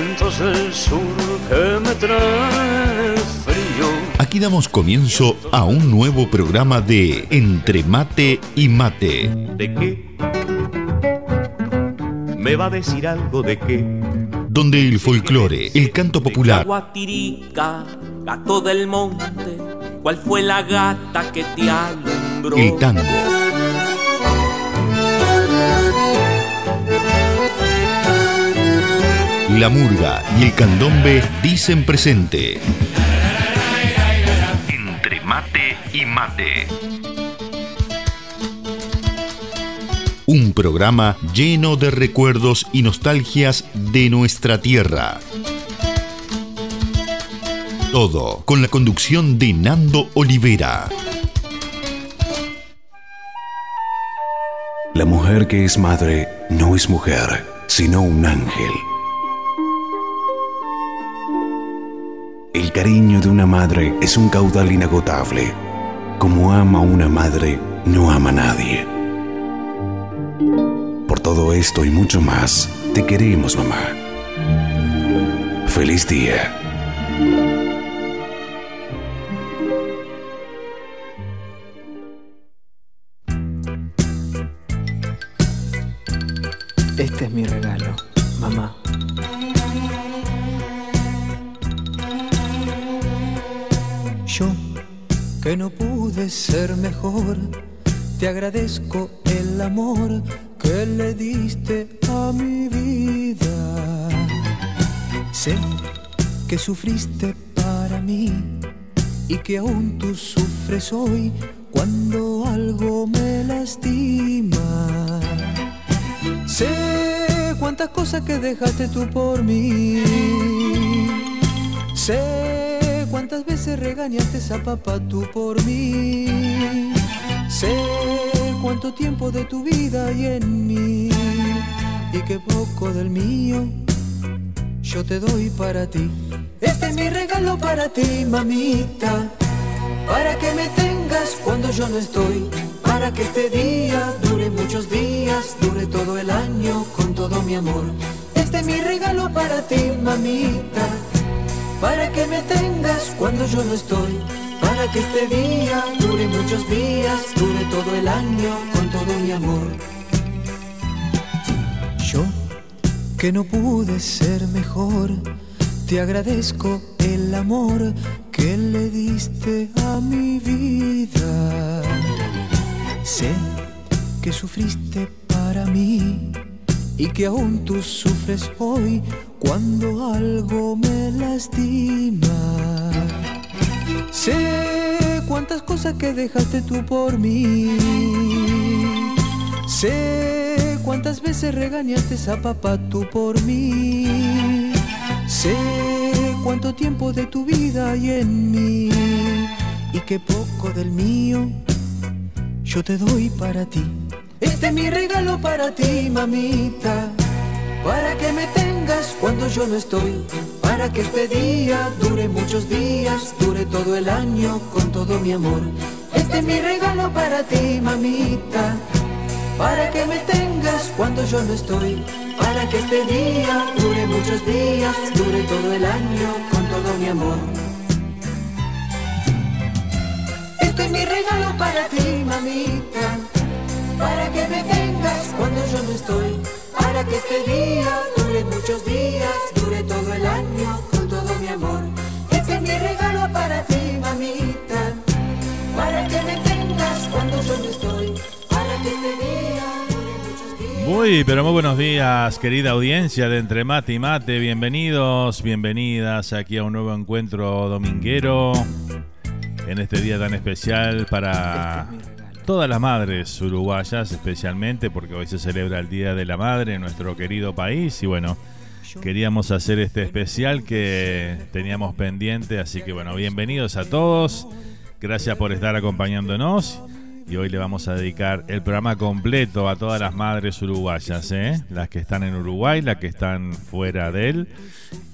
vientos del sur que me traen frío. Aquí damos comienzo a un nuevo programa de Entre Mate y Mate. ¿De qué? ¿Me va a decir algo de qué? Donde el folclore, el canto popular, Guatirica, gato del monte, ¿cuál fue la gata que te alumbró? el tango, la murga y el candombe dicen presente. Entre Mate y Mate. Un programa lleno de recuerdos y nostalgias de nuestra tierra. Todo con la conducción de Nando Olivera. La mujer que es madre no es mujer, sino un ángel. El cariño de una madre es un caudal inagotable. Como ama una madre, no ama a nadie. Por todo esto y mucho más, te queremos, mamá. Feliz día. Este es mi regalo, mamá. Que no pude ser mejor, te agradezco el amor que le diste a mi vida. Sé que sufriste para mí y que aún tú sufres hoy cuando algo me lastima. Sé cuántas cosas que dejaste tú por mí. Sé cuántas veces regañaste a papá tú por mí. Sé cuánto tiempo de tu vida hay en mí y que poco del mío yo te doy para ti. Este es mi regalo para ti, mamita. Para que me tengas cuando yo no estoy. Para que este día dure muchos días, dure todo el año con todo mi amor. Este es mi regalo para ti, mamita. Para que me tengas cuando yo no estoy. Para que este día dure muchos días, dure todo el año con todo mi amor. Yo, que no pude ser mejor, te agradezco el amor que le diste a mi vida. Sé que sufriste para mí y que aún tú sufres hoy cuando algo me lastima. Sé cuántas cosas que dejaste tú por mí. Sé cuántas veces regañaste a papá tú por mí. Sé cuánto tiempo de tu vida hay en mí y que poco del mío yo te doy para ti. Este es mi regalo para ti, mamita. Para que me tengas cuando yo no estoy. Para que este día dure muchos días, dure todo el año con todo mi amor. Este es mi regalo para ti, mamita. Para que me tengas cuando yo no estoy. Para que este día dure muchos días, dure todo el año con todo mi amor. Este es mi regalo para ti, mamita. Para que me tengas cuando yo no estoy. Para que este día dure muchos días, dure todo el año con todo mi amor. Este es mi regalo para ti, mamita. Para que me tengas cuando yo no estoy. Para que este día dure muchos días. Muy, pero muy buenos días, querida audiencia de Entre Mate y Mate. Bienvenidos, bienvenidas aquí a un nuevo encuentro dominguero. En este día tan especial para todas las madres uruguayas, especialmente porque hoy se celebra el Día de la Madre en nuestro querido país. Y bueno, queríamos hacer este especial que teníamos pendiente. Así que bueno, bienvenidos a todos. Gracias por estar acompañándonos. Y hoy le vamos a dedicar el programa completo a todas las madres uruguayas, ¿eh? las que están en Uruguay, las que están fuera de él.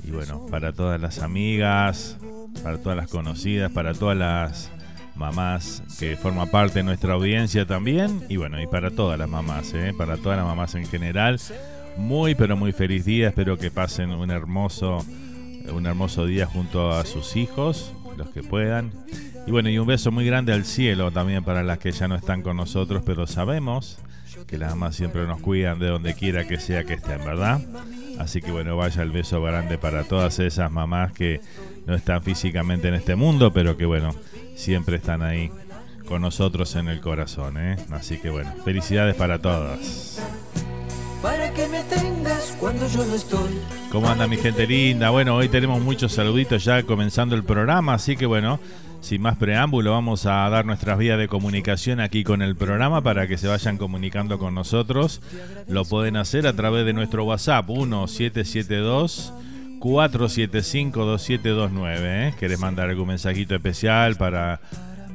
Y bueno, para todas las amigas, para todas las conocidas, para todas las mamás que forman parte de nuestra audiencia también. Y bueno, y para todas las mamás, ¿eh? para todas las mamás en general. muy pero muy feliz día. Espero que pasen un hermoso, un hermoso día junto a sus hijos, los que puedan. Y bueno, y un beso muy grande al cielo también para las que ya no están con nosotros, pero sabemos que las mamás siempre nos cuidan de donde quiera que sea que estén, ¿verdad? Así que bueno, vaya el beso grande para todas esas mamás que no están físicamente en este mundo, pero que bueno, siempre están ahí con nosotros en el corazón, ¿eh? Así que bueno, felicidades para todas. Para que me tengas cuando yo no estoy. ¿Cómo anda mi gente linda? Bueno, hoy tenemos muchos saluditos ya comenzando el programa, así que bueno, sin más preámbulo, vamos a dar nuestras vías de comunicación aquí con el programa para que se vayan comunicando con nosotros. Lo pueden hacer a través de nuestro WhatsApp 1772 475 2729. ¿eh? ¿Querés mandar algún mensajito especial para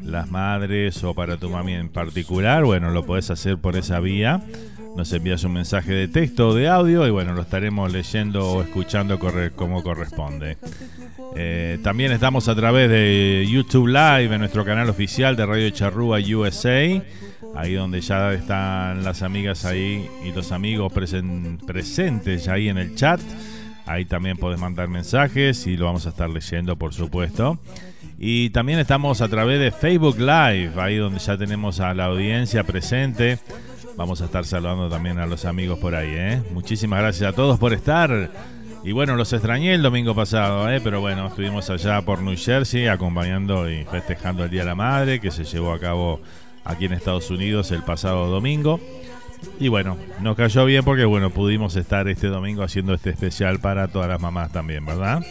las madres o para tu mami en particular? Bueno, lo podés hacer por esa vía. Nos envías un mensaje de texto o de audio y bueno, lo estaremos leyendo o escuchando como corresponde. Eh, también estamos a través de YouTube Live en nuestro canal oficial de Radio Charrúa USA. Ahí donde ya están las amigas ahí y los amigos presentes ya ahí en el chat. Ahí también podés mandar mensajes y lo vamos a estar leyendo, por supuesto. Y también estamos a través de Facebook Live, ahí donde ya tenemos a la audiencia presente. Vamos a estar saludando también a los amigos por ahí. ¿eh? Muchísimas gracias a todos por estar. Y bueno, los extrañé el domingo pasado, ¿eh? pero bueno, estuvimos allá por New Jersey acompañando y festejando el Día de la Madre que se llevó a cabo aquí en Estados Unidos el pasado domingo. Y bueno, nos cayó bien porque bueno, pudimos estar este domingo haciendo este especial para todas las mamás también, ¿verdad?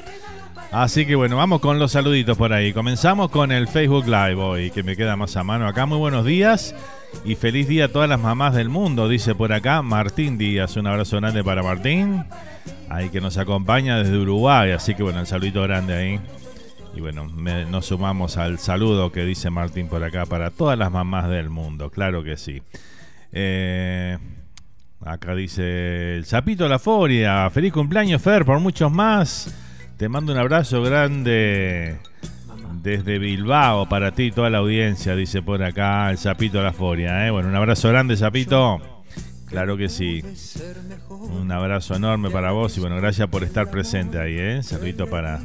Así que bueno, vamos con los saluditos por ahí. Comenzamos con el Facebook Live hoy, que me queda más a mano acá. Muy buenos días y feliz día a todas las mamás del mundo, dice por acá Martín Díaz. Un abrazo grande para Martín ahí que nos acompaña desde Uruguay. Así que bueno, el saludito grande ahí. Y bueno, nos sumamos al saludo que dice Martín por acá para todas las mamás del mundo, claro que sí. Eh, acá dice el Zapito La Foria, feliz cumpleaños Fer, por muchos más. Te mando un abrazo grande desde Bilbao para ti y toda la audiencia, dice por acá el Zapito La Foria. ¿eh? Bueno, un abrazo grande, Zapito. Claro que sí. Un abrazo enorme para vos y bueno, gracias por estar presente ahí, ¿eh? Saludito para,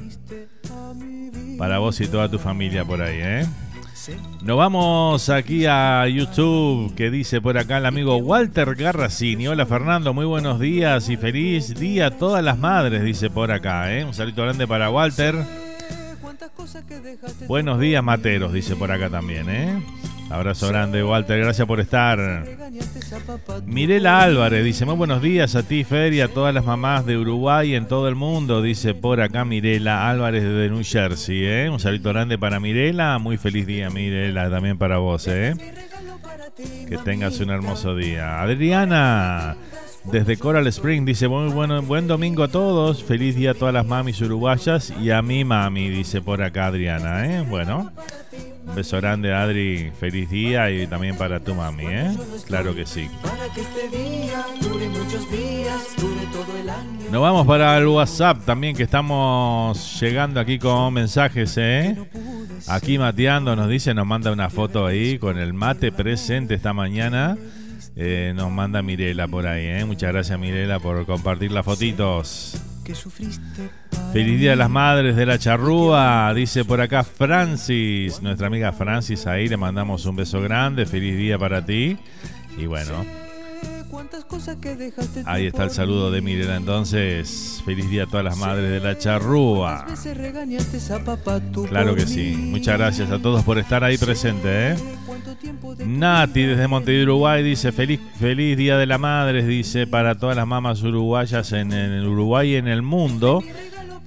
para vos y toda tu familia por ahí, ¿eh? Nos vamos aquí a YouTube, que dice por acá el amigo Walter Garracini. Hola Fernando, muy buenos días y feliz día a todas las madres, dice por acá, ¿eh? Un saludo grande para Walter. Buenos días, Materos, dice por acá también, ¿eh? Abrazo grande, Walter. Gracias por estar. Mirela Álvarez dice: Muy buenos días a ti, Fer, y a todas las mamás de Uruguay y en todo el mundo. Dice por acá Mirela Álvarez de New Jersey. ¿eh? Un saludo grande para Mirela. Muy feliz día, Mirela, también para vos. ¿eh? Que tengas un hermoso día. Adriana. Desde Coral Spring dice, muy bueno, buen domingo a todos, feliz día a todas las mamis uruguayas y a mi mami, dice por acá Adriana, ¿eh? Bueno, un beso grande Adri, feliz día y también para tu mami, ¿eh? Claro que sí. Nos vamos para el WhatsApp también que estamos llegando aquí con mensajes, ¿eh? Aquí Mateando nos dice, nos manda una foto ahí con el mate presente esta mañana. Eh, nos manda Mirela por ahí, ¿eh? Muchas gracias Mirela por compartir las fotitos. Feliz Día de las Madres de la Charrúa, dice por acá Francis, nuestra amiga Francis, ahí le mandamos un beso grande, feliz día para ti. Y bueno, Ahí está el saludo de Mirela entonces. Feliz día a todas las madres de la charrúa. Claro que sí. Muchas gracias a todos por estar ahí presente. ¿eh? Nati desde Montevideo, Uruguay dice feliz, feliz día de la madre, dice para todas las mamás uruguayas en, en Uruguay y en el mundo.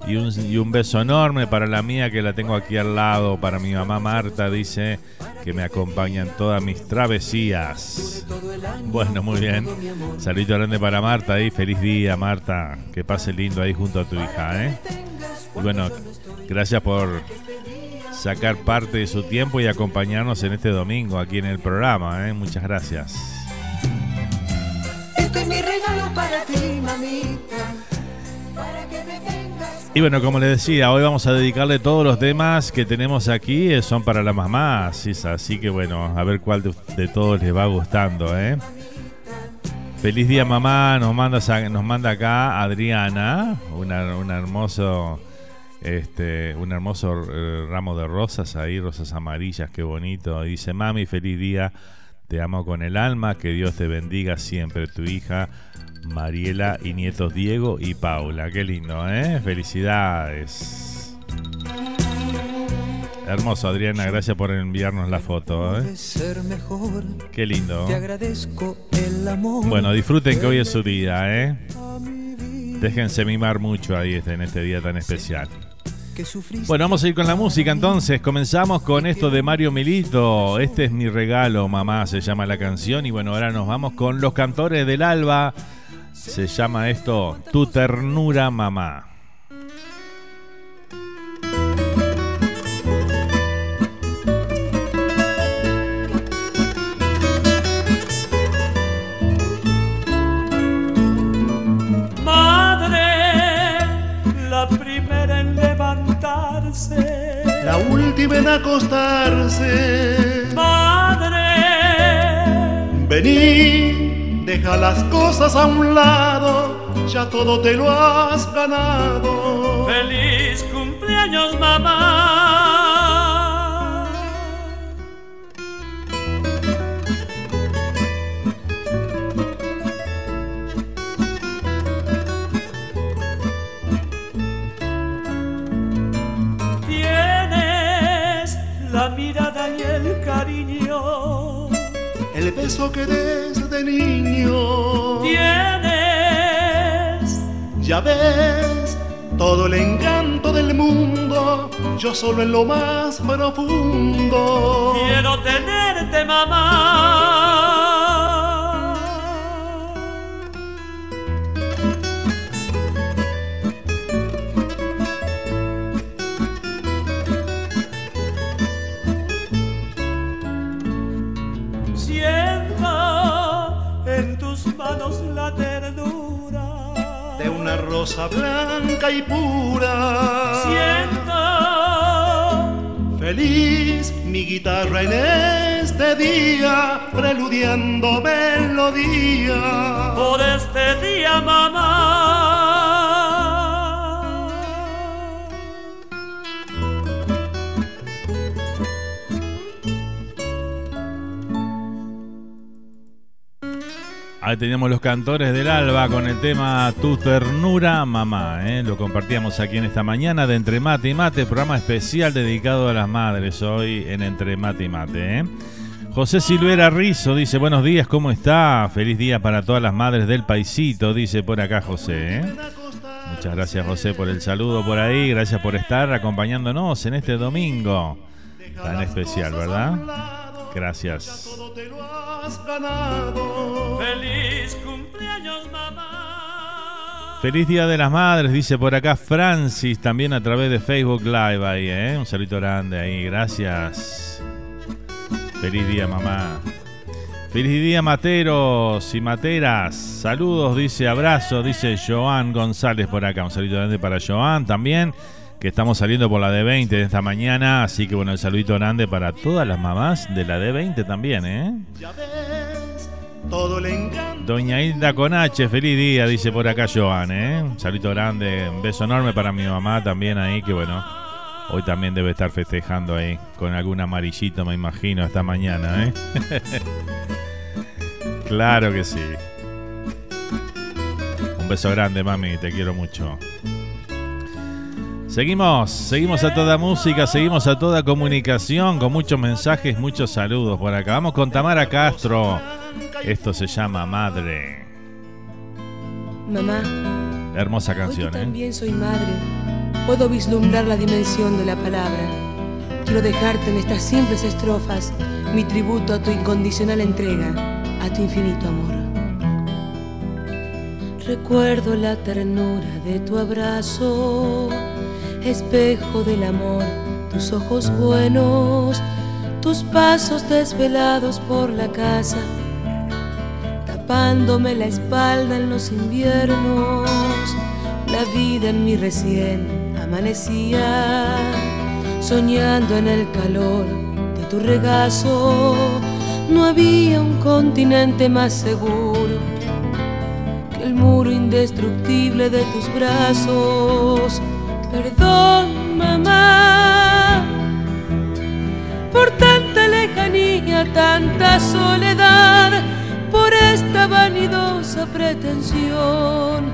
Y un, y un, beso enorme para la mía que la tengo aquí al lado, para mi mamá Marta, dice que me acompaña en todas mis travesías. Bueno, muy bien. Saludito grande para Marta ahí, feliz día Marta, que pase lindo ahí junto a tu hija. ¿eh? Y bueno, gracias por sacar parte de su tiempo y acompañarnos en este domingo aquí en el programa. ¿eh? Muchas gracias. Este es mi regalo para ti, mamita, para que me y bueno, como les decía, hoy vamos a dedicarle todos los temas que tenemos aquí, eh, son para las mamás, así que bueno, a ver cuál de, todos les va gustando, ¿eh? Feliz día mamá, nos manda, nos manda acá Adriana, una, un hermoso, este, un hermoso eh, ramo de rosas ahí, rosas amarillas, qué bonito. dice, mami, feliz día, te amo con el alma, que Dios te bendiga siempre, tu hija Mariela y nietos Diego y Paula. Qué lindo, ¿eh? Felicidades. Hermoso, Adriana, gracias por enviarnos la foto. ¿eh? Qué lindo. Bueno, disfruten que hoy es su día, ¿eh? Déjense mimar mucho ahí este, en este día tan especial. Bueno, vamos a ir con la música entonces. Comenzamos con esto de Mario Milito. Este es mi regalo, mamá, se llama la canción. Y bueno, ahora nos vamos con los cantores del alba. Se llama esto Tu ternura, mamá. La última en acostarse. Madre, vení, deja las cosas a un lado, ya todo te lo has ganado. Feliz cumpleaños, mamá. El beso que desde niño tienes. Ya ves todo el encanto del mundo, yo solo en lo más profundo. Quiero tenerte, mamá. Rosa blanca y pura. Siento feliz mi guitarra en este día, preludiando melodía. Por este día, mamá. Ahí teníamos los cantores del alba con el tema Tu ternura, mamá. ¿eh? Lo compartíamos aquí en esta mañana de Entre Mate y Mate, programa especial dedicado a las madres hoy en Entre Mate y Mate. ¿eh? José Silvera Rizo dice: Buenos días, ¿cómo está? Feliz día para todas las madres del paisito, dice por acá José. ¿eh? Muchas gracias, José, por el saludo por ahí. Gracias por estar acompañándonos en este domingo tan especial, ¿verdad? Gracias. Feliz cumpleaños, mamá. Feliz Día de las Madres, dice por acá Francis, también a través de Facebook Live ahí, ¿eh? Un saludo grande ahí, gracias. Feliz día, mamá. Feliz día, materos y materas. Saludos, dice abrazo, dice Joan González por acá. Un saludo grande para Joan también que estamos saliendo por la D20 de esta mañana, así que bueno, el saludito grande para todas las mamás de la D20 también, ¿eh? Doña Hilda Conache, feliz día, dice por acá Joan, ¿eh? Un saludito grande, un beso enorme para mi mamá también ahí, que bueno, hoy también debe estar festejando ahí con algún amarillito, me imagino, esta mañana, ¿eh? claro que sí. Un beso grande, mami, te quiero mucho. Seguimos, seguimos a toda música, seguimos a toda comunicación, con muchos mensajes, muchos saludos por acá. Vamos con Tamara Castro. Esto se llama Madre. Mamá. Hermosa canción, ¿eh? También soy madre. Puedo vislumbrar la dimensión de la palabra. Quiero dejarte en estas simples estrofas mi tributo a tu incondicional entrega, a tu infinito amor. Recuerdo la ternura de tu abrazo espejo del amor, tus ojos buenos, tus pasos desvelados por la casa, tapándome la espalda en los inviernos, la vida en mi recién amanecía, soñando en el calor de tu regazo, no había un continente más seguro el muro indestructible de tus brazos. Perdón, mamá, por tanta lejanía, tanta soledad, por esta vanidosa pretensión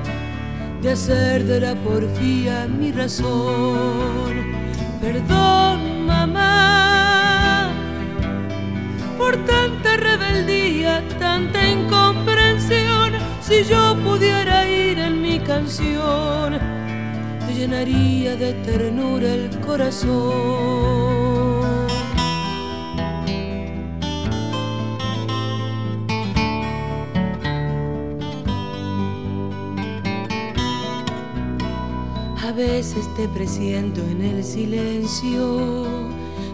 de hacer de la porfía mi razón. Perdón, mamá, por tanta rebeldía, tanta incomprensión. Si yo pudiera ir en mi canción, llenaría de ternura el corazón. A veces te presiento en el silencio,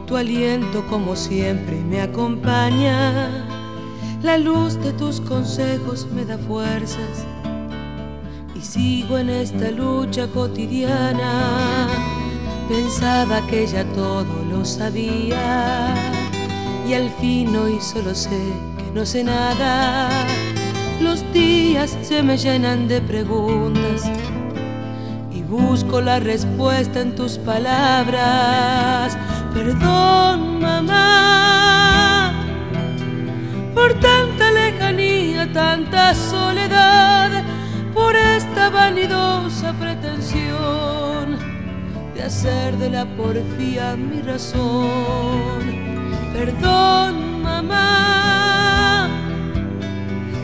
tu aliento como siempre me acompaña, la luz de tus consejos me da fuerzas y sigo en esta lucha cotidiana. Pensaba que ya todo lo sabía y al fin hoy solo sé que no sé nada. Los días se me llenan de preguntas busco la respuesta en tus palabras. Perdón, mamá, por tanta lejanía, tanta soledad, por esta vanidosa pretensión de hacer de la porfía mi razón. Perdón, mamá,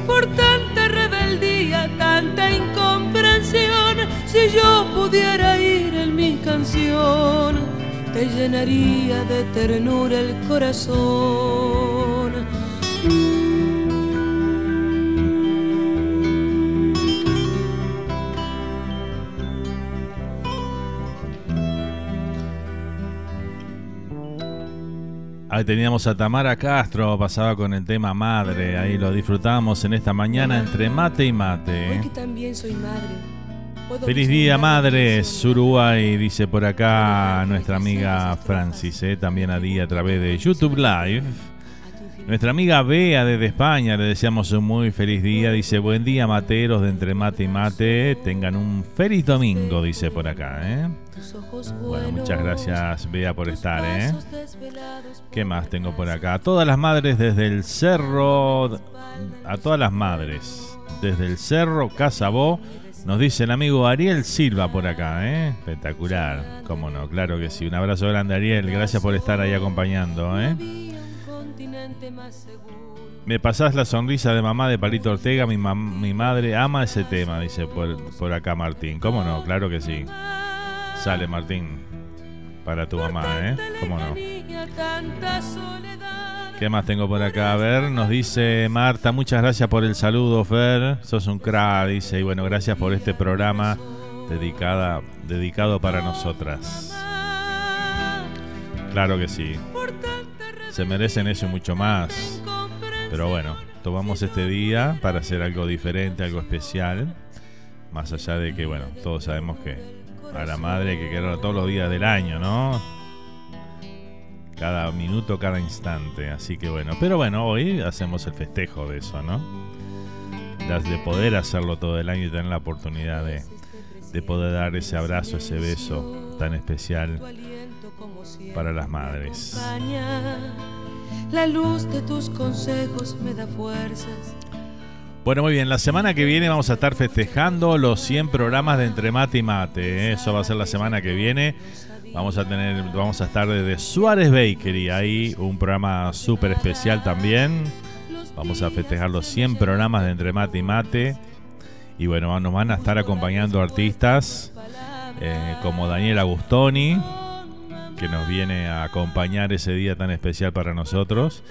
por tanta rebeldía, tanta incomprensión si yo pudiera ir en mi canción, te llenaría de ternura el corazón. Ahí teníamos a Tamara Castro, pasaba con el tema madre, ahí lo disfrutamos en esta mañana entre mate y mate. Que también soy madre Feliz día, madres. Uruguay, dice por acá nuestra amiga Francis, eh, también a día a través de YouTube Live. Nuestra amiga Bea desde España, le deseamos un muy feliz día. Dice, buen día, materos de entre mate y mate. Tengan un feliz domingo, dice por acá. ¿eh? Bueno, muchas gracias, Bea, por estar. ¿eh? ¿Qué más tengo por acá? A todas las madres desde el cerro, a todas las madres, desde el cerro Casabó nos dice el amigo Ariel Silva por acá, ¿eh? Espectacular, cómo no, claro que sí. Un abrazo grande, Ariel. Gracias por estar ahí acompañando, ¿eh? Me pasás la sonrisa de mamá de Palito Ortega, mi, mi madre ama ese tema, dice por, por acá Martín. ¿Cómo no? Claro que sí. Sale Martín para tu mamá, ¿eh? ¿Cómo no? ¿Qué más tengo por acá? A ver, nos dice Marta, muchas gracias por el saludo, Fer. Sos un cra, dice. Y bueno, gracias por este programa dedicada, dedicado para nosotras. Claro que sí. Se merecen eso y mucho más. Pero bueno, tomamos este día para hacer algo diferente, algo especial. Más allá de que, bueno, todos sabemos que a la madre que quererla todos los días del año, ¿no? cada minuto, cada instante. Así que bueno, pero bueno, hoy hacemos el festejo de eso, ¿no? De poder hacerlo todo el año y tener la oportunidad de, de poder dar ese abrazo, ese beso tan especial para las madres. La luz de tus consejos me da fuerzas. Bueno, muy bien, la semana que viene vamos a estar festejando los 100 programas de Entre Mate y Mate. ¿eh? Eso va a ser la semana que viene. Vamos a tener, vamos a estar desde Suárez Bakery, ahí un programa súper especial también. Vamos a festejar los 100 programas de Entre Mate y Mate. Y bueno, nos van a estar acompañando artistas eh, como Daniel Agustoni, que nos viene a acompañar ese día tan especial para nosotros.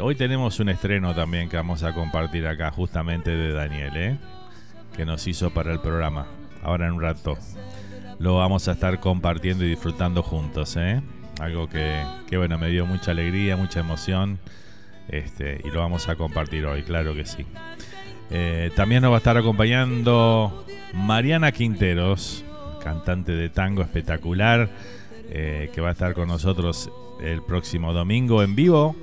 Hoy tenemos un estreno también que vamos a compartir acá, justamente de Daniel, ¿eh? que nos hizo para el programa. Ahora en un rato lo vamos a estar compartiendo y disfrutando juntos, ¿eh? Algo que, bueno, me dio mucha alegría, mucha emoción. Este, y lo vamos a compartir hoy, claro que sí. Eh, también nos va a estar acompañando Mariana Quinteros, cantante de tango espectacular, eh, que va a estar con nosotros el próximo domingo en vivo,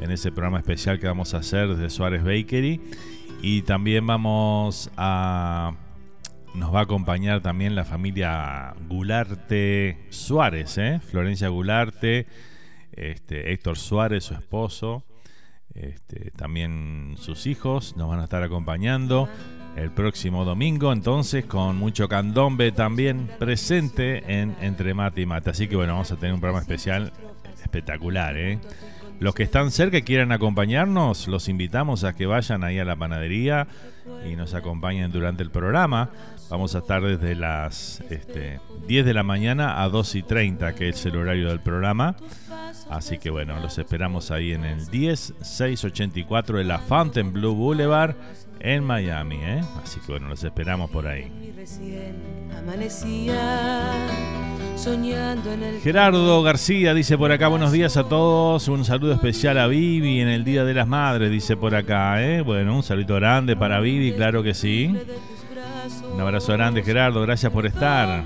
en ese programa especial que vamos a hacer desde Suárez Bakery. Y también vamos a... Nos va a acompañar también la familia Gularte Suárez, ¿eh? Florencia Gularte, este, Héctor Suárez, su esposo, este, también sus hijos nos van a estar acompañando el próximo domingo, entonces con mucho candombe también presente en Entre Mate y Mate. Así que bueno, vamos a tener un programa especial espectacular, ¿eh? Los que están cerca y quieran acompañarnos, los invitamos a que vayan ahí a la panadería y nos acompañen durante el programa. Vamos a estar desde las este, 10 de la mañana a 2 y 30, que es el horario del programa. Así que bueno, los esperamos ahí en el 10684 de la Fountain Blue Boulevard en Miami. ¿eh? Así que bueno, los esperamos por ahí. Gerardo García dice por acá, buenos días a todos, un saludo especial a Vivi en el Día de las Madres, dice por acá, ¿eh? Bueno, un saludo grande para Vivi, claro que sí. Un abrazo grande Gerardo, gracias por estar.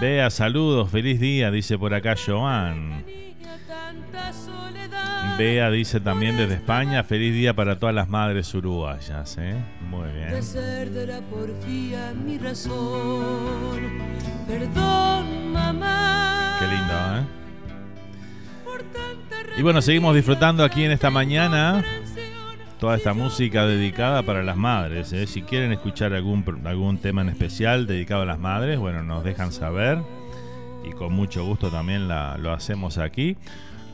Vea, saludos, feliz día, dice por acá Joan. Bea dice también desde España, feliz día para todas las madres uruguayas, ¿eh? Muy bien. Perdón, mamá. Qué lindo, ¿eh? Y bueno, seguimos disfrutando aquí en esta mañana toda esta música dedicada para las madres. ¿eh? Si quieren escuchar algún, algún tema en especial dedicado a las madres, bueno, nos dejan saber y con mucho gusto también la, lo hacemos aquí.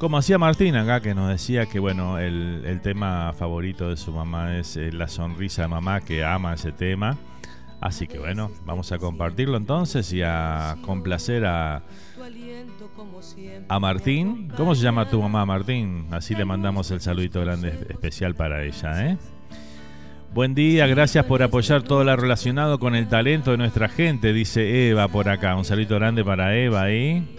Como hacía Martín acá, que nos decía que bueno, el, tema favorito de su mamá es eh, la sonrisa de mamá, que ama ese tema. Así que bueno, vamos a compartirlo entonces y a complacer a, a Martín. ¿Cómo se llama tu mamá, Martín? Así le mandamos el saludito grande especial para ella, ¿eh? Buen día, gracias por apoyar todo lo relacionado con el talento de nuestra gente, dice Eva por acá. Un saludito grande para Eva ahí.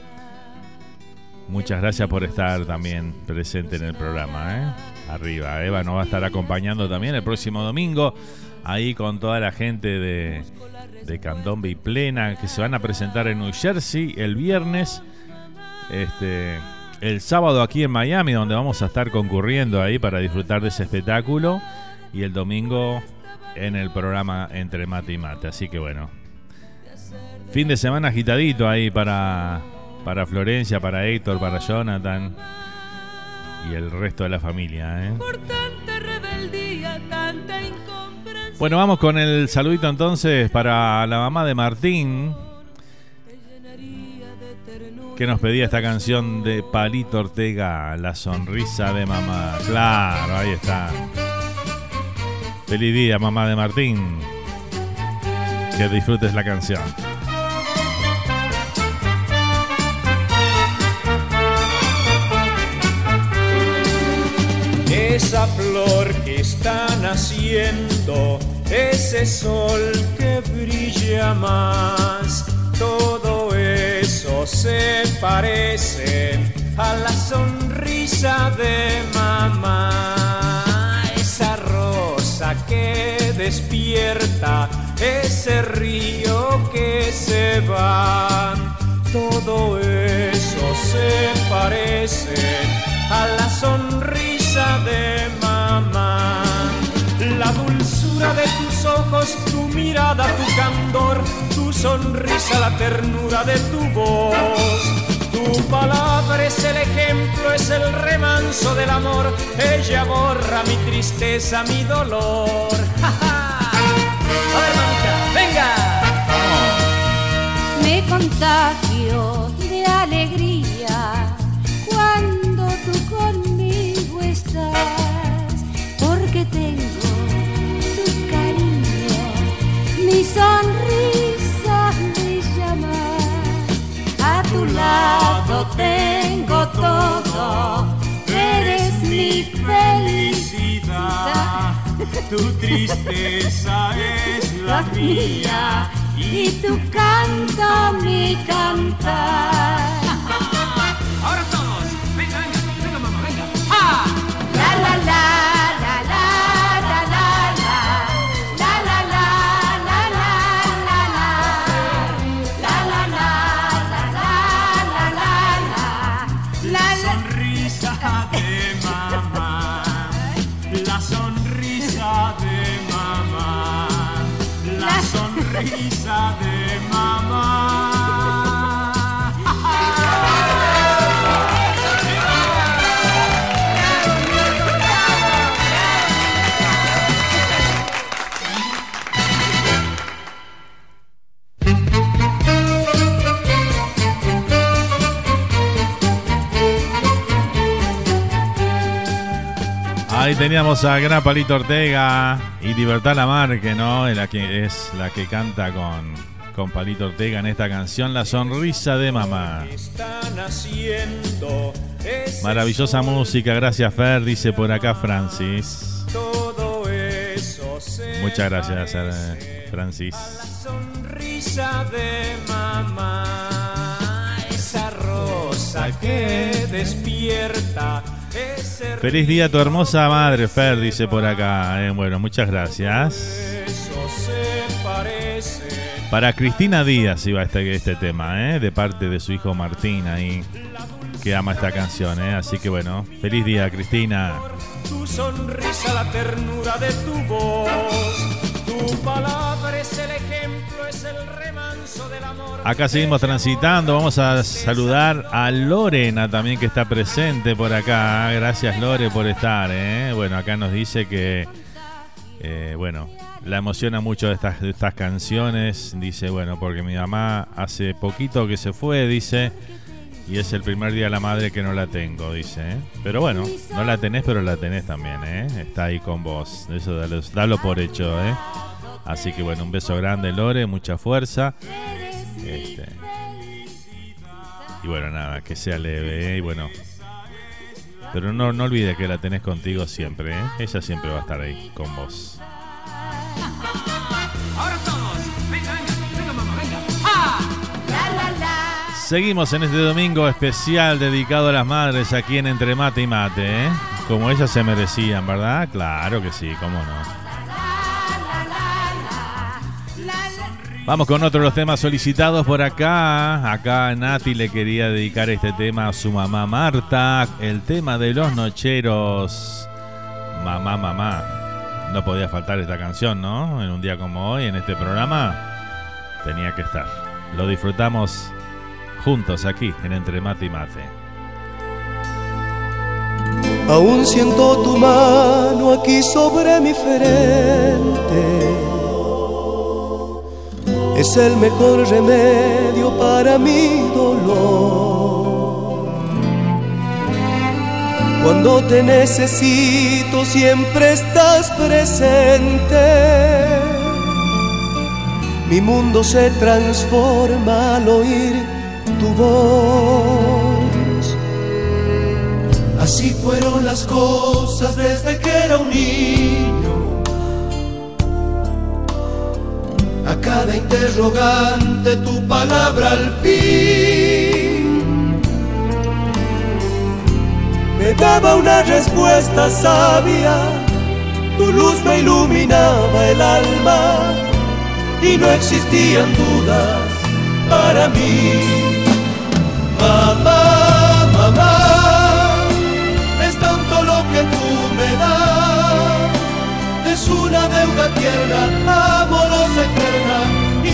Muchas gracias por estar también presente en el programa. ¿eh? Arriba, Eva nos va a estar acompañando también el próximo domingo, ahí con toda la gente de, de Candombe Plena, que se van a presentar en New Jersey el viernes. Este, el sábado aquí en Miami, donde vamos a estar concurriendo ahí para disfrutar de ese espectáculo. Y el domingo en el programa Entre Mate y Mate. Así que bueno, fin de semana agitadito ahí para para Florencia, para Héctor, para Jonathan y el resto de la familia. ¿eh? Bueno, vamos con el saludito entonces para la mamá de Martín, que nos pedía esta canción de Palito Ortega, La sonrisa de mamá. Claro, ahí está. Feliz día, mamá de Martín. Que disfrutes la canción. Esa flor que está naciendo, ese sol que brilla más, todo eso se parece a la sonrisa de mamá, esa rosa que despierta, ese río que se va, todo eso se parece a la sonrisa de mamá. La dulzura de tus ojos, tu mirada, tu candor, tu sonrisa, la ternura de tu voz. Tu palabra es el ejemplo, es el remanso del amor. Ella borra mi tristeza, mi dolor. A ver, manita, venga. Me contagio tengo todo, eres mi felicidad. Tu tristeza es la mía y tu canto mi cantar. Ahora todos, venga, venga, venga, mamá, venga. La la la la Ahí teníamos a Gran Palito Ortega y Libertad Lamarque, ¿no? La que es la que canta con, con Palito Ortega en esta canción, La Sonrisa de Mamá. Maravillosa música, gracias Fer, dice por acá Francis. Muchas gracias, eh, Francis. sonrisa de mamá, esa rosa que despierta, Feliz día a tu hermosa madre, Fer, dice por acá. Eh, bueno, muchas gracias. Para Cristina Díaz iba este, este tema, ¿eh? de parte de su hijo Martín ahí, que ama esta canción. ¿eh? Así que bueno, feliz día, Cristina. Tu sonrisa, la ternura de tu voz, tu palabra es el ejemplo, es el amor. Acá seguimos transitando. Vamos a saludar a Lorena también que está presente por acá. Gracias Lore por estar. ¿eh? Bueno, acá nos dice que, eh, bueno, la emociona mucho estas, de estas canciones. Dice, bueno, porque mi mamá hace poquito que se fue, dice, y es el primer día de la madre que no la tengo, dice. ¿eh? Pero bueno, no la tenés, pero la tenés también, ¿eh? Está ahí con vos. Eso dalo, dalo por hecho, ¿eh? Así que bueno, un beso grande, Lore, mucha fuerza. Este, y bueno, nada, que sea leve, ¿eh? y bueno. Pero no, no olvides que la tenés contigo siempre, ¿eh? Ella siempre va a estar ahí con vos. Ahora todos, venga, venga, venga mamá, venga. ¡Ah! Seguimos en este domingo especial dedicado a las madres aquí en Entre Mate y Mate, ¿eh? Como ellas se merecían, ¿verdad? Claro que sí, cómo no. Vamos con otro de los temas solicitados por acá. Acá Nati le quería dedicar este tema a su mamá Marta. El tema de los nocheros. Mamá, mamá. No podía faltar esta canción, ¿no? En un día como hoy, en este programa. Tenía que estar. Lo disfrutamos juntos aquí en Entre Mate y Mate. Aún siento tu mano aquí sobre mi frente. Es el mejor remedio para mi dolor. Cuando te necesito siempre estás presente. Mi mundo se transforma al oír tu voz. Así fueron las cosas desde que era un niño. Cada interrogante tu palabra al fin me daba una respuesta sabia. Tu luz me iluminaba el alma y no existían dudas para mí. Mamá, deuda tierna, amorosa eterna,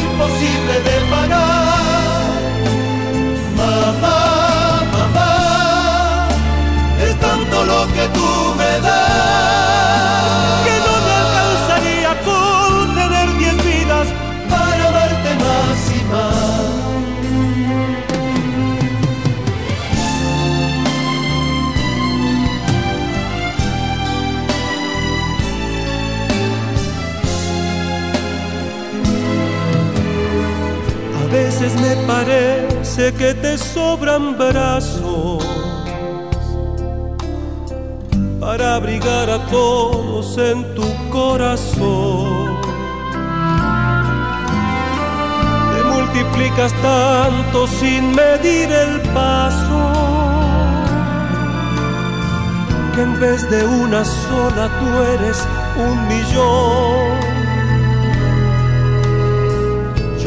imposible de pagar. Mamá, mamá, es tanto lo que tú me parece que te sobran brazos para abrigar a todos en tu corazón. Te multiplicas tanto sin medir el paso que en vez de una sola tú eres un millón.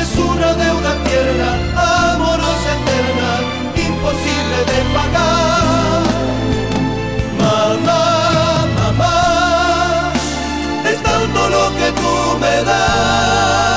Es una deuda tierna, amorosa eterna, imposible de pagar. Mamá, mamá, es tanto lo que tú me das,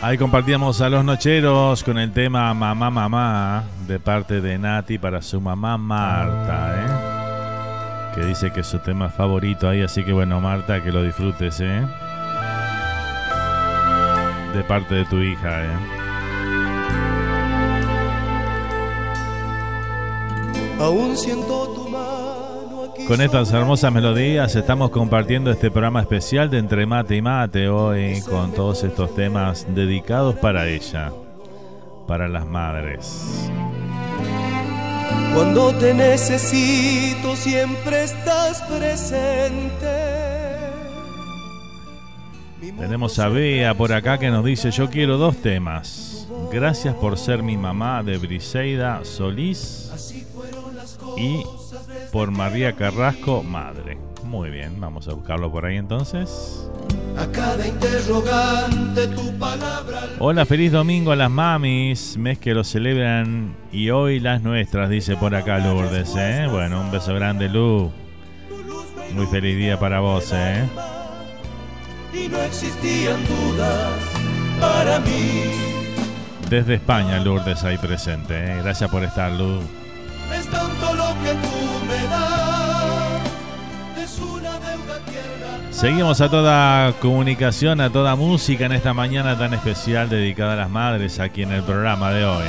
Ahí compartíamos a los nocheros con el tema Mamá Mamá de parte de Nati para su mamá Marta, ¿eh? que dice que es su tema favorito ahí, así que bueno Marta, que lo disfrutes, ¿eh? de parte de tu hija. ¿eh? Aún siento tu. Con estas hermosas melodías estamos compartiendo este programa especial de Entre Mate y Mate hoy con todos estos temas dedicados para ella, para las madres. Cuando te necesito siempre estás presente. Tenemos a Bea por acá que nos dice yo quiero dos temas. Gracias por ser mi mamá de Briseida Solís y por María Carrasco, madre. Muy bien, vamos a buscarlo por ahí entonces. A cada interrogante tu palabra. Hola, feliz domingo a las mamis, mes que lo celebran y hoy las nuestras, dice por acá Lourdes, ¿eh? Bueno, un beso grande, Lu. Muy feliz día para vos, ¿eh? Y no existían dudas para mí. Desde España, Lourdes, ahí presente, ¿eh? Gracias por estar, Lu. Es tanto lo que tú Seguimos a toda comunicación, a toda música en esta mañana tan especial dedicada a las madres aquí en el programa de hoy.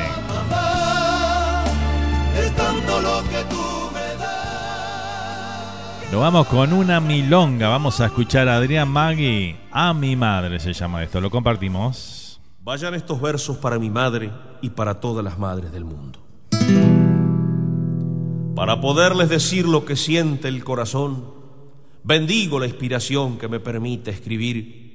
Nos vamos con una milonga. Vamos a escuchar a Adrián Magui. A mi madre se llama esto. Lo compartimos. Vayan estos versos para mi madre y para todas las madres del mundo. Para poderles decir lo que siente el corazón, bendigo la inspiración que me permite escribir.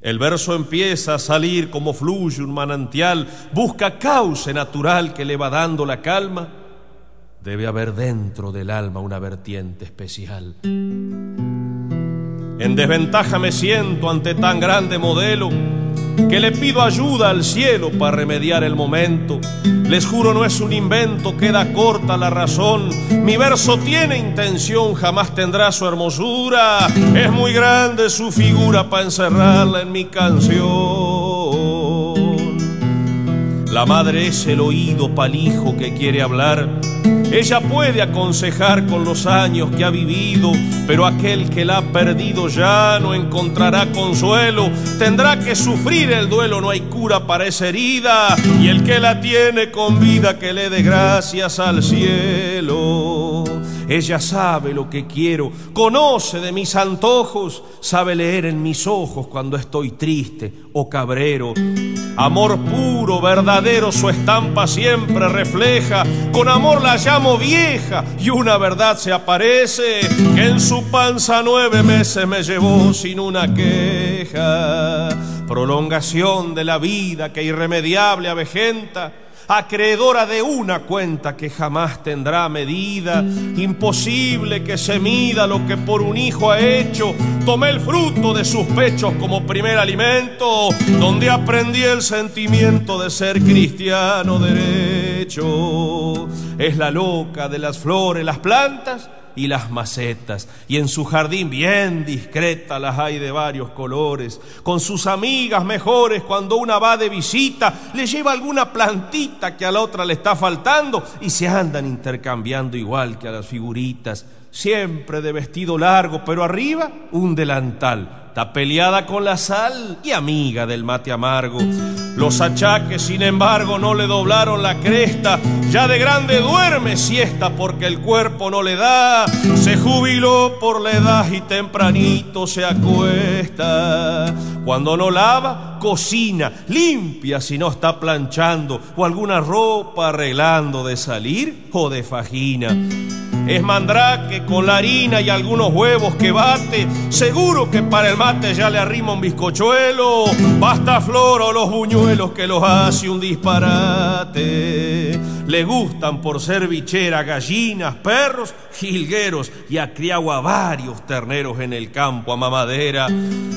El verso empieza a salir como fluye un manantial, busca cauce natural que le va dando la calma. Debe haber dentro del alma una vertiente especial. En desventaja me siento ante tan grande modelo que le pido ayuda al cielo para remediar el momento. Les juro no es un invento, queda corta la razón. Mi verso tiene intención, jamás tendrá su hermosura. Es muy grande su figura para encerrarla en mi canción. La madre es el oído pa'l hijo que quiere hablar. Ella puede aconsejar con los años que ha vivido, pero aquel que la ha perdido ya no encontrará consuelo. Tendrá que sufrir el duelo, no hay cura para esa herida. Y el que la tiene con vida, que le dé gracias al cielo. Ella sabe lo que quiero, conoce de mis antojos, sabe leer en mis ojos cuando estoy triste o cabrero. Amor puro, verdadero, su estampa siempre refleja. Con amor la llamo vieja y una verdad se aparece que en su panza nueve meses me llevó sin una queja. prolongación de la vida que irremediable avejenta, acreedora de una cuenta que jamás tendrá medida, imposible que se mida lo que por un hijo ha hecho, tomé el fruto de sus pechos como primer alimento, donde aprendí el sentimiento de ser cristiano derecho. Es la loca de las flores, las plantas, y las macetas, y en su jardín bien discreta las hay de varios colores. Con sus amigas mejores, cuando una va de visita, le lleva alguna plantita que a la otra le está faltando y se andan intercambiando igual que a las figuritas. Siempre de vestido largo, pero arriba un delantal Está peleada con la sal y amiga del mate amargo. Los achaques, sin embargo, no le doblaron la cresta. Ya de grande duerme siesta porque el cuerpo no le da. Se jubiló por la edad y tempranito se acuesta. Cuando no lava, cocina, limpia si no está planchando o alguna ropa arreglando de salir o de fajina. Es mandrake con la harina y algunos huevos que bate. Seguro que para el mate ya le arrima un bizcochuelo. Basta flor o los buñuelos que los hace un disparate. Le gustan por ser bichera gallinas, perros, jilgueros y a criagua varios terneros en el campo a mamadera.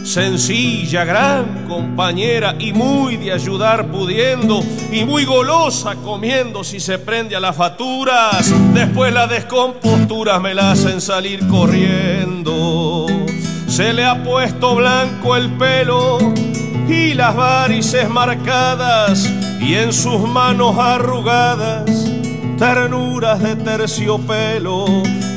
Sencilla, gran compañera y muy de ayudar pudiendo y muy golosa comiendo si se prende a las faturas. Después la descompostura me la hacen salir corriendo. Se le ha puesto blanco el pelo y las varices marcadas y en sus manos arrugadas ternuras de terciopelo.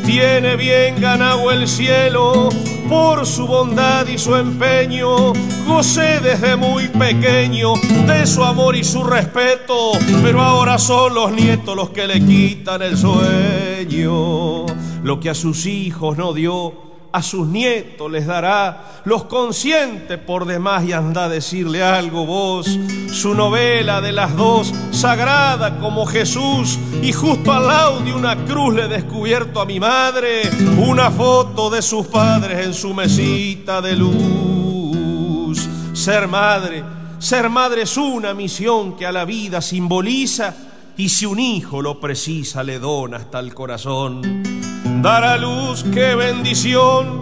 Tiene bien ganado el cielo por su bondad y su empeño. Gocé desde muy pequeño de su amor y su respeto, pero ahora son los nietos los que le quitan el sueño. Lo que a sus hijos no dio a sus nietos les dará, los consciente por demás y anda a decirle algo vos, su novela de las dos, sagrada como Jesús, y justo al lado de una cruz le he descubierto a mi madre una foto de sus padres en su mesita de luz. Ser madre, ser madre es una misión que a la vida simboliza, y si un hijo lo precisa le dona hasta el corazón dar a luz, qué bendición.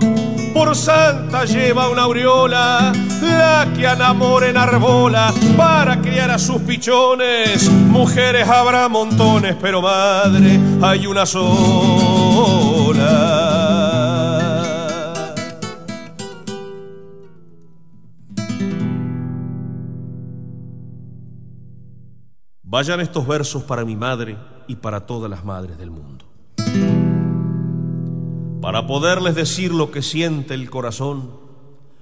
Por santa lleva una aureola, la que al amor enarbola para criar a sus pichones. Mujeres habrá montones, pero madre hay una sola. Vayan estos versos para mi madre y para todas las madres del mundo para poderles decir lo que siente el corazón,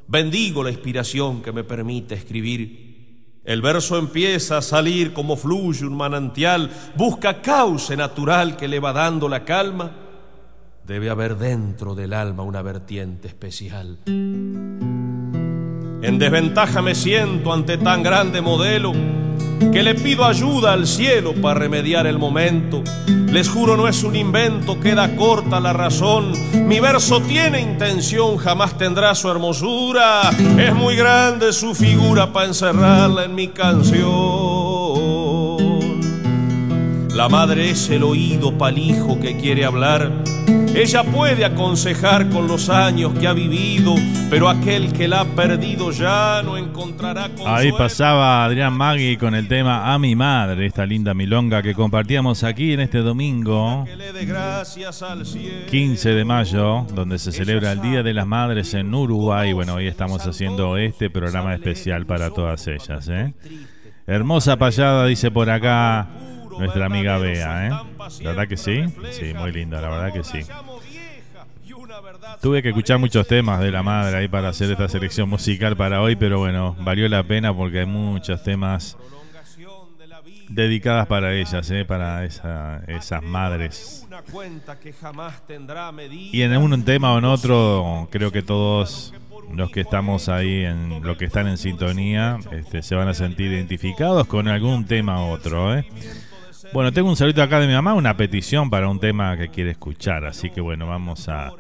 bendigo la inspiración que me permite escribir. El verso empieza a salir como fluye un manantial, busca cauce natural que le va dando la calma. Debe haber dentro del alma una vertiente especial. En desventaja me siento ante tan grande modelo que le pido ayuda al cielo para remediar el momento. Les juro no es un invento, queda corta la razón. Mi verso tiene intención, jamás tendrá su hermosura. Es muy grande su figura para encerrarla en mi canción. La madre es el oído pa'l hijo que quiere hablar. Ella puede aconsejar con los años que ha vivido, pero aquel que la ha perdido ya no encontrará consuelo. Ahí pasaba Adrián Magui con el tema A mi madre, esta linda milonga que compartíamos aquí en este domingo 15 de mayo, donde se celebra el Día de las Madres en Uruguay. Bueno, hoy estamos haciendo este programa especial para todas ellas. ¿eh? Hermosa payada, dice por acá nuestra amiga Bea, ¿eh? ¿La verdad que sí? Sí, muy linda, la verdad que sí. Tuve que escuchar muchos temas de la madre ahí para hacer esta selección musical para hoy, pero bueno, valió la pena porque hay muchos temas dedicadas para ellas, ¿eh? para esas madres. Y en un tema o en otro, creo que todos los que estamos ahí, en lo que están en sintonía, este, se van a sentir identificados con algún tema u otro. ¿eh? Bueno, tengo un saludo acá de mi mamá, una petición para un tema que quiere escuchar, así que bueno, vamos a,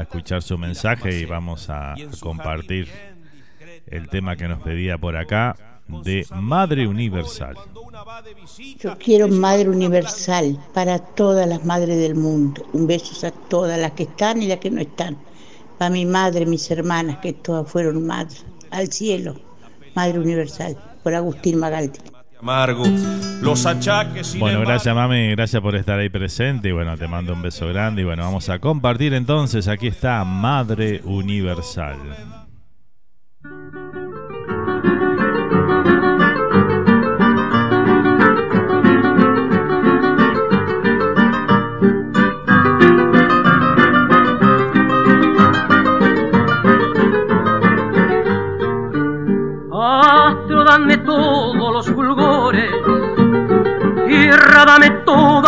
escuchar su mensaje y vamos a, compartir el tema que nos pedía por acá de Madre Universal. Yo quiero Madre Universal para todas las madres del mundo. Un beso a todas las que están y las que no están. Para mi madre, mis hermanas, que todas fueron madres. Al cielo, Madre Universal, por Agustín Magaldi. Amargo, los achaques. sin Bueno, gracias mami, gracias por estar ahí presente y bueno, te mando un beso grande y bueno, vamos a compartir entonces, aquí está Madre Universal.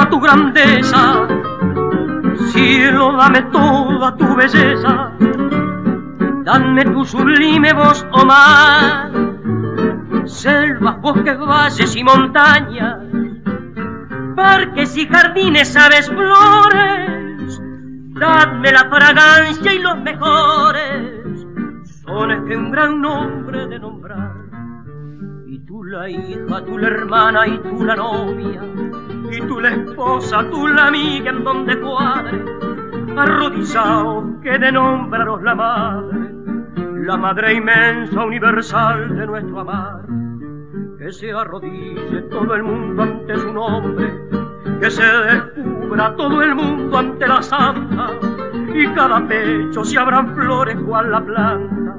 Tu grandeza, cielo, dame toda tu belleza, dame tu sublime voz, o mar, selvas, bosques, valles y montañas, parques y jardines, aves, flores, dadme la fragancia y los mejores. Sones que un gran nombre de nombrar. Y tú la hija, tú la hermana y tú la novia, y tú la esposa, tú la amiga en donde cuadre, arrodillado que de nombraros la madre, la madre inmensa universal de nuestro amar. Que se arrodille todo el mundo ante su nombre, que se descubra todo el mundo ante la santa, y cada pecho se abran flores cual la planta,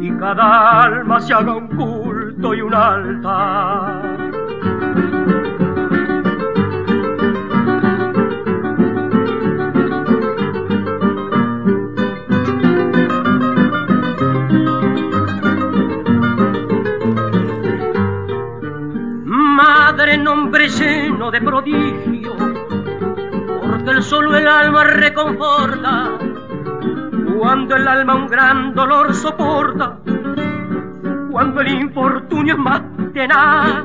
y cada alma se haga un culto y un altar. Madre, nombre lleno de prodigio, porque el solo el alma reconforta, cuando el alma un gran dolor soporta, cuando el infortunio es más tenaz.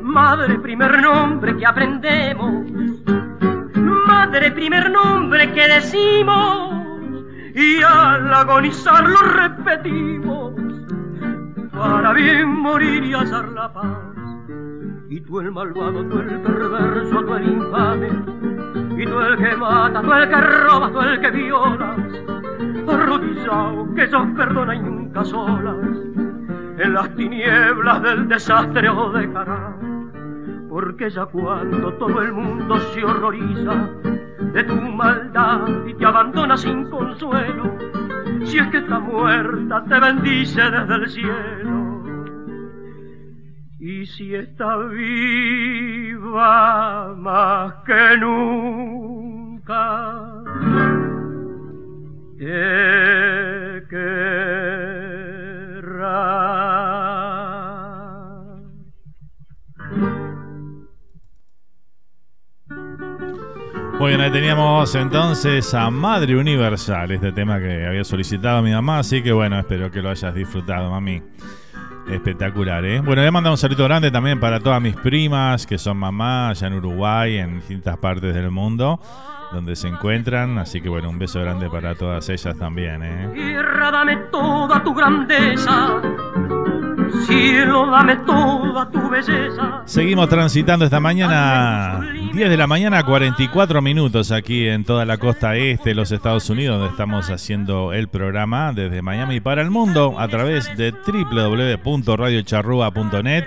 Madre, primer nombre que aprendemos, madre, primer nombre que decimos, y al agonizar lo repetimos, para bien morir y hallar la paz. Y tú el malvado, tú el perverso, tú el infame, y tú el que mata, tú el que roba, tú el que viola, arrodillado que sos perdona y nunca solas, en las tinieblas del desastre o dejará, porque ya cuando todo el mundo se horroriza de tu maldad y te abandona sin consuelo, si es que está muerta te bendice desde el cielo. Y si está viva más que nunca, te querrá. Muy bien, ahí teníamos entonces a Madre Universal, este tema que había solicitado mi mamá, así que bueno, espero que lo hayas disfrutado, mami. Espectacular, ¿eh? Bueno, le mando un saludo grande también para todas mis primas que son mamás allá en Uruguay, en distintas partes del mundo, donde se encuentran. Así que bueno, un beso grande para todas ellas también, ¿eh? Cielo, dame toda tu belleza. Seguimos transitando esta mañana, 10 de la mañana, 44 minutos aquí en toda la costa este de los Estados Unidos, donde estamos haciendo el programa desde Miami para el mundo a través de www.radiocharrúa.net,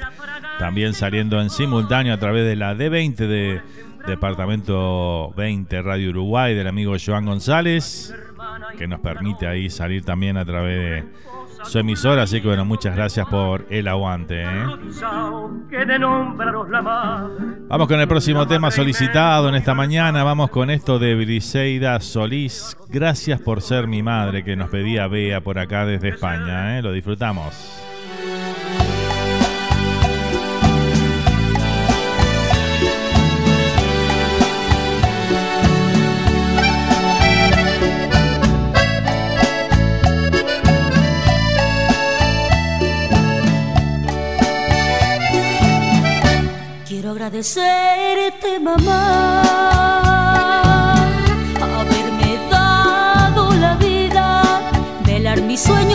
también saliendo en simultáneo a través de la D20 de Departamento 20 Radio Uruguay del amigo Joan González, que nos permite ahí salir también a través de su emisora, así que bueno, muchas gracias por el aguante. ¿eh? Vamos con el próximo tema solicitado en esta mañana. Vamos con esto de Briseida Solís. Gracias por ser mi madre, que nos pedía Bea por acá desde España. ¿eh? Lo disfrutamos. Agradecerte, mamá, haberme dado la vida, velar mis sueños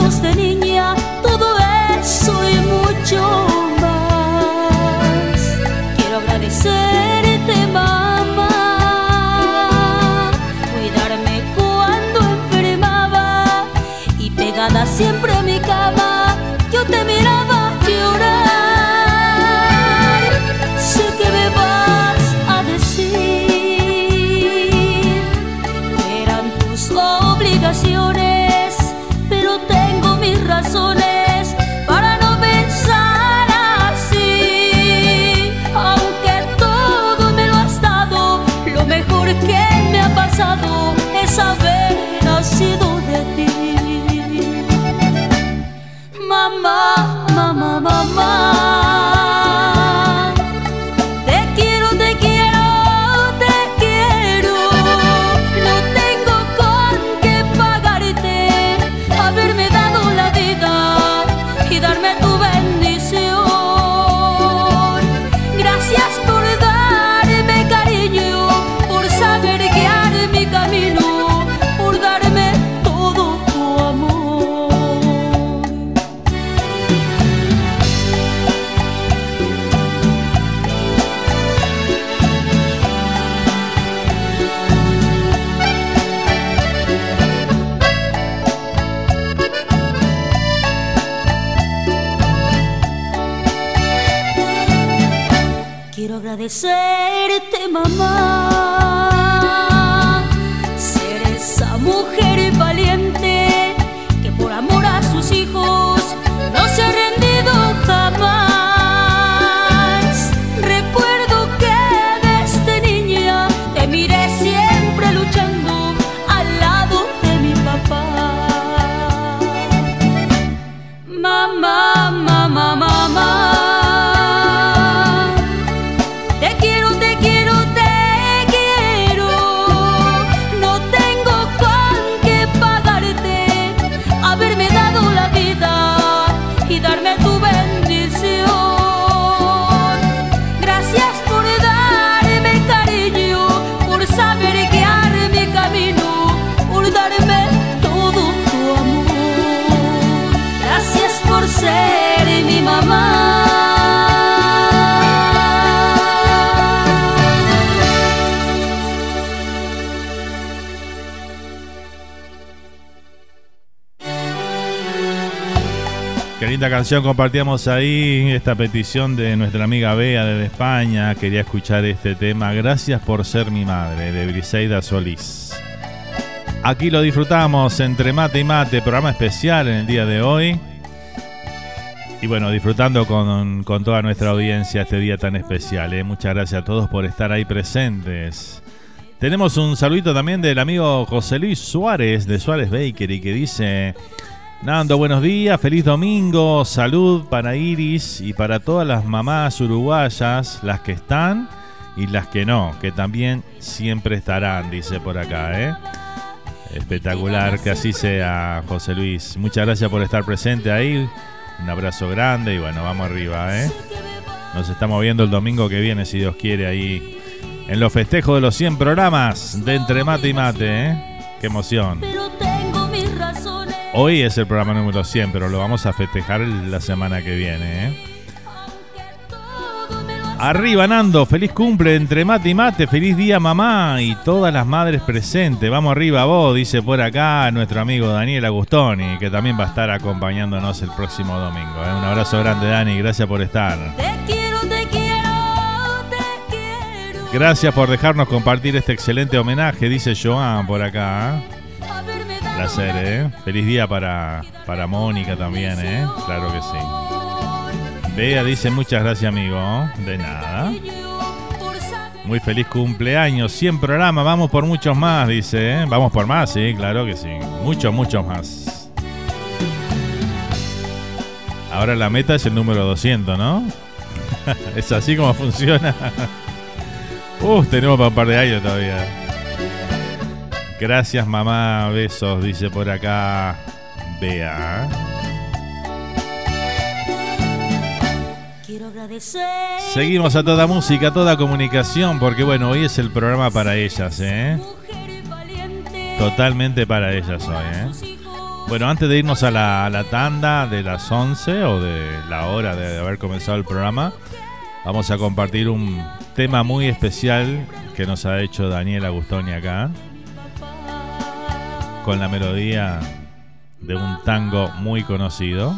agradecerte, canción compartíamos ahí, esta petición de nuestra amiga Bea desde España. Quería escuchar este tema. Gracias por ser mi madre, de Briseida Solís. Aquí lo disfrutamos entre mate y mate, programa especial en el día de hoy. Y bueno, disfrutando con, con toda nuestra audiencia este día tan especial. ¿eh? Muchas gracias a todos por estar ahí presentes. Tenemos un saludito también del amigo José Luis Suárez de Suárez Bakery que dice... Nando, buenos días, feliz domingo, salud para Iris y para todas las mamás uruguayas, las que están y las que no, que también siempre estarán, dice por acá, ¿eh? Espectacular, que así sea, José Luis. Muchas gracias por estar presente ahí. Un abrazo grande y bueno, vamos arriba, ¿eh? Nos estamos viendo el domingo que viene, si Dios quiere, ahí en los festejos de los 100 programas de Entre Mate y Mate, ¿eh? Qué emoción. Hoy es el programa número 100, pero lo vamos a festejar la semana que viene. ¿eh? Arriba Nando, feliz cumple entre mate y mate, feliz día mamá y todas las madres presentes. Vamos arriba vos, dice por acá nuestro amigo Daniel Agustoni, que también va a estar acompañándonos el próximo domingo. ¿eh? Un abrazo grande Dani, gracias por estar. Te quiero, te quiero, te quiero. Gracias por dejarnos compartir este excelente homenaje, dice Joan por acá. ¿eh? Placer, ¿eh? Feliz día para, para Mónica también, ¿eh? Claro que sí. Bea dice muchas gracias, amigo. De nada. Muy feliz cumpleaños. 100 programas. Vamos por muchos más, dice. ¿eh? Vamos por más, sí, claro que sí. Muchos, muchos más. Ahora la meta es el número 200, ¿no? es así como funciona. Uh, tenemos para un par de años todavía. Gracias mamá, besos, dice por acá Bea. Quiero agradecer. Seguimos a toda música, a toda comunicación, porque bueno, hoy es el programa para ellas, ¿eh? Totalmente para ellas hoy, ¿eh? Bueno, antes de irnos a la, a la tanda de las 11 o de la hora de haber comenzado el programa, vamos a compartir un tema muy especial que nos ha hecho Daniel Agustoni acá. Con la melodía de un tango muy conocido.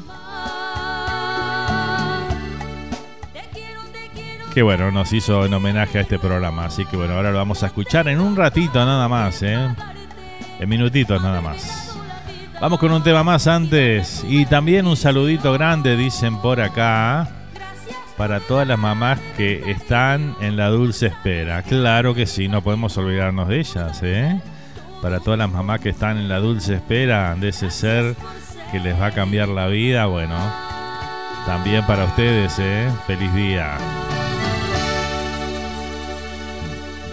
Que bueno, nos hizo en homenaje a este programa. Así que bueno, ahora lo vamos a escuchar en un ratito nada más, ¿eh? En minutitos nada más. Vamos con un tema más antes. Y también un saludito grande, dicen por acá. Para todas las mamás que están en la dulce espera. Claro que sí, no podemos olvidarnos de ellas, ¿eh? Para todas las mamás que están en la dulce espera de ese ser que les va a cambiar la vida, bueno, también para ustedes, ¿eh? Feliz día.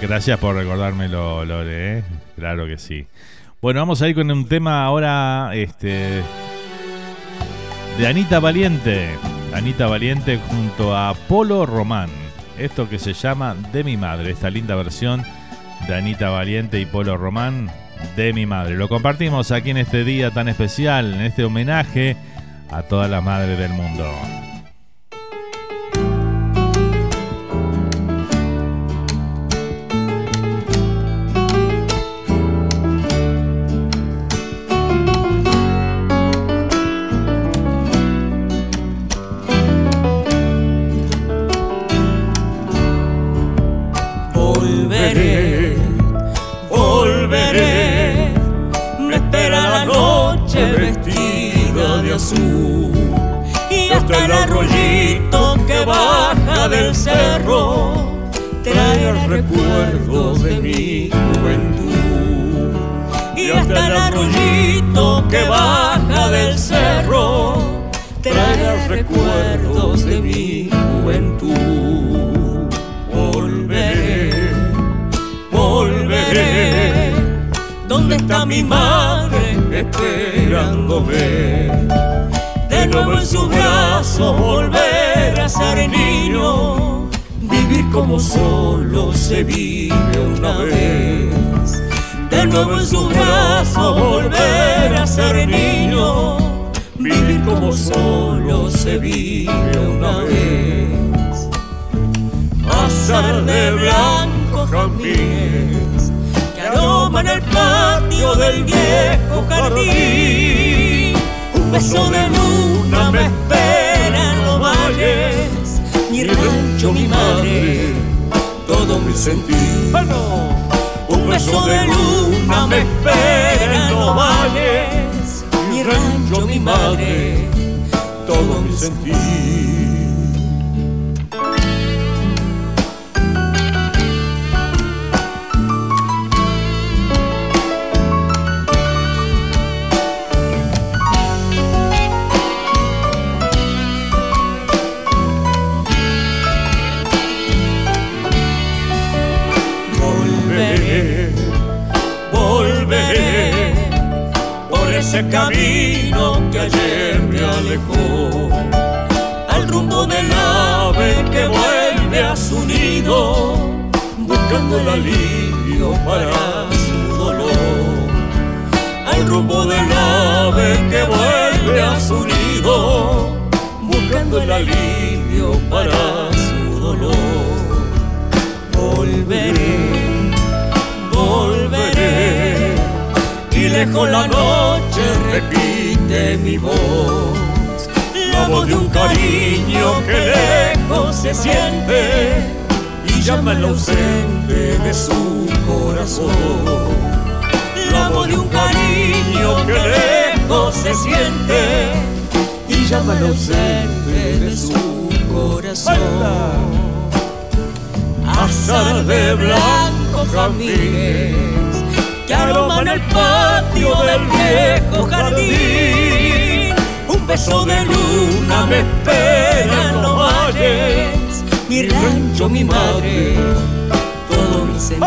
Gracias por recordármelo, Lore, ¿eh? Claro que sí. Bueno, vamos a ir con un tema ahora este, de Anita Valiente. Anita Valiente junto a Polo Román. Esto que se llama De mi madre, esta linda versión de Anita Valiente y Polo Román de mi madre. Lo compartimos aquí en este día tan especial, en este homenaje a todas las madres del mundo. Cerro trae recuerdos de mi juventud. y hasta el arroyito que baja del cerro trae recuerdos de mi juventud. Volveré volveré ¿Dónde está mi madre esperándome? De nuevo en sus brazos volver a ser niño Vivir como solo se vive una vez. De nuevo en sus brazos volver a ser niño. Vivir como solo se vive una vez. Pasar de blanco jazmines que aroman el patio del viejo jardín. Un beso de luna me espera en los valles, mi rancho, mi madre, todo mi sentir. Un beso de luna me espera en los valles, mi rancho, mi madre, todo mi sentir. Ese camino que ayer me alejó, al rumbo del ave que vuelve a su nido, buscando el alivio para su dolor, al rumbo del ave que vuelve a su nido, buscando el alivio para su dolor. Volveré. Lejos la noche repite mi voz, la voz de un cariño que lejos se siente y llama al ausente de su corazón. La voz de un cariño que lejos se siente y llama al ausente de su corazón azar de blanco jazmines que aroman el patio del viejo jardín. Un beso de luna me espera en los valles, mi rancho, mi madre, todo mi sentir.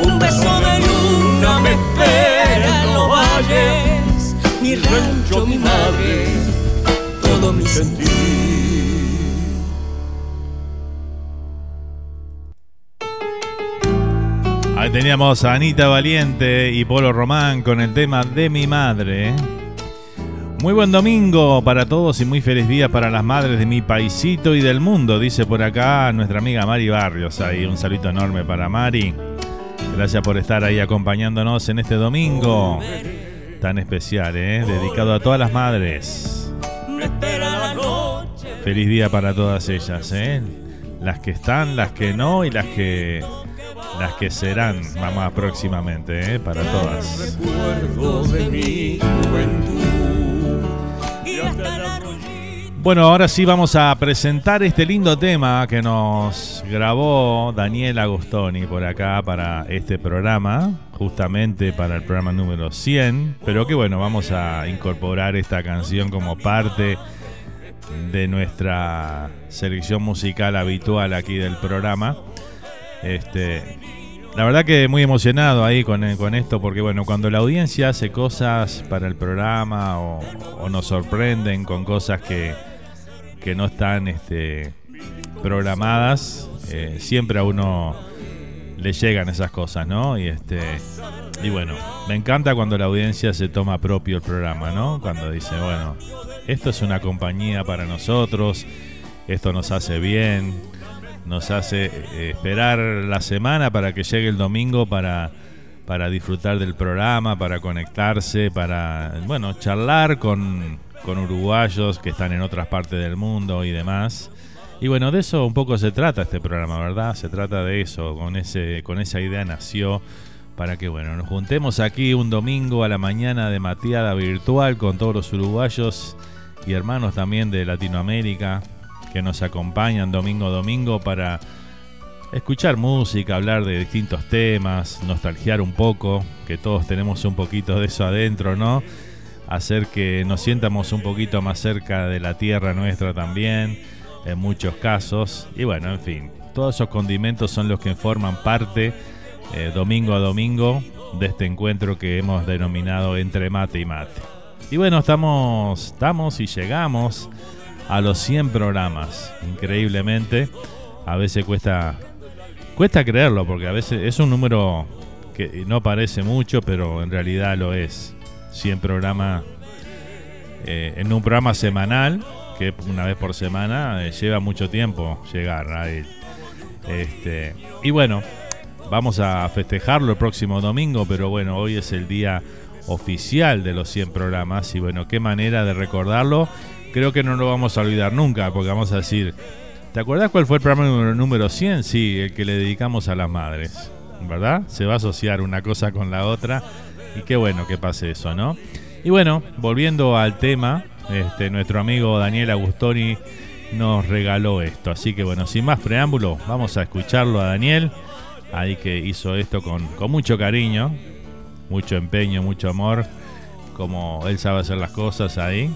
Un beso de luna me espera en los valles, mi rancho, mi madre, todo mi sentir. Teníamos a Anita Valiente y Polo Román con el tema de mi madre. Muy buen domingo para todos y muy feliz día para las madres de mi paisito y del mundo, dice por acá nuestra amiga Mari Barrios. Ahí un saludo enorme para Mari. Gracias por estar ahí acompañándonos en este domingo tan especial, ¿eh? dedicado a todas las madres. Feliz día para todas ellas, ¿eh? las que están, las que no y las que las que serán mamá próximamente, ¿eh? para todas. Bueno, ahora sí vamos a presentar este lindo tema que nos grabó Daniel Agostoni por acá para este programa, justamente para el programa número 100, pero que bueno, vamos a incorporar esta canción como parte de nuestra selección musical habitual aquí del programa. Este, la verdad que muy emocionado ahí con, con esto, porque bueno, cuando la audiencia hace cosas para el programa o, o nos sorprenden con cosas que, que no están este, programadas, eh, siempre a uno le llegan esas cosas, ¿no? Y este y bueno, me encanta cuando la audiencia se toma propio el programa, ¿no? Cuando dice, bueno, esto es una compañía para nosotros, esto nos hace bien, nos hace eh, esperar la semana para que llegue el domingo para para disfrutar del programa, para conectarse, para bueno, charlar con, con uruguayos que están en otras partes del mundo y demás. Y bueno, de eso un poco se trata este programa, ¿verdad? Se trata de eso, con, ese, con esa idea nació para que, bueno, nos juntemos aquí un domingo a la mañana de mateada virtual con todos los uruguayos y hermanos también de Latinoamérica que nos acompañan domingo a domingo para escuchar música, hablar de distintos temas, nostalgiar un poco, que todos tenemos un poquito de eso adentro, ¿no? Hacer que nos sientamos un poquito más cerca de la tierra nuestra también en muchos casos. Y bueno, en fin, todos esos condimentos son los que forman parte eh, domingo a domingo de este encuentro que hemos denominado entre mate y mate. Y bueno, estamos, estamos y llegamos a los 100 programas, increíblemente. A veces cuesta, cuesta creerlo porque a veces es un número que no parece mucho, pero en realidad lo es. 100 programas eh, en un programa semanal que una vez por semana eh, lleva mucho tiempo llegar a él. Este, y bueno, vamos a festejarlo el próximo domingo, pero bueno, hoy es el día oficial de los 100 programas y bueno, qué manera de recordarlo. Creo que no lo vamos a olvidar nunca, porque vamos a decir, ¿te acuerdas cuál fue el programa número, número 100? Sí, el que le dedicamos a las madres, ¿verdad? Se va a asociar una cosa con la otra y qué bueno que pase eso, ¿no? Y bueno, volviendo al tema, este, nuestro amigo Daniel Agustoni nos regaló esto. Así que bueno, sin más preámbulo, vamos a escucharlo a Daniel. Ahí que hizo esto con mucho cariño, mucho empeño, mucho amor. Como él sabe hacer las cosas ahí.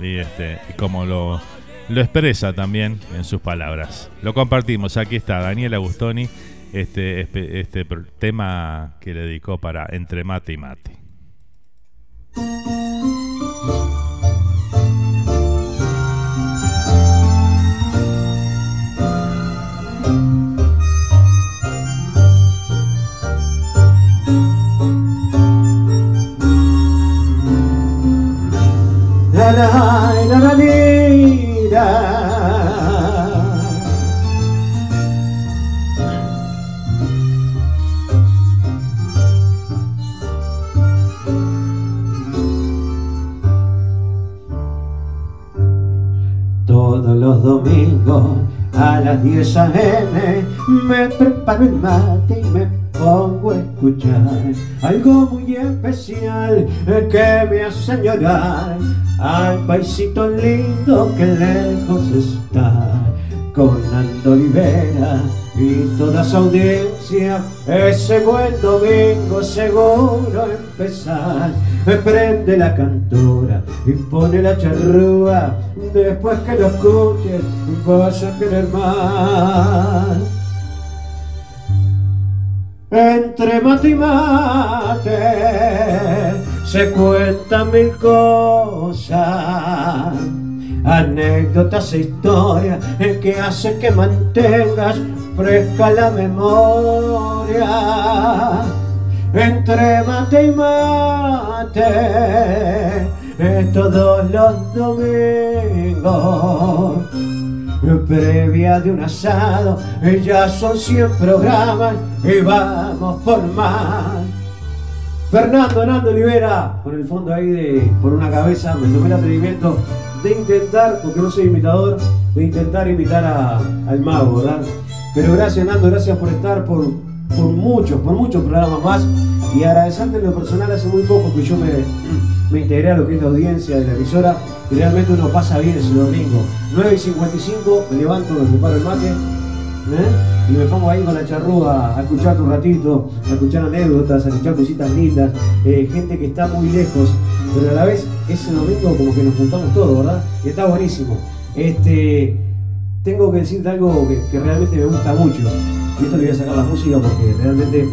Y, este, y como lo, expresa también en sus palabras. Lo compartimos. Aquí está Daniel Agustoni. Este, este tema que le dedicó para Entre Mate y Mate. Todos los domingos a las 10 a.m. me preparo el mate y me pongo a escuchar algo muy especial que me hace llorar al paisito lindo que lejos está con Nando Olivera y toda su audiencia. Ese buen domingo seguro empezar. Prende la cantora y pone la charrúa. Después que lo escuches vas a querer más. Entre mate y mate se cuentan mil cosas, anécdotas e historias que hacen que mantengas fresca la memoria. Entre mate y mate, todos los domingos previa de un asado, ya son 100 programas y vamos por más. Fernando Nando Olivera, con el fondo ahí de por una cabeza, me tomé el atrevimiento de intentar, porque no soy imitador, de intentar imitar al mago, ¿verdad? Pero gracias Nando, gracias por estar por, por muchos, por muchos programas más y agradecerte en lo personal hace muy poco que yo me, me integré a lo que es la audiencia de la emisora y realmente uno pasa bien ese domingo. 9 y 55, me levanto, me preparo el mate. ¿Eh? y me pongo ahí con la charrúa a escuchar un ratito, a escuchar anécdotas, a escuchar cositas lindas, eh, gente que está muy lejos, pero a la vez ese domingo como que nos juntamos todos, ¿verdad? Y está buenísimo. Este, tengo que decirte algo que, que realmente me gusta mucho, y esto le voy a sacar la música porque realmente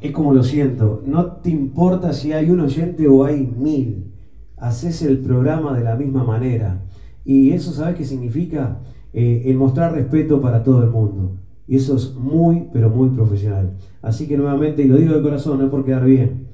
es como lo siento, no te importa si hay un oyente o hay mil, haces el programa de la misma manera. Y eso, ¿sabes qué significa? Eh, el mostrar respeto para todo el mundo. Y eso es muy, pero muy profesional. Así que nuevamente, y lo digo de corazón, no es por quedar bien.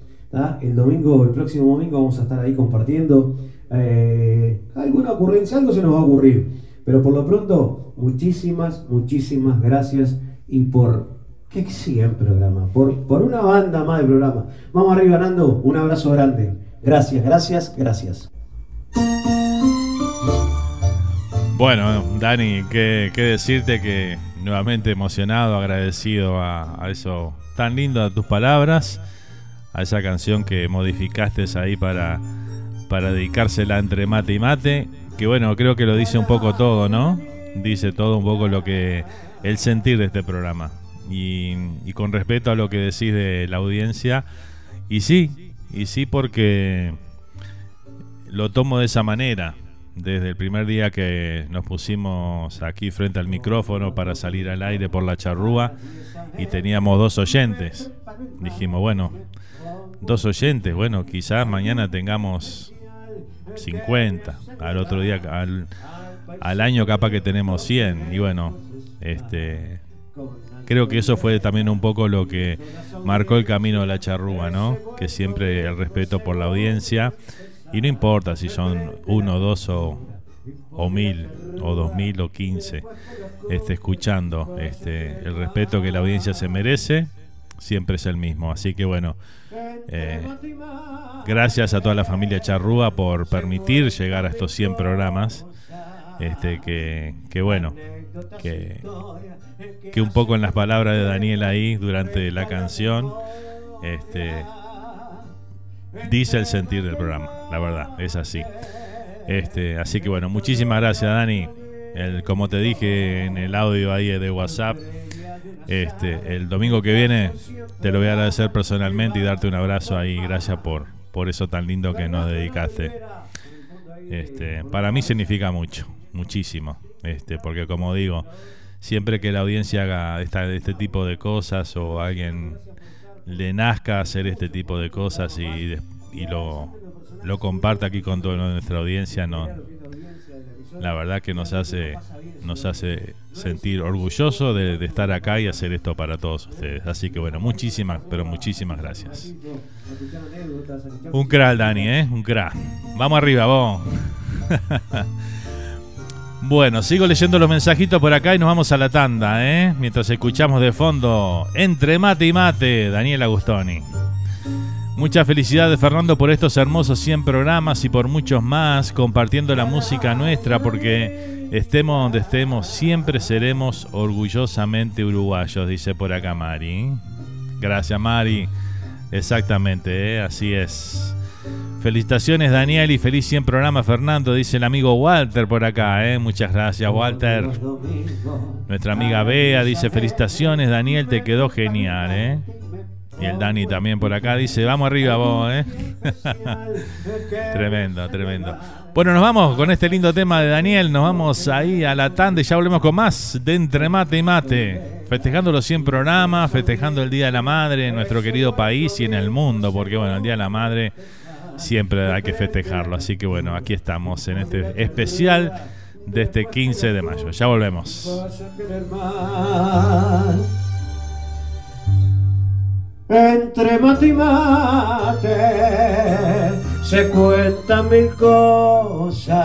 El domingo, el próximo domingo vamos a estar ahí compartiendo eh, alguna ocurrencia, algo se nos va a ocurrir. Pero por lo pronto, muchísimas, muchísimas gracias y por que siga el programa, por, por una banda más de programa. Vamos arriba, Nando, un abrazo grande. Gracias, gracias, gracias. Bueno, Dani, qué, decirte que nuevamente emocionado, agradecido a, eso tan lindo de tus palabras, a esa canción que modificaste ahí para, para dedicársela entre mate y mate, que bueno, creo que lo dice un poco todo, ¿no? Dice todo un poco lo que el sentir de este programa. Y, y con respeto a lo que decís de la audiencia, y sí, y sí porque lo tomo de esa manera desde el primer día que nos pusimos aquí frente al micrófono para salir al aire por la charrúa y teníamos dos oyentes. Dijimos, bueno, dos oyentes, bueno, quizás mañana tengamos 50, al otro día, al, año capaz que tenemos 100 y bueno, este creo que eso fue también un poco lo que marcó el camino de la charrúa, ¿no? Que siempre el respeto por la audiencia y no importa si son uno, dos o, mil, o dos mil o quince, este, escuchando. Este, el respeto que la audiencia se merece siempre es el mismo. Así que bueno, eh, gracias a toda la familia Charrúa por permitir llegar a estos 100 programas. Este, que, que bueno, que, que un poco en las palabras de Daniel ahí durante la canción, este, dice el sentir del programa, la verdad, es así. Este, así que bueno, muchísimas gracias Dani. El, como te dije en el audio ahí de WhatsApp, este, el domingo que viene te lo voy a agradecer personalmente y darte un abrazo ahí. Gracias por, por eso tan lindo que nos dedicaste. Este, para mí significa mucho, muchísimo. Este, porque como digo, siempre que la audiencia haga esta, este tipo de cosas o alguien le nazca hacer este tipo de cosas y, y lo, comparta aquí con toda nuestra audiencia, no, la verdad que nos hace, nos hace sentir orgulloso de, estar acá y hacer esto para todos ustedes. Así que bueno, muchísimas, pero muchísimas gracias. Un crack, Dani, ¿eh? Un crack. Vamos arriba, vos. Bueno, sigo leyendo los mensajitos por acá y nos vamos a la tanda, ¿eh? Mientras escuchamos de fondo Entre Mate y Mate, Daniel Agustoni. Muchas felicidades Fernando por estos hermosos 100 programas y por muchos más, compartiendo la música nuestra, porque estemos donde estemos, siempre seremos orgullosamente uruguayos, dice por acá Mari. Gracias Mari, exactamente, ¿eh? así es. Felicitaciones Daniel y feliz 100 programa Fernando, dice el amigo Walter por acá, ¿eh? muchas gracias Walter. Nuestra amiga Bea dice felicitaciones Daniel, te quedó genial. ¿eh? Y el Dani también por acá dice, vamos arriba vos, ¿eh? tremendo, tremendo. Bueno, nos vamos con este lindo tema de Daniel, nos vamos ahí a la tanda y ya volvemos con más de Entre Mate y Mate. Festejando los 100 programas, festejando el Día de la Madre en nuestro querido país y en el mundo, porque bueno, el Día de la Madre siempre hay que festejarlo. Así que bueno, aquí estamos en este especial de este 15 de mayo. Ya volvemos. Entre mate y mate se cuentan mil cosas,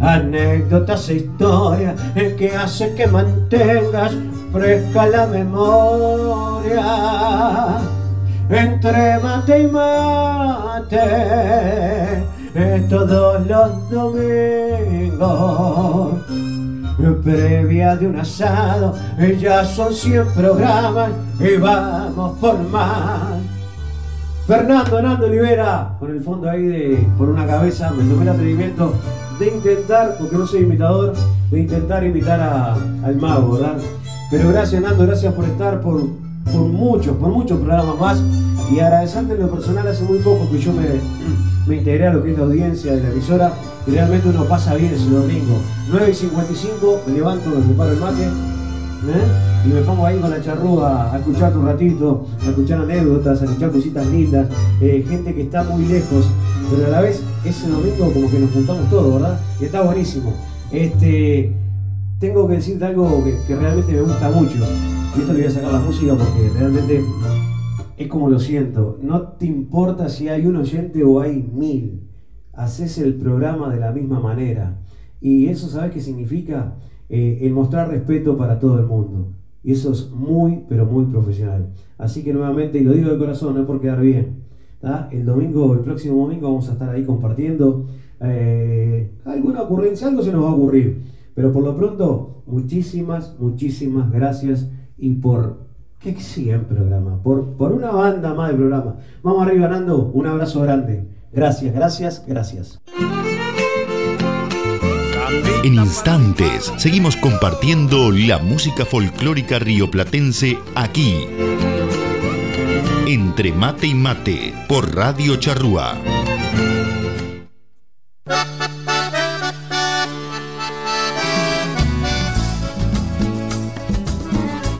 anécdotas e historias que hacen que mantengas fresca la memoria entre mate y mate, todos los domingos, previa de un asado, ya son 100 programas y vamos por más. Fernando Hernando Olivera, con el fondo ahí de por una cabeza, me tomé el atrevimiento de intentar, porque no soy imitador, de intentar imitar a- al mago, ¿verdad? Pero gracias Nando, gracias por estar por, por muchos, por muchos programas más. Y agradecerte en lo personal, hace muy poco que yo me, me integré a lo que es la audiencia de la emisora. Y realmente uno pasa bien ese domingo. 9 y 55, me levanto, me preparo el mate. ¿eh? Y me pongo ahí con la charrúa a escuchar un ratito, a escuchar anécdotas, a escuchar cositas lindas, eh, gente que está muy lejos, pero a la vez ese domingo como que nos juntamos todos, ¿verdad? Y está buenísimo. Este, tengo que decirte algo que, que realmente me gusta mucho. Y esto le voy a sacar la música porque realmente es como lo siento. No te importa si hay un oyente o hay mil. Haces el programa de la misma manera. Y eso, ¿sabes qué significa? Eh, el mostrar respeto para todo el mundo. Y eso es muy, pero muy profesional. Así que nuevamente, y lo digo de corazón, no es por quedar bien. El domingo, el próximo domingo vamos a estar ahí compartiendo eh, alguna ocurrencia, algo se nos va a ocurrir. Pero por lo pronto, muchísimas, muchísimas gracias y por que siga el programa, por, por una banda más de programa. Vamos arriba, Nando, un abrazo grande. Gracias, gracias, gracias. En instantes seguimos compartiendo la música folclórica rioplatense aquí. Entre mate y mate por Radio Charrúa.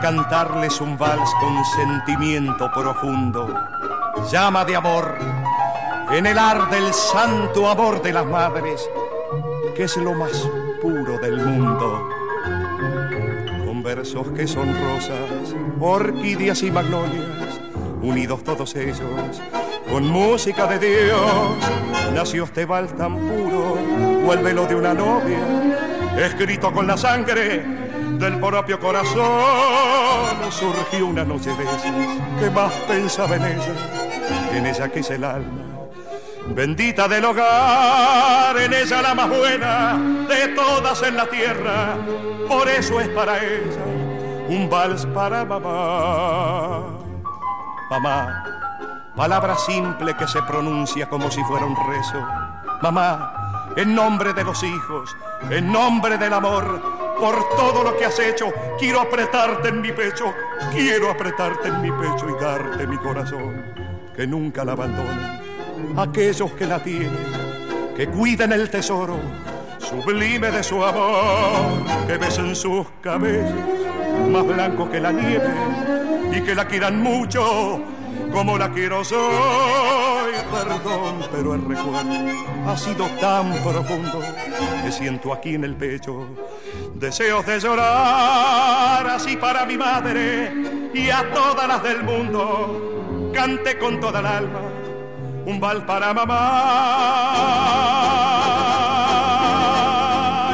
Cantarles un vals con sentimiento profundo, llama de amor, en el ar del santo amor de las madres, que es lo más puro del mundo. Con versos que son rosas, orquídeas y magnolias, unidos todos ellos, con música de Dios, nació este vals tan puro, o el velo de una novia, escrito con la sangre del propio corazón surgió una noche de esas que más pensaba en ella, en ella que es el alma. Bendita del hogar, en ella la más buena de todas en la tierra, por eso es para ella un vals para mamá. Mamá, palabra simple que se pronuncia como si fuera un rezo. Mamá, en nombre de los hijos, en nombre del amor, por todo lo que has hecho. Quiero apretarte en mi pecho, quiero apretarte en mi pecho y darte mi corazón. Que nunca la abandonen aquellos que la tienen, que cuiden el tesoro sublime de su amor, que besen sus cabellos más blancos que la nieve y que la quieran mucho como la quiero soy. Perdón, pero el recuerdo ha sido tan profundo que siento aquí en el pecho deseos de llorar así para mi madre y a todas las del mundo. Cante con toda el alma un bal para mamá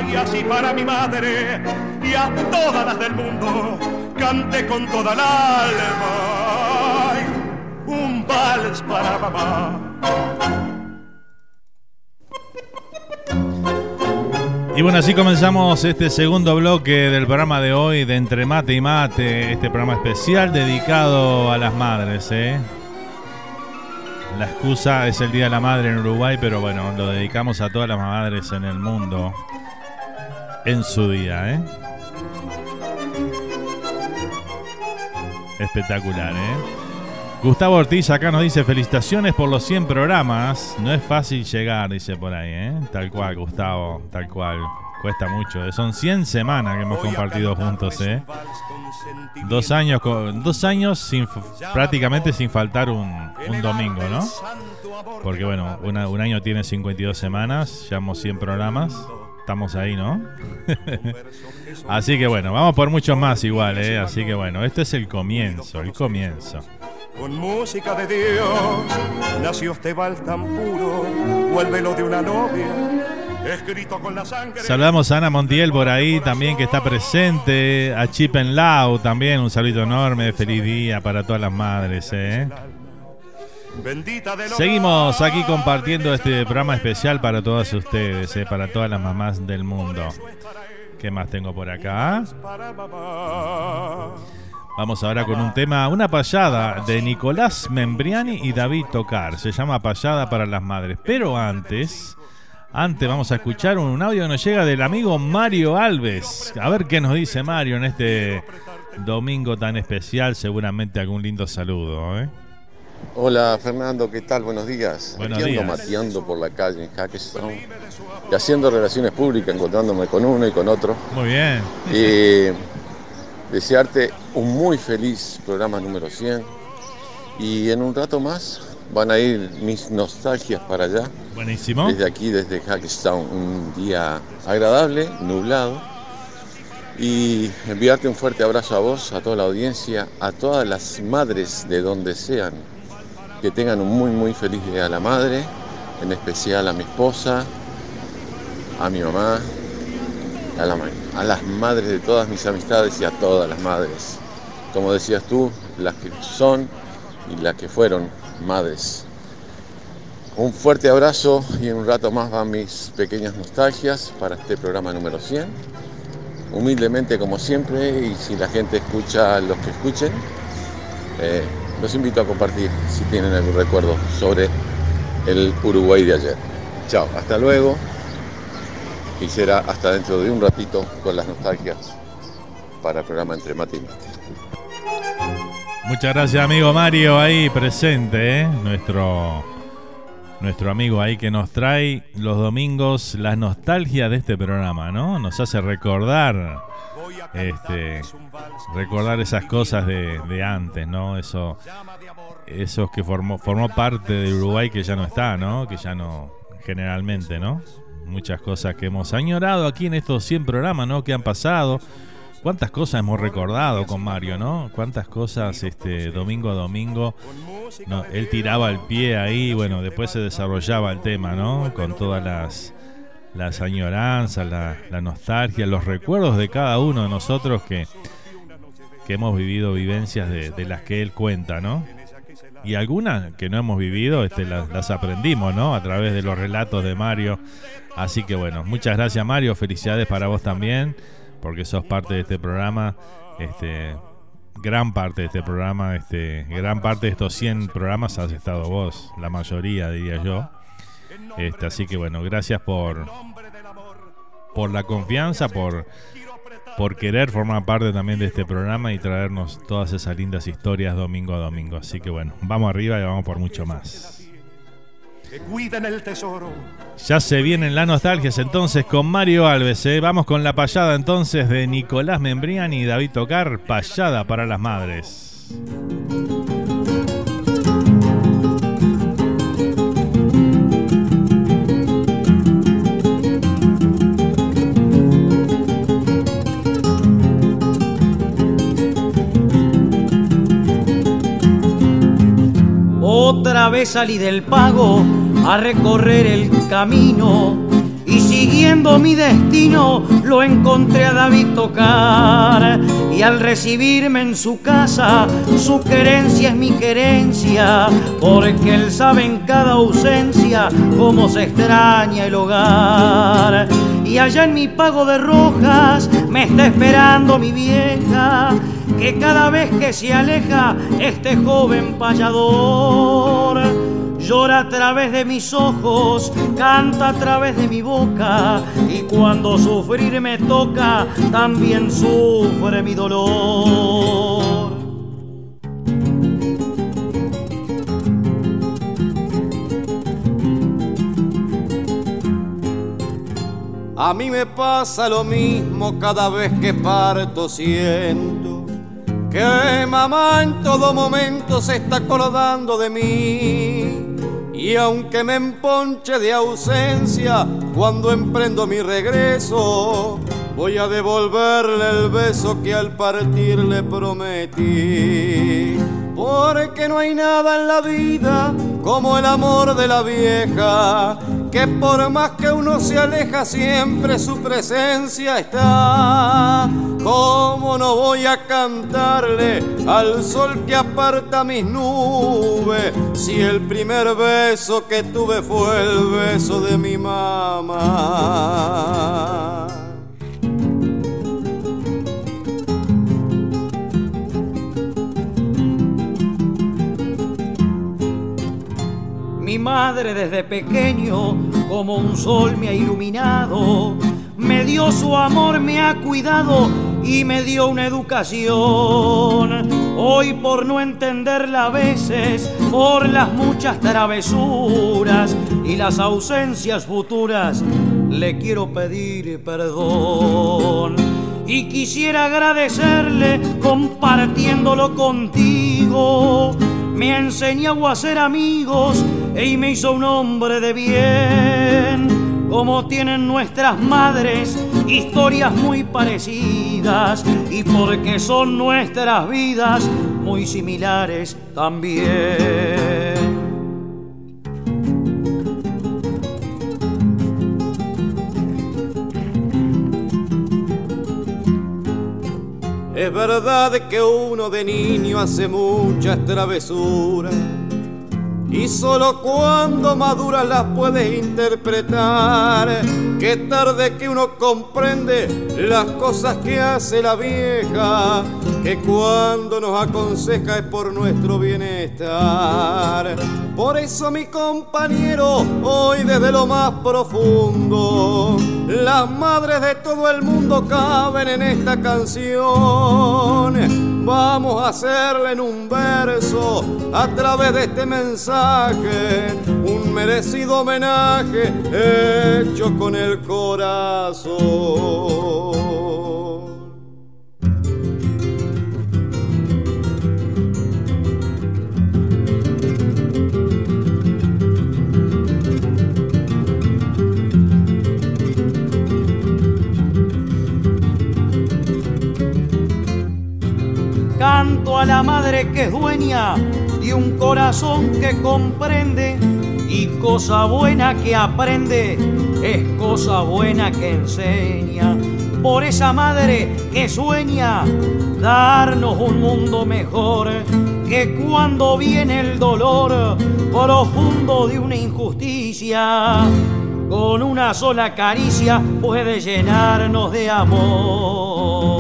y así para mi madre y a todas las del mundo. Cante con toda el alma para. Y bueno, así comenzamos este segundo bloque del programa de hoy de Entre Mate y Mate, este programa especial dedicado a las madres, ¿eh? La excusa es el Día de la Madre en Uruguay, pero bueno, lo dedicamos a todas las madres en el mundo en su día, ¿eh? Espectacular, ¿eh? Gustavo Ortiz acá nos dice felicitaciones por los 100 programas. No es fácil llegar, dice por ahí, ¿eh? Tal cual, Gustavo, tal cual. Cuesta mucho. eh. Son 100 semanas que hemos compartido juntos, ¿eh? Dos años, con- dos años sin, prácticamente sin faltar un, un domingo, ¿no? Porque bueno, una- un año tiene 52 semanas, llevamos 100 programas. Estamos ahí, ¿no? Así que bueno, vamos por muchos más igual, ¿eh? Así que bueno, este es el comienzo, el comienzo. Con música de Dios nació este vals tan puro, o el velo de una novia, escrito con la sangre. Saludamos a Ana Montiel por ahí también que está presente, a Chip en Lau también, un saludo enorme, feliz día para todas las madres, ¿eh? Seguimos aquí compartiendo este programa especial para todas ustedes, ¿eh? para todas las mamás del mundo. ¿Qué más tengo por acá? Vamos ahora con un tema, una payada de Nicolás Membriani y David Tocar. Se llama Payada para las Madres. Pero antes, antes vamos a escuchar un, un audio que nos llega del amigo Mario Alves. A ver qué nos dice Mario en este domingo tan especial. Seguramente algún lindo saludo. ¿eh? Hola Fernando, ¿qué tal? Buenos días. Buenos Aquí ando días. mateando por la calle en Hackettstown y haciendo relaciones públicas, encontrándome con uno y con otro. Muy bien. Y desearte un muy feliz programa número 100. Y en un rato más van a ir mis nostalgias para allá. Buenísimo. Desde aquí, desde Hackettstown, un día agradable, nublado. Y enviarte un fuerte abrazo a vos, a toda la audiencia, a todas las madres de donde sean. Que tengan un muy, muy feliz día a la madre, en especial a mi esposa, a mi mamá, a, las madres de todas mis amistades y a todas las madres. Como decías tú, las que son y las que fueron madres. Un fuerte abrazo y en un rato más van mis pequeñas nostalgias para este programa número 100. Humildemente como siempre y si la gente escucha los que escuchen, eh, los invito a compartir si tienen algún recuerdo sobre el Uruguay de ayer. Chao, hasta luego y será hasta dentro de un ratito con las nostalgias para el programa Entre Mate y Mate. Muchas gracias, amigo Mario, ahí presente, ¿eh? Nuestro, nuestro amigo ahí que nos trae los domingos la nostalgia de este programa, ¿no? Nos hace recordar, este, recordar esas cosas de, de antes, ¿no? Eso, esos que formó, formó parte de Uruguay que ya no está, ¿no? Que ya no, generalmente, ¿no? Muchas cosas que hemos añorado aquí en estos 100 programas, ¿no? Que han pasado. Cuántas cosas hemos recordado con Mario, ¿no? Cuántas cosas este domingo a domingo. No, él tiraba el pie ahí, bueno, después se desarrollaba el tema, ¿no? Con todas las, las añoranzas, la, nostalgia, los recuerdos de cada uno de nosotros que, que hemos vivido vivencias de, de las que él cuenta, ¿no? Y algunas que no hemos vivido, este, las, las aprendimos, ¿no? A través de los relatos de Mario. Así que bueno, muchas gracias Mario, felicidades para vos también, porque sos parte de este programa, este, gran parte de este programa, este, gran parte de estos 100 programas has estado vos, la mayoría diría yo. Este, así que bueno, gracias por, por la confianza, por, por querer formar parte también de este programa y traernos todas esas lindas historias domingo a domingo. Así que bueno, vamos arriba y vamos por mucho más. Que cuiden el tesoro. Ya se vienen las nostalgias entonces con Mario Alves. ¿eh? Vamos con la payada entonces de Nicolás Membriani y David Tocar, payada para las madres. Otra vez salí del pago a recorrer el camino y siguiendo mi destino lo encontré a David tocar. Y al recibirme en su casa su querencia es mi querencia porque él sabe en cada ausencia cómo se extraña el hogar. Y allá en mi pago de rojas me está esperando mi vieja que cada vez que se aleja este joven payador llora a través de mis ojos, canta a través de mi boca y cuando sufrir me toca también sufre mi dolor. A mí me pasa lo mismo cada vez que parto siento que mamá en todo momento se está acordando de mí. Y aunque me emponche de ausencia cuando emprendo mi regreso, voy a devolverle el beso que al partir le prometí. Porque no hay nada en la vida como el amor de la vieja, que por más que uno se aleja siempre su presencia está. ¿Cómo no voy a cantarle al sol que aparta mis nubes si el primer beso que tuve fue el beso de mi mamá? Mi madre desde pequeño, como un sol me ha iluminado, me dio su amor, me ha cuidado y me dio una educación. Hoy por no entenderla a veces, por las muchas travesuras y las ausencias futuras, le quiero pedir perdón. Y quisiera agradecerle compartiéndolo contigo. Me enseñó a ser amigos y me hizo un hombre de bien. Como tienen nuestras madres historias muy parecidas y porque son nuestras vidas muy similares también. Es verdad que uno de niño hace muchas travesuras y solo cuando maduras las puedes interpretar. Qué tarde que uno comprende las cosas que hace la vieja, que cuando nos aconseja es por nuestro bienestar. Por eso mi compañero, hoy desde lo más profundo, las madres de todo el mundo caben en esta canción. Vamos a hacerle en un verso a través de este mensaje un merecido homenaje hecho con el corazón. Canto a la madre que es dueña de un corazón que comprende y cosa buena que aprende es cosa buena que enseña. Por esa madre que sueña darnos un mundo mejor que cuando viene el dolor profundo de una injusticia, con una sola caricia puede llenarnos de amor.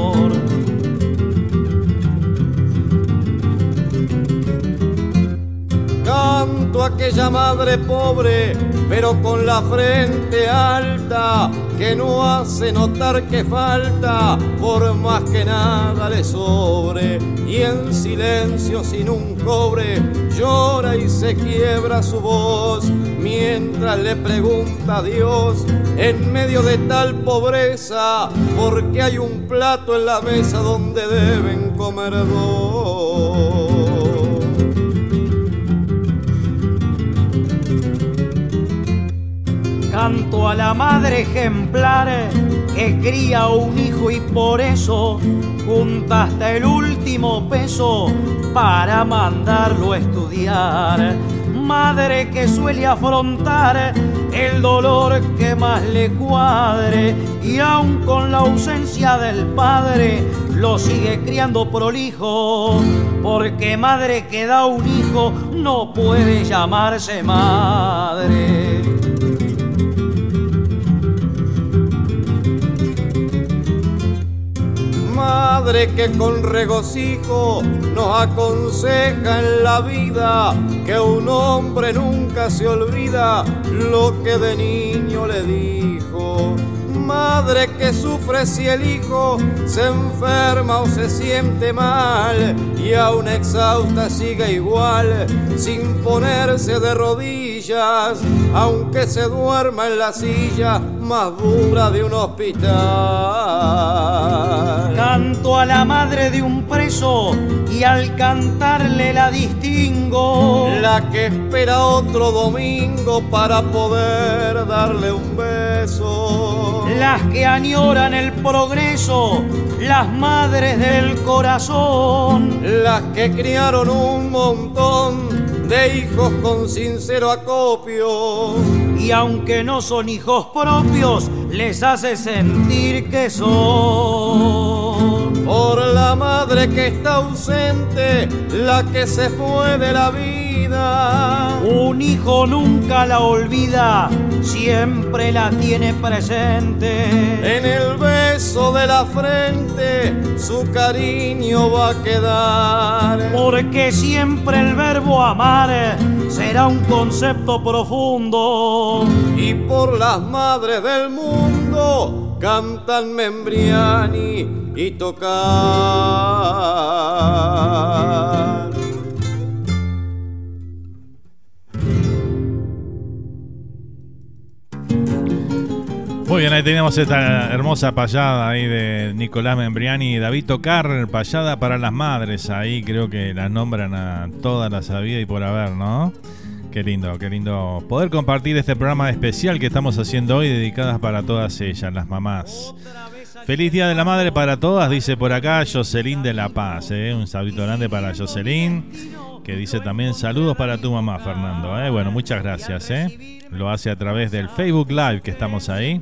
Canto a aquella madre pobre, pero con la frente alta, que no hace notar que falta, por más que nada le sobre, y en silencio sin un cobre, llora y se quiebra su voz, mientras le pregunta a Dios, en medio de tal pobreza, ¿por qué hay un plato en la mesa donde deben comer dos? Canto a la madre ejemplar que cría un hijo y por eso junta hasta el último peso para mandarlo a estudiar. Madre que suele afrontar el dolor que más le cuadre y aun con la ausencia del padre lo sigue criando prolijo, porque madre que da un hijo no puede llamarse madre. Madre que con regocijo nos aconseja en la vida que un hombre nunca se olvida lo que de niño le dijo. Madre que sufre si el hijo se enferma o se siente mal y aún exhausta sigue igual sin ponerse de rodillas rodillas, aunque se duerma en la silla más dura de un hospital. Canto a la madre de un preso y al cantarle la distingo. La que espera otro domingo para poder darle un beso. Las que añoran el progreso, las madres del corazón. Las que criaron un montón de hijos con sincero acopio. Y aunque no son hijos propios, les hace sentir que son. Por la madre que está ausente, la que se fue de la vida. Un hijo nunca la olvida, siempre la tiene presente. En el beso de la frente, su cariño va a quedar. Porque siempre el verbo amar será un concepto profundo. Y por las madres del mundo cantan Membriani y tocar. Muy bien, ahí tenemos esta hermosa payada ahí de Nicolás Membriani y David Tocar, payada para las madres. Ahí creo que las nombran a todas las vida y por haber, ¿no? Qué lindo, qué lindo poder compartir este programa especial que estamos haciendo hoy, dedicadas para todas ellas, las mamás. Feliz Día de la Madre para todas, dice por acá Jocelyn de La Paz. ¿eh? Un saludito grande para Jocelyn, que dice también saludos para tu mamá, Fernando. ¿eh? Bueno, muchas gracias. ¿eh? Lo hace a través del Facebook Live que estamos ahí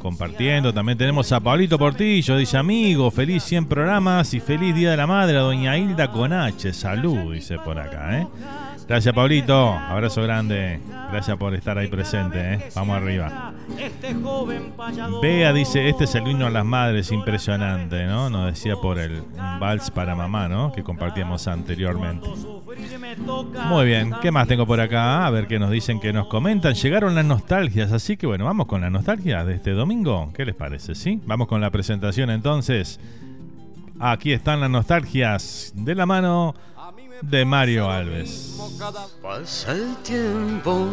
compartiendo. También tenemos a Pablito Portillo, dice amigo, feliz 100 programas y feliz Día de la Madre a doña Hilda Conache. Salud, dice por acá. ¿eh? Gracias, Pablito. Abrazo grande. Gracias por estar ahí presente. ¿eh? Vamos arriba. Bea dice, este es el himno a las madres, impresionante, ¿no? Nos decía por el vals para mamá, ¿no? Que compartíamos anteriormente. Muy bien, ¿qué más tengo por acá? A ver qué nos dicen, que nos comentan. Llegaron las nostalgias, así que bueno, vamos con la nostalgia de este domingo. ¿Qué les parece? ¿Sí? Vamos con la presentación entonces. Aquí están las nostalgias de la mano de Mario Alves. Pasa el tiempo,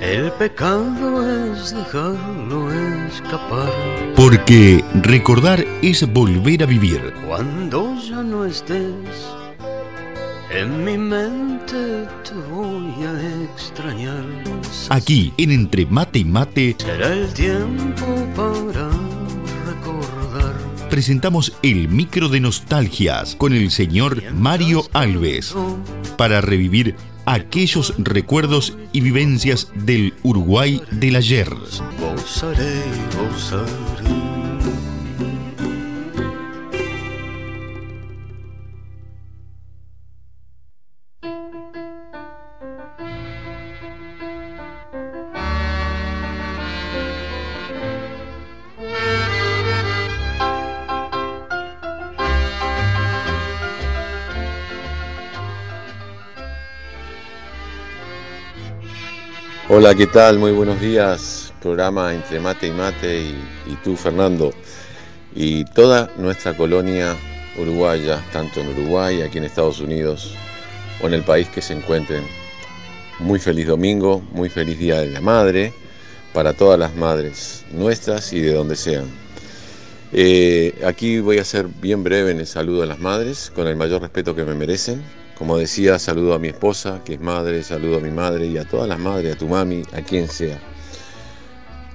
el pecado es dejarlo escapar. Porque recordar es volver a vivir. Cuando ya no estés, en mi mente te voy a extrañar. Aquí, en Entre Mate y Mate, Será el tiempo para recordar. presentamos el micro de nostalgias con el señor Mario Alves para revivir aquellos recuerdos y vivencias del Uruguay del ayer. Gozaré, gozaré. Hola, ¿qué tal? Muy buenos días. Programa entre mate y mate y, tú, Fernando. Y toda nuestra colonia uruguaya, tanto en Uruguay, aquí en Estados Unidos o en el país que se encuentren. Muy feliz domingo, muy feliz Día de la Madre para todas las madres nuestras y de donde sean. Eh, aquí voy a ser bien breve en el saludo a las madres, con el mayor respeto que me merecen. Como decía, saludo a mi esposa, que es madre, saludo a mi madre y a todas las madres, a tu mami, a quien sea.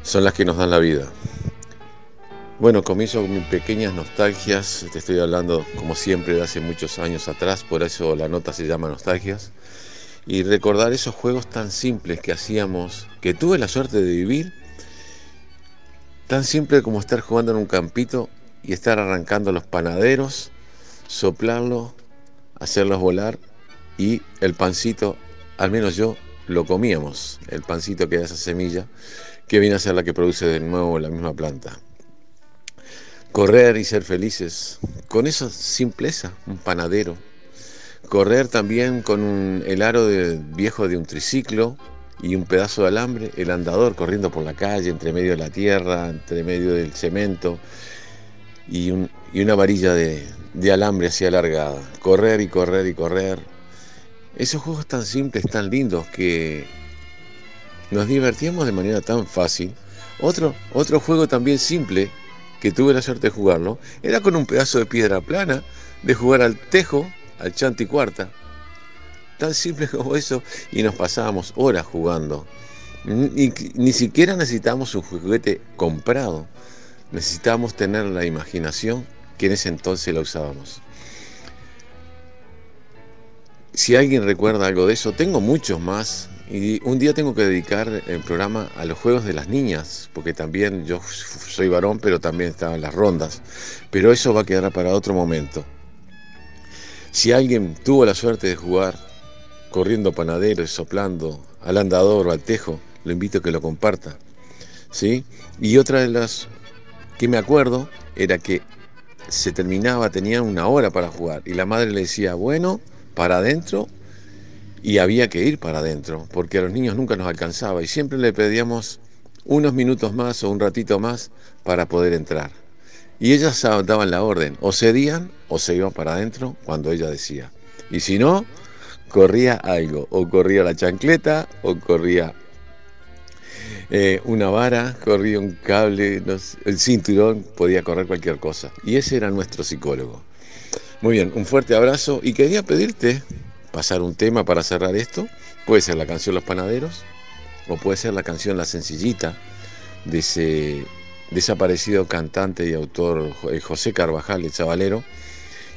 Son las que nos dan la vida. Bueno, comienzo con mis pequeñas nostalgias. Te estoy hablando, como siempre, de hace muchos años atrás, por eso la nota se llama Nostalgias. Y recordar esos juegos tan simples que hacíamos, que tuve la suerte de vivir, tan simple como estar jugando en un campito y estar arrancando los panaderos, soplarlos, hacerlos volar y el pancito, al menos yo, lo comíamos, el pancito que da esa semilla, que viene a ser la que produce de nuevo la misma planta. Correr y ser felices, con esa simpleza, un panadero. Correr también con un, el aro de, viejo de un triciclo y un pedazo de alambre, el andador corriendo por la calle, entre medio de la tierra, entre medio del cemento, y, un, y una varilla de, de alambre así alargada. Correr y correr y correr. Esos juegos tan simples, tan lindos, que nos divertíamos de manera tan fácil. Otro, otro juego también simple, que tuve la suerte de jugarlo, era con un pedazo de piedra plana, de jugar al tejo, al chanti cuarta. Tan simple como eso, y nos pasábamos horas jugando. Ni, ni siquiera necesitábamos un juguete comprado, necesitábamos tener la imaginación que en ese entonces la usábamos. Si alguien recuerda algo de eso, tengo muchos más. Y un día tengo que dedicar el programa a los juegos de las niñas, porque también yo soy varón, pero también estaban las rondas. Pero eso va a quedar para otro momento. Si alguien tuvo la suerte de jugar corriendo panadero y soplando al andador o al tejo, lo invito a que lo comparta. ¿Sí? Y otra de las que me acuerdo era que se terminaba, tenía una hora para jugar y la madre le decía, bueno, para adentro y había que ir para adentro, porque a los niños nunca nos alcanzaba y siempre le pedíamos unos minutos más o un ratito más para poder entrar. Y ellas daban la orden, o cedían o se iban para adentro cuando ella decía. Y si no, corría algo, o corría la chancleta, o corría eh, una vara, corría un cable, el cinturón, podía correr cualquier cosa. Y ese era nuestro psicólogo. Muy bien, un fuerte abrazo y quería pedirte pasar un tema para cerrar esto. Puede ser la canción Los Panaderos o puede ser la canción La Sencillita de ese desaparecido cantante y autor eh, José Carvajal, el chavalero,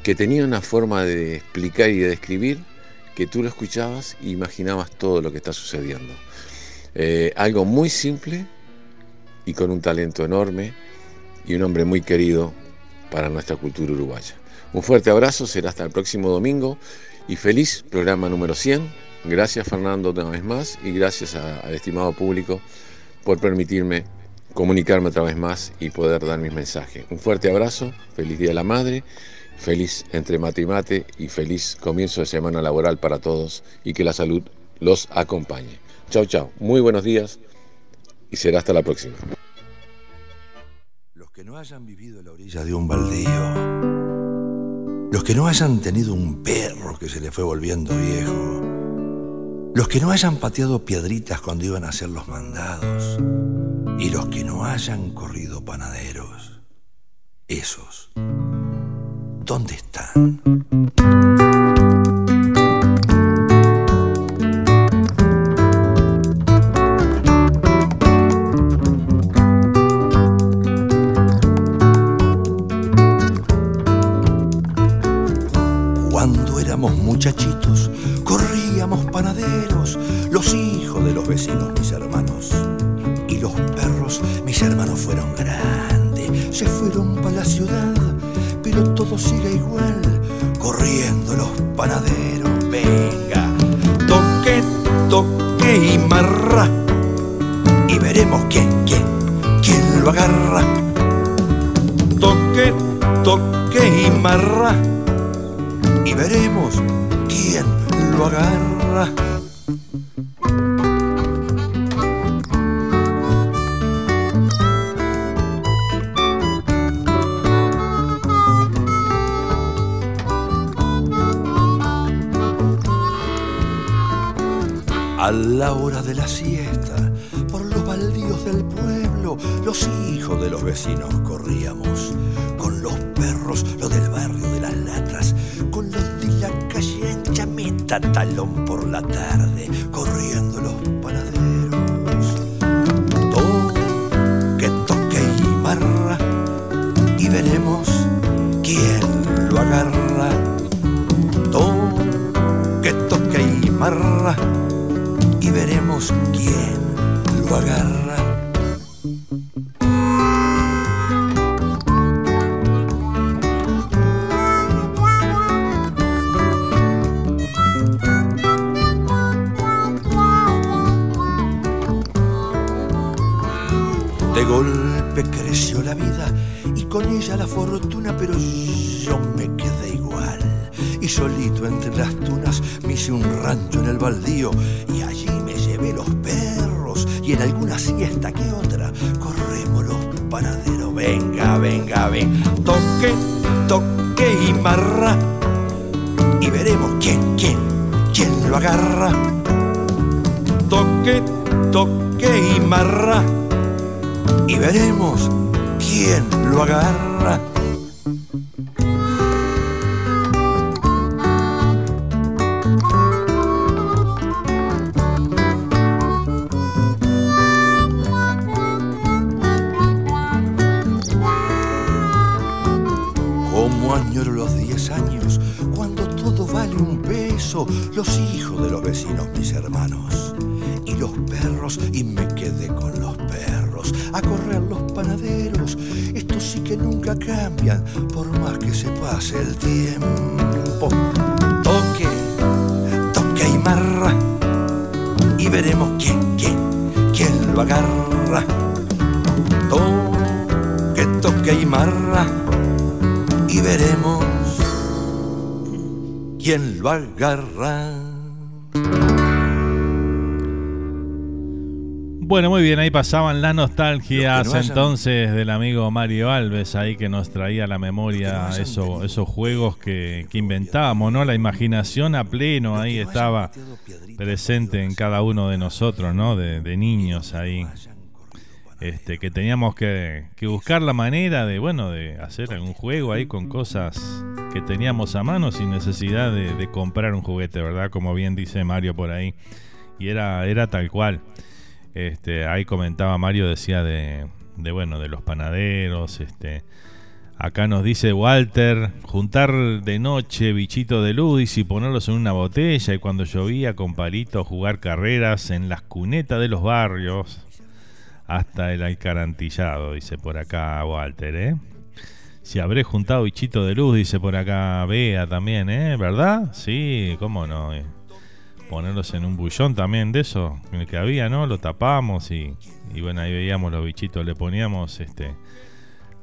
que tenía una forma de explicar y de describir que tú lo escuchabas e imaginabas todo lo que está sucediendo. Eh, algo muy simple y con un talento enorme y un hombre muy querido para nuestra cultura uruguaya. Un fuerte abrazo, será hasta el próximo domingo y feliz programa número 100. Gracias Fernando una vez más y gracias al estimado público por permitirme comunicarme otra vez más y poder dar mis mensajes. Un fuerte abrazo, feliz Día de la Madre, feliz entre mate y mate y feliz comienzo de semana laboral para todos y que la salud los acompañe. Chao, chao, muy buenos días y será hasta la próxima. Los que no hayan vivido en la orilla de un baldío, los que no hayan tenido un perro que se le fue volviendo viejo, los que no hayan pateado piedritas cuando iban a hacer los mandados, y los que no hayan corrido panaderos, esos, ¿dónde están? Muchachitos, corríamos panaderos, los hijos de los vecinos, mis hermanos. Y los perros, mis hermanos fueron grandes, se fueron para la ciudad, pero todo sigue igual, corriendo los panaderos. Venga, toque, toque y marra, y veremos quién, quién, quién lo agarra. Toque, toque y marra y veremos quién lo agarra. A la hora de la siesta, por los baldíos del pueblo, los hijos de los vecinos corríamos con los perros, los del ancha, meta talón por la tarde, corriendo los panaderos. Toque, toque y marra, y veremos quién lo agarra. Toque, toque y marra, y veremos quién lo agarra. La fortuna, pero yo me quedé igual. Y solito entre las tunas me hice un rancho en el baldío y allí me llevé los perros y en alguna siesta que otra corremos los panaderos. Venga, venga, ven, toque, toque y marra y veremos quién, quién, ¿quién lo agarra? Toque, toque y marra y veremos quién lo agarra. Como quién lo agarra. Bueno, muy bien, ahí pasaban las nostalgias hayan- entonces del amigo Mario Alves ahí que nos traía a la memoria eso- esos juegos que, que inventábamos, ¿no? La imaginación a pleno ahí estaba presente en cada uno de nosotros, ¿no? De, de niños ahí. Este, que teníamos que, que buscar la manera de, bueno, de hacer algún juego ahí con cosas que teníamos a mano sin necesidad de, comprar un juguete, ¿verdad? Como bien dice Mario por ahí. Y era, era tal cual. Este, ahí comentaba Mario, decía de, de bueno, de los panaderos, este. Acá nos dice Walter, juntar de noche bichitos de luz y ponerlos en una botella y cuando llovía con palitos jugar carreras en las cunetas de los barrios hasta el alcarantillado, dice por acá Walter, ¿eh? Si habré juntado bichito de luz, dice por acá Bea también, ¿eh? ¿Verdad? Sí, cómo no. eh. Ponerlos en un bullón también de eso, en el que había, ¿no? Lo tapamos y, y bueno, ahí veíamos los bichitos, le poníamos este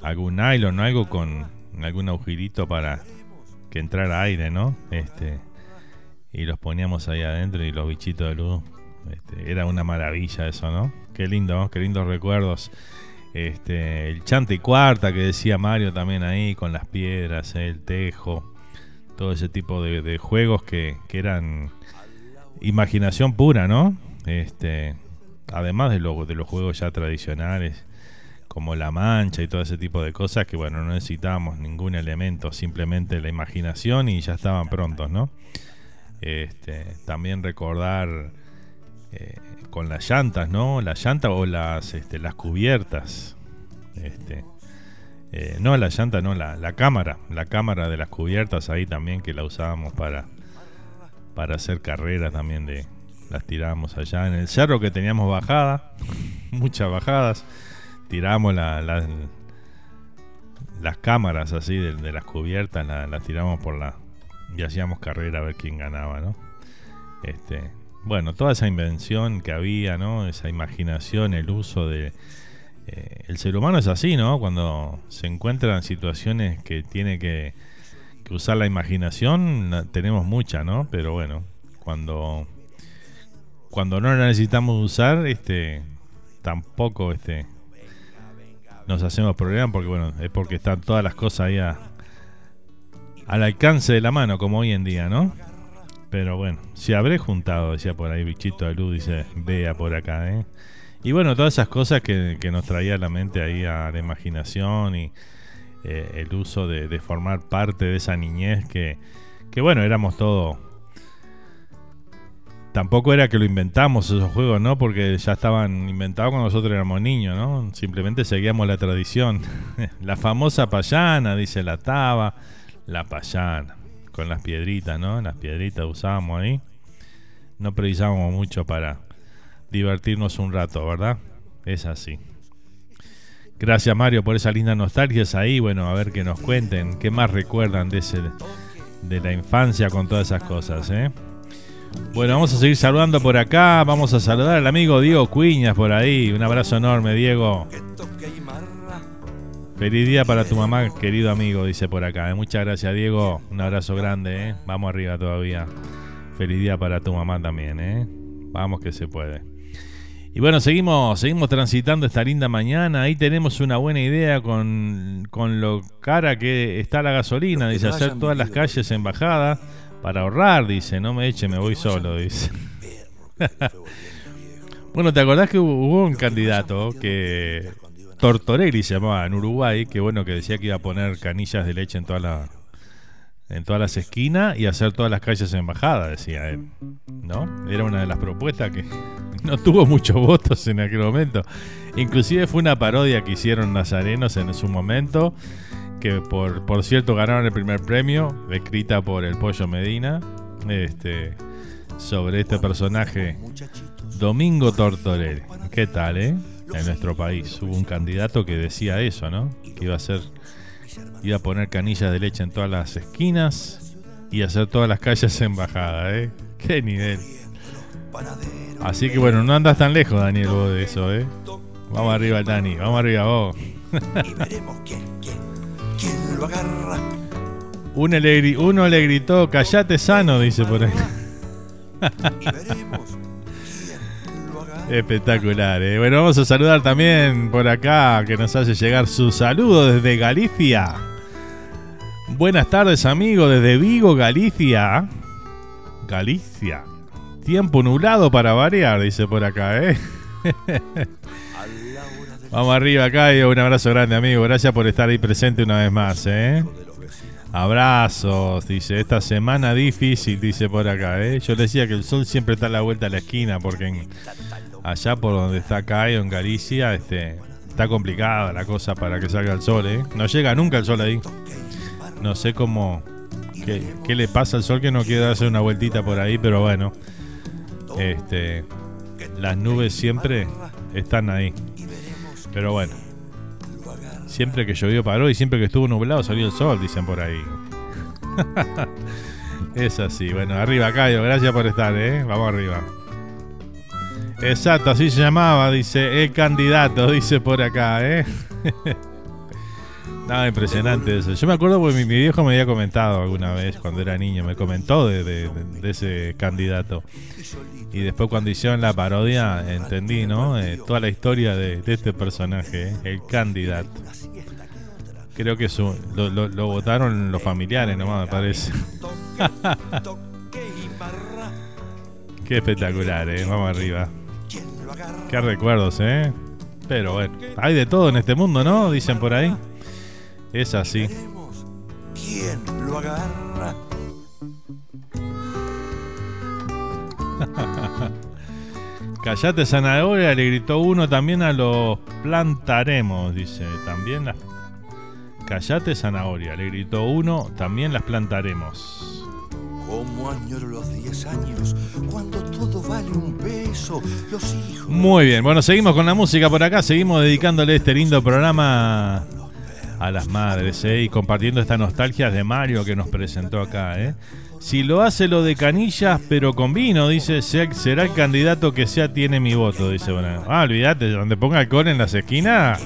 algún nylon o algo con algún agujerito para que entrara aire, ¿no? Este y los poníamos ahí adentro y los bichitos de luz. Este, era una maravilla eso, ¿no? Qué lindo, qué lindos recuerdos. Este, el chante y cuarta que decía Mario también ahí, con las piedras, ¿eh? el tejo, todo ese tipo de, de juegos que, que eran imaginación pura, ¿no? Este, además de, lo- de los juegos ya tradicionales, como la mancha y todo ese tipo de cosas, que bueno, no necesitábamos ningún elemento, simplemente la imaginación y ya estaban prontos, ¿no? Este, también recordar eh, con las llantas, ¿no? Las llantas o las, este, las cubiertas. Este, eh, no, la llanta, no, la, la cámara. La cámara de las cubiertas ahí también que la usábamos para, para hacer carreras también de... Las tirábamos allá en el cerro que teníamos bajada, muchas bajadas. Tirábamos la- la- las cámaras así de, las cubiertas, la- las tiramos por la... Y hacíamos carrera a ver quién ganaba, ¿no? Este, bueno, toda esa invención que había, ¿no? Esa imaginación, el uso de... eh, el ser humano es así, ¿no? Cuando se encuentran situaciones que tiene que, que usar la imaginación, la- tenemos mucha, ¿no? Pero bueno, cuando cuando no la necesitamos usar, este tampoco este nos hacemos problema porque bueno, es porque están todas las cosas ahí al alcance de la mano como hoy en día, ¿no? Pero bueno, si habré juntado, decía por ahí bichito de luz, dice vea por acá, ¿eh? Y bueno, todas esas cosas que, que nos traía a la mente ahí a la imaginación y eh, el uso de, de formar parte de esa niñez que, que bueno, éramos todos tampoco era que lo inventamos esos juegos, ¿no? Porque ya estaban inventados cuando nosotros éramos niños, ¿no? Simplemente seguíamos la tradición. la famosa payana, dice la taba, la payana, con las piedritas, ¿no? Las piedritas usábamos ahí. No precisábamos mucho para divertirnos un rato, ¿verdad? Es así. Gracias Mario por esas lindas nostalgias ahí. Bueno, a ver que nos cuenten qué más recuerdan de ese de la infancia con todas esas cosas, ¿eh? Bueno, vamos a seguir saludando por acá. Vamos a saludar al amigo Diego Cuiñas por ahí. Un abrazo enorme, Diego. Feliz día para tu mamá, querido amigo, dice por acá. ¿eh? Muchas gracias, Diego. Un abrazo grande, ¿eh? Vamos arriba todavía. Feliz día para tu mamá también, ¿eh? Vamos que se puede. Y bueno, seguimos, seguimos transitando esta linda mañana. Ahí tenemos una buena idea con, con lo cara que está la gasolina. Dice hacer todas las calles en bajada Para ahorrar, dice, no me eche, me voy solo, dice. bueno, ¿te acordás que hubo un candidato que Tortorelli se llamaba en Uruguay, que bueno, que decía que iba a poner canillas de leche en toda la en todas las esquinas y hacer todas las calles embajada, decía él. ¿No? Era una de las propuestas que no tuvo muchos votos en aquel momento. Inclusive fue una parodia que hicieron nazarenos en su momento, que por, por cierto ganaron el primer premio, escrita por el Pollo Medina, este, sobre este personaje, Domingo Tortorelli. ¿Qué tal, eh? En nuestro país hubo un candidato que decía eso, ¿no? Que iba a ser Iba a poner canillas de leche en todas las esquinas y hacer todas las calles embajada, ¿eh? ¡Qué nivel! Así que bueno, no andas tan lejos, Daniel, vos de eso, ¿eh? Vamos arriba, Dani, vamos arriba vos. Uno le, uno le gritó, callate sano, dice por ahí. Espectacular, ¿eh? Bueno, vamos a saludar también por acá que nos hace llegar su saludo desde Galicia. Buenas tardes, amigo, desde Vigo, Galicia. Galicia. Tiempo nublado para variar, dice por acá, ¿eh? Vamos arriba acá y un abrazo grande, amigo. Gracias por estar ahí presente una vez más, ¿eh? Abrazos, dice. Esta semana difícil, dice por acá, ¿eh? Yo decía que el sol siempre está a la vuelta a la esquina porque en- allá por donde está Caio, en Galicia, este, está complicada la cosa para que salga el sol, ¿eh? No llega nunca el sol ahí. No sé cómo. ¿Qué, le pasa al sol que no quiere darse una vueltita por ahí? Pero bueno. Este. Las nubes siempre están ahí. Pero bueno. Siempre que llovió paró y siempre que estuvo nublado salió el sol, dicen por ahí. es así. Bueno, arriba, Caio. Gracias por estar, ¿eh? Vamos arriba. Exacto, así se llamaba, dice el candidato, dice por acá, ¿eh? Nada, impresionante eso. Yo me acuerdo porque mi, mi viejo me había comentado alguna vez cuando era niño, me comentó de, de- ese candidato. Y después cuando hicieron la parodia entendí, ¿no? Eh, toda la historia de, de este personaje, ¿eh? el candidato. Creo que su- lo, lo- lo votaron los familiares nomás, me parece. Qué espectacular, ¿eh? Vamos arriba. Qué recuerdos, ¿eh? Pero bueno, hay de todo en este mundo, ¿no? Dicen por ahí. Es así. ¿Quién lo agarra? Callate zanahoria, le gritó uno también a los plantaremos, dice. También las... Callate zanahoria, le gritó uno, también las plantaremos. ¿Cómo añoro los 10 años cuando todo vale un peso? Los hijos. Muy bien, bueno, seguimos con la música por acá, seguimos dedicándole este lindo programa a las madres, ¿eh? Y compartiendo esta nostalgia de Mario que nos presentó acá, ¿eh? Si lo hace lo de canillas, pero con vino, dice, se- será el candidato que sea tiene mi voto, dice. Bueno, ah, olvídate, donde ponga alcohol en las esquinas,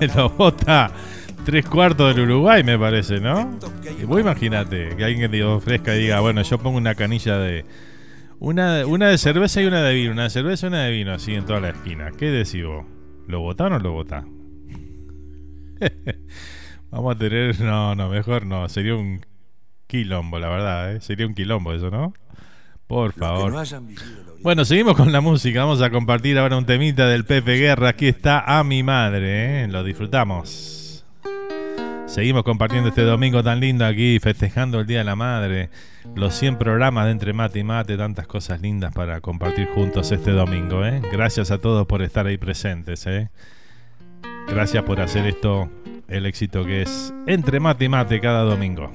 lo vota tres cuartos del Uruguay, me parece, ¿no? Y vos imagínate que alguien te ofrezca y diga, bueno, yo pongo una canilla de... Una, una de cerveza y una de vino, una de cerveza y una de vino, así en toda la esquina. ¿Qué decís vos? ¿Lo votás o no lo votás? Vamos a tener... No, no, mejor no. Sería un quilombo, la verdad, ¿eh? Sería un quilombo eso, ¿no? Por favor. Bueno, seguimos con la música. Vamos a compartir ahora un temita del Pepe Guerra. Aquí está a mi madre, ¿eh? Lo disfrutamos. Seguimos compartiendo este domingo tan lindo aquí, festejando el Día de la Madre. Los 100 programas de Entre Mate y Mate, tantas cosas lindas para compartir juntos este domingo, ¿eh? Gracias a todos por estar ahí presentes, ¿eh? Gracias por hacer esto el éxito que es Entre Mate y Mate cada domingo.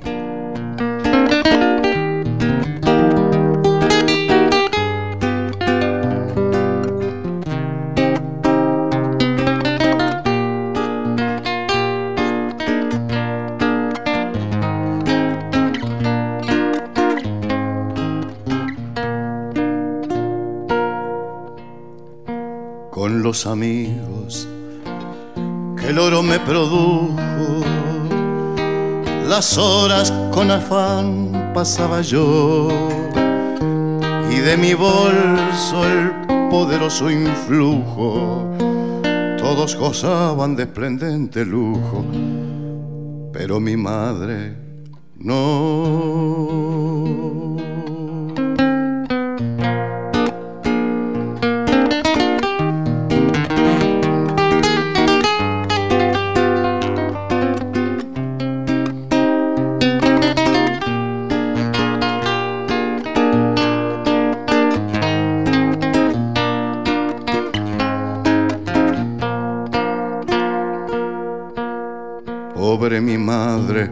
Los amigos que el oro me produjo. Las horas con afán pasaba yo y de mi bolso el poderoso influjo. Todos gozaban de esplendente lujo, pero mi madre no. Mi madre,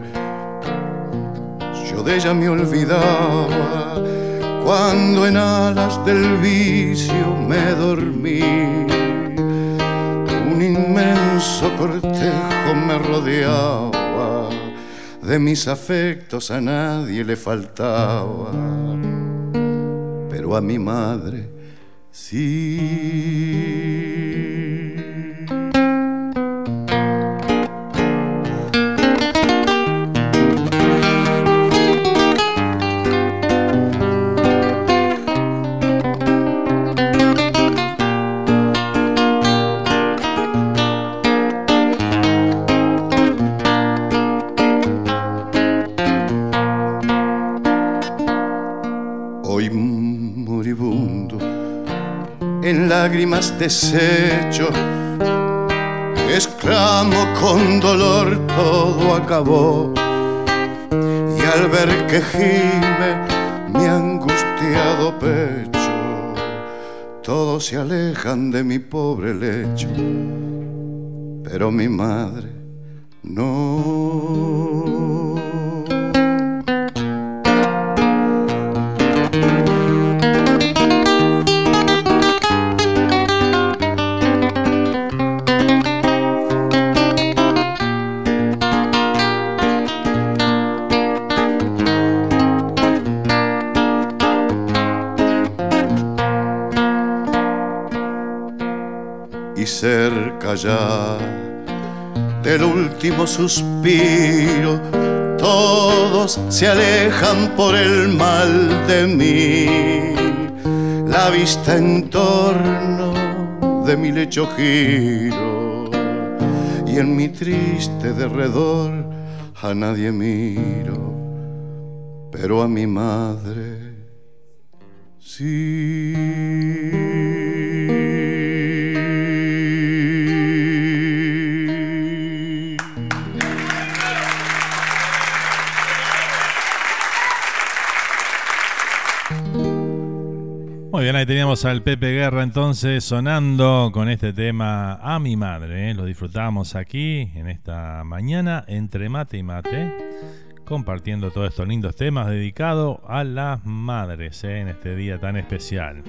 yo de ella me olvidaba cuando en alas del vicio me dormí. Un inmenso cortejo me rodeaba, de mis afectos a nadie le faltaba, pero a mi madre sí. Lágrimas deshecho, exclamo con dolor todo acabó. Y al ver que gime mi angustiado pecho, todos se alejan de mi pobre lecho, pero mi madre no. Del último suspiro, todos se alejan por el mal de mí. La vista en torno de mi lecho giro y en mi triste derredor a nadie miro, pero a mi madre sí. Bien, ahí teníamos al Pepe Guerra entonces sonando con este tema a mi madre. ¿eh? Lo disfrutamos aquí en esta mañana entre mate y mate, compartiendo todos estos lindos temas dedicados a las madres ¿eh? en este día tan especial.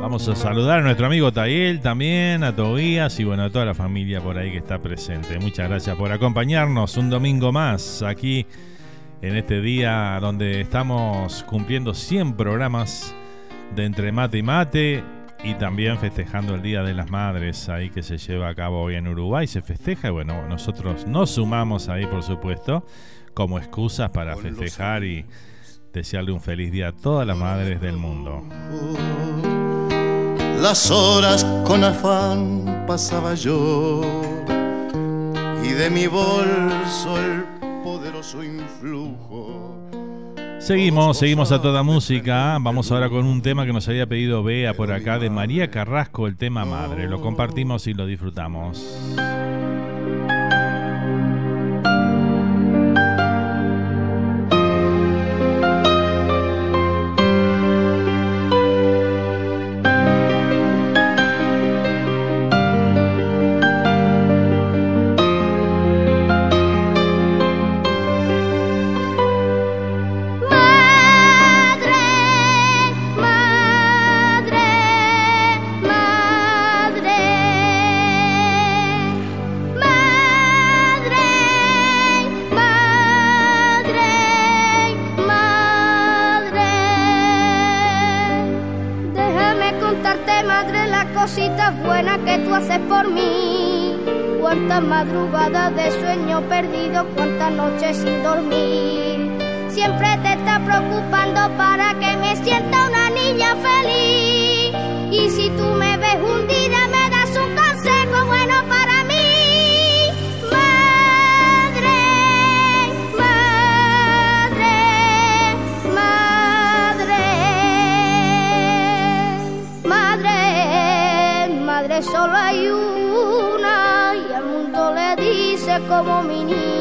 Vamos a saludar a nuestro amigo Tayel también, a Tobías y bueno, a toda la familia por ahí que está presente. Muchas gracias por acompañarnos un domingo más aquí en este día donde estamos cumpliendo 100 programas de Entre Mate y Mate y también festejando el Día de las Madres ahí que se lleva a cabo hoy en Uruguay. Se festeja y bueno, nosotros nos sumamos ahí por supuesto como excusas para festejar y desearle un feliz día a todas las madres del mundo. Las horas con afán pasaba yo y de mi bolso el poderoso influjo. Seguimos, seguimos a toda música. Vamos ahora con un tema que nos había pedido Bea por acá de María Carrasco, el tema Madre. Lo compartimos y lo disfrutamos. Sueño perdido, cuántas noches sin dormir. Como mi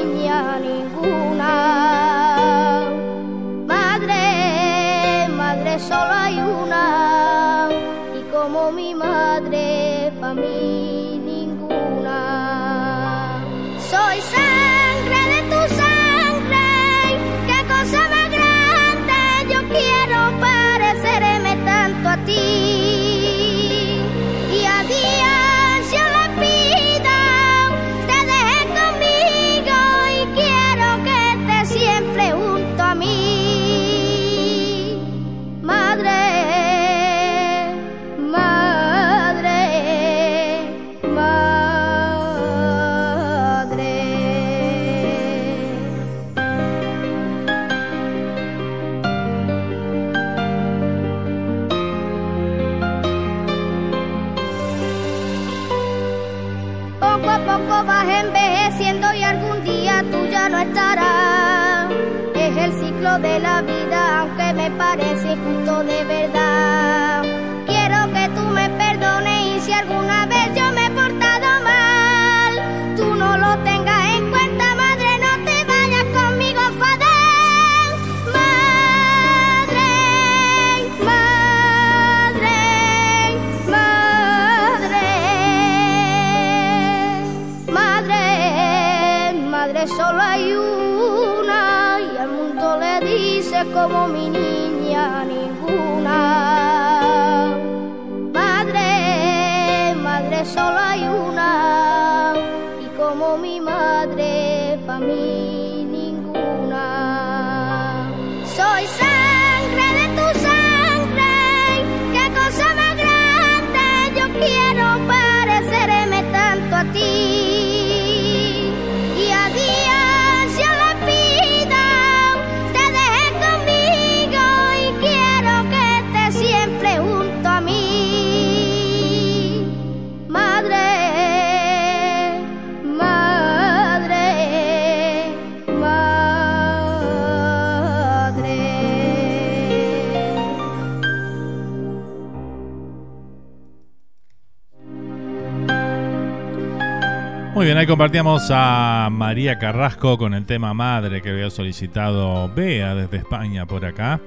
Muy bien, ahí compartíamos a María Carrasco con el tema Madre que había solicitado Bea desde España por acá.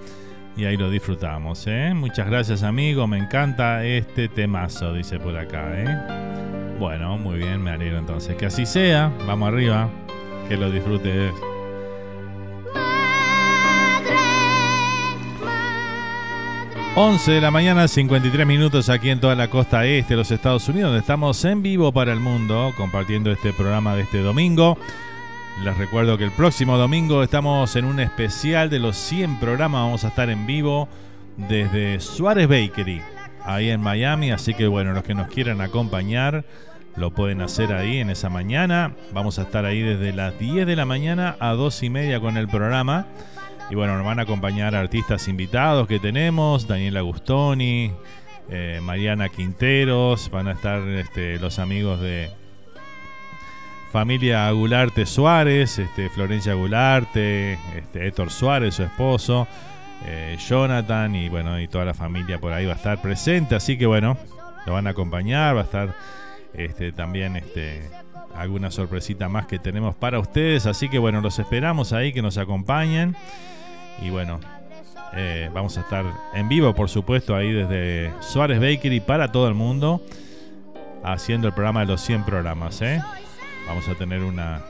Y ahí lo disfrutamos, ¿eh? Muchas gracias, amigo. Me encanta este temazo, dice por acá, ¿eh? Bueno, muy bien, me alegro entonces. Que así sea. Vamos arriba. Que lo disfrutes. 11 de la mañana, 53 minutos aquí en toda la costa este de los Estados Unidos, donde estamos en vivo para el mundo compartiendo este programa de este domingo. Les recuerdo que el próximo domingo estamos en un especial de los 100 programas. Vamos a estar en vivo desde Suárez Bakery, ahí en Miami. Así que bueno, los que nos quieran acompañar lo pueden hacer ahí en esa mañana. Vamos a estar ahí desde las 10 de la mañana a 2 y media con el programa. Y bueno, nos van a acompañar artistas invitados que tenemos, Daniela Gustoni, eh, Mariana Quinteros, van a estar este, los amigos de familia Gularte Suárez, este, Florencia Gularte, este, Héctor Suárez, su esposo, eh, Jonathan y bueno, y toda la familia por ahí va a estar presente, así que bueno, lo van a acompañar, va a estar este, también este, alguna sorpresita más que tenemos para ustedes, así que bueno, los esperamos ahí que nos acompañen. Y bueno, eh, vamos a estar en vivo, por supuesto, ahí desde Suárez Bakery para todo el mundo, haciendo el programa de los 100 programas. ¿eh? Vamos a tener una,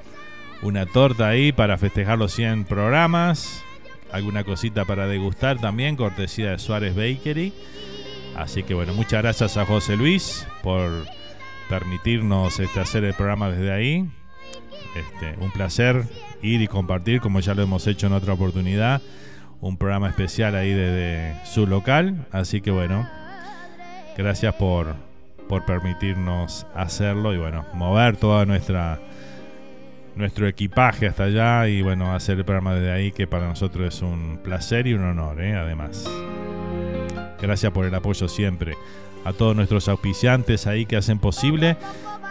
una torta ahí para festejar los 100 programas, alguna cosita para degustar también, cortesía de Suárez Bakery. Así que bueno, muchas gracias a José Luis por permitirnos este, hacer el programa desde ahí. Este, un placer ir y compartir, como ya lo hemos hecho en otra oportunidad, un programa especial ahí desde su local. Así que bueno, gracias por, por permitirnos hacerlo y bueno, mover toda nuestra nuestro equipaje hasta allá y bueno, hacer el programa desde ahí, que para nosotros es un placer y un honor, ¿eh? además. Gracias por el apoyo siempre a todos nuestros auspiciantes ahí que hacen posible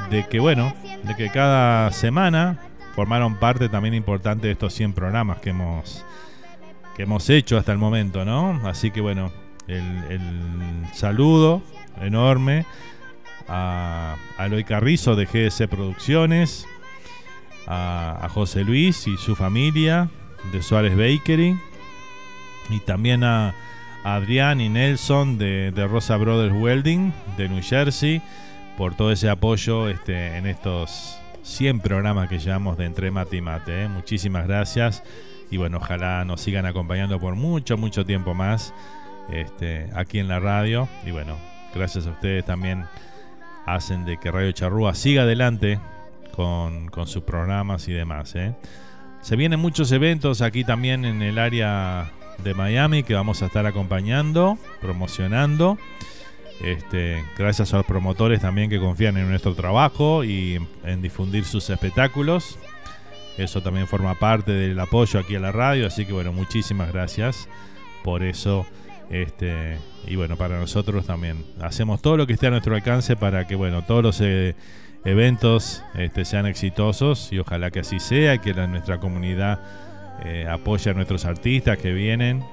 de que, bueno, de que cada semana formaron parte también importante de estos 100 programas que hemos, que hemos hecho hasta el momento, ¿no? Así que, bueno, el, el saludo enorme a, a Eloy Carrizo de GS Producciones, a, a José Luis y su familia de Suárez Bakery, y también a, a Adrián y Nelson de, de Rosa Brothers Welding de New Jersey por todo ese apoyo este, en estos 100 programas que llevamos de Entre Mate y Mate. ¿eh? Muchísimas gracias y bueno, ojalá nos sigan acompañando por mucho, mucho tiempo más este, aquí en la radio. Y bueno, gracias a ustedes también hacen de que Radio Charrúa siga adelante con, con sus programas y demás. ¿eh? Se vienen muchos eventos aquí también en el área de Miami que vamos a estar acompañando, promocionando. Este, gracias a los promotores también que confían en nuestro trabajo y en, difundir sus espectáculos. Eso también forma parte del apoyo aquí a la radio, así que bueno, muchísimas gracias por eso. Este, y bueno, para nosotros también hacemos todo lo que esté a nuestro alcance para que bueno, todos los eh, eventos este, sean exitosos y ojalá que así sea, que la- nuestra comunidad eh, apoye a nuestros artistas que vienen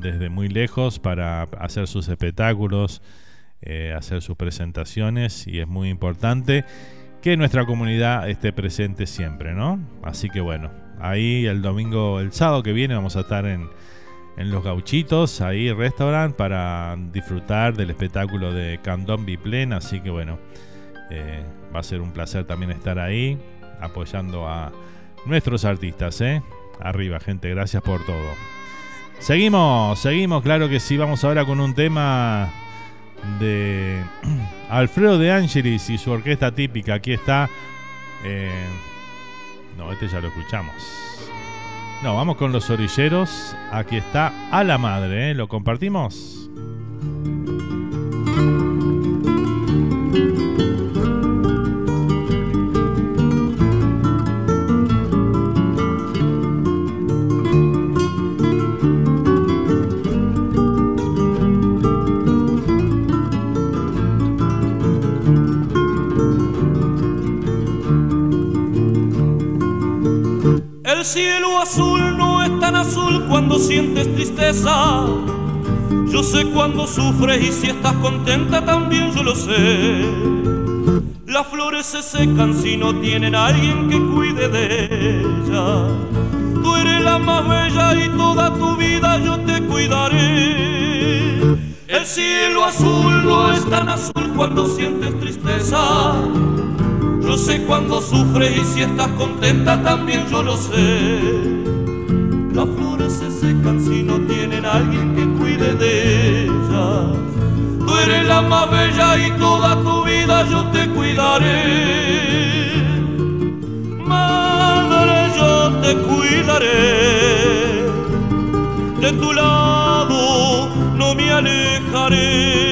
desde muy lejos para hacer sus espectáculos, eh, hacer sus presentaciones y es muy importante que nuestra comunidad esté presente siempre, ¿no? Así que bueno, ahí el domingo, el sábado que viene vamos a estar en, en Los Gauchitos, ahí restaurant, para disfrutar del espectáculo de Candón Biplen, así que bueno, eh, va a ser un placer también estar ahí apoyando a nuestros artistas, ¿eh? Arriba, gente, gracias por todo. Seguimos, seguimos, claro que sí, vamos ahora con un tema de Alfredo de Angelis y su orquesta típica. Aquí está. eh, no, este ya lo escuchamos. No, vamos con los orilleros. Aquí está a la madre, ¿eh? ¿Lo compartimos? Cielo azul no es tan azul cuando sientes tristeza. Yo sé cuando sufres y si estás contenta también yo lo sé. Las flores se secan si no tienen a alguien que cuide de ellas. Tú eres la más bella y toda tu vida yo te cuidaré. El cielo azul no es tan azul cuando sientes tristeza. Yo sé cuando sufres y si estás contenta también yo lo sé. Las flores se secan si no tienen alguien que cuide de ellas. Tú eres la más bella y toda tu vida yo te cuidaré. Madre, yo te cuidaré. De tu lado no me alejaré.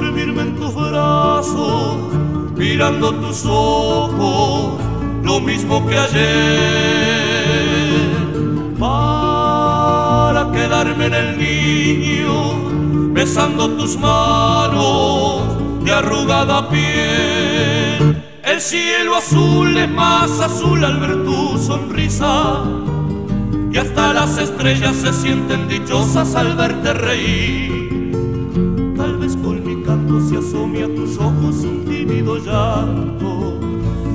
Dormirme en tus brazos, mirando tus ojos, lo mismo que ayer. Para quedarme en el niño, besando tus manos de arrugada piel. El cielo azul es más azul al ver tu sonrisa. Y hasta las estrellas se sienten dichosas al verte reír. Tal vez con canto se asome a tus ojos un tímido llanto.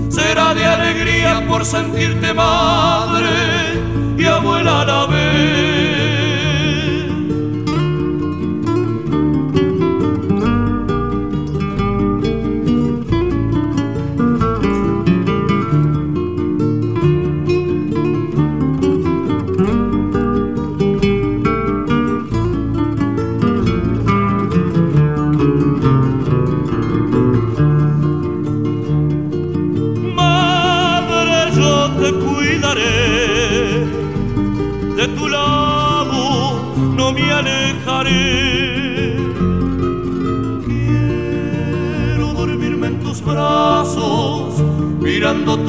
Será de alegría por sentirte madre y abuela a la vez.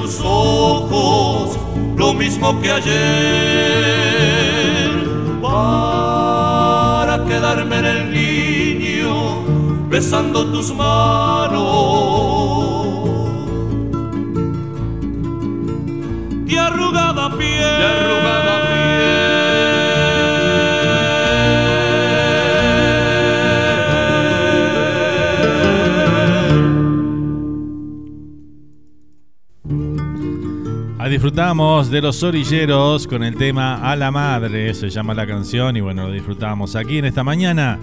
Tus ojos, lo mismo que ayer. Para quedarme en el niño, besando tus manos. Disfrutamos de los orilleros con el tema A la Madre, se llama la canción y bueno, lo disfrutamos aquí en esta mañana,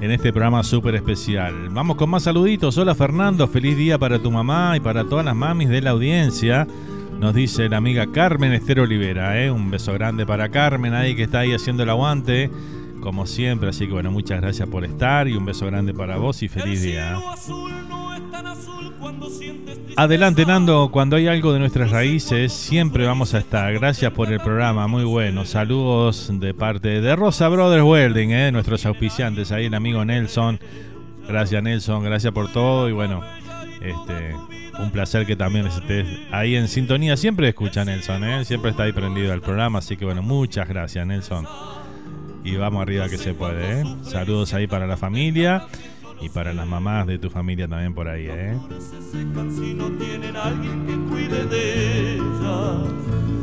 en este programa súper especial. Vamos con más saluditos. Hola Fernando, feliz día para tu mamá y para todas las mamis de la audiencia. Nos dice la amiga Carmen Esther Olivera, ¿eh? un beso grande para Carmen ahí que está ahí haciendo el aguante, como siempre. Así que bueno, muchas gracias por estar y un beso grande para vos y feliz día. Adelante Nando, cuando hay algo de nuestras raíces, siempre vamos a estar. Gracias por el programa, muy bueno. Saludos de parte de Rosa Brothers Welding, ¿eh? nuestros auspiciantes, ahí el amigo Nelson. Gracias Nelson, gracias por todo y bueno, este, un placer que también estés ahí en sintonía. Siempre escucha Nelson, ¿eh? siempre está ahí prendido al programa, así que bueno, muchas gracias Nelson. Y vamos arriba que se puede. ¿eh? Saludos ahí para la familia y para las mamás de tu familia también por ahí. ¿eh? Si no tienen alguien que cuide de ella,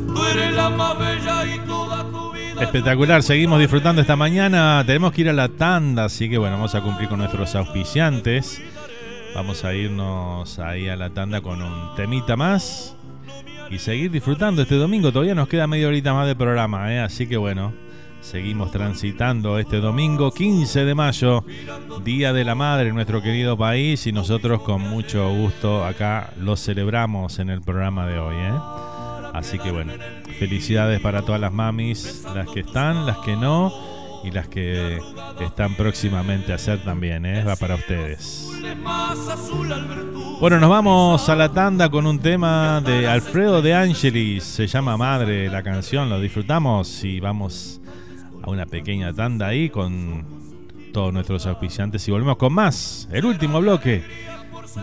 tú eres la más bella y toda tu vida. Espectacular, seguimos disfrutando esta mañana. Tenemos que ir a la tanda, así que bueno, vamos a cumplir con nuestros auspiciantes. Vamos a irnos ahí a la tanda con un temita más y seguir disfrutando este domingo. Todavía nos queda media horita más de programa, ¿eh? así que bueno, seguimos transitando este domingo 15 de mayo, Día de la Madre en nuestro querido país y nosotros con mucho gusto acá lo celebramos en el programa de hoy. ¿eh? Así que bueno, felicidades para todas las mamis, las que están, las que no y las que están próximamente a ser también. ¿eh? Va para ustedes. Bueno, nos vamos a la tanda con un tema de Alfredo de Angelis. Se llama Madre la canción, lo disfrutamos y vamos a una pequeña tanda ahí con todos nuestros auspiciantes y volvemos con más. El último bloque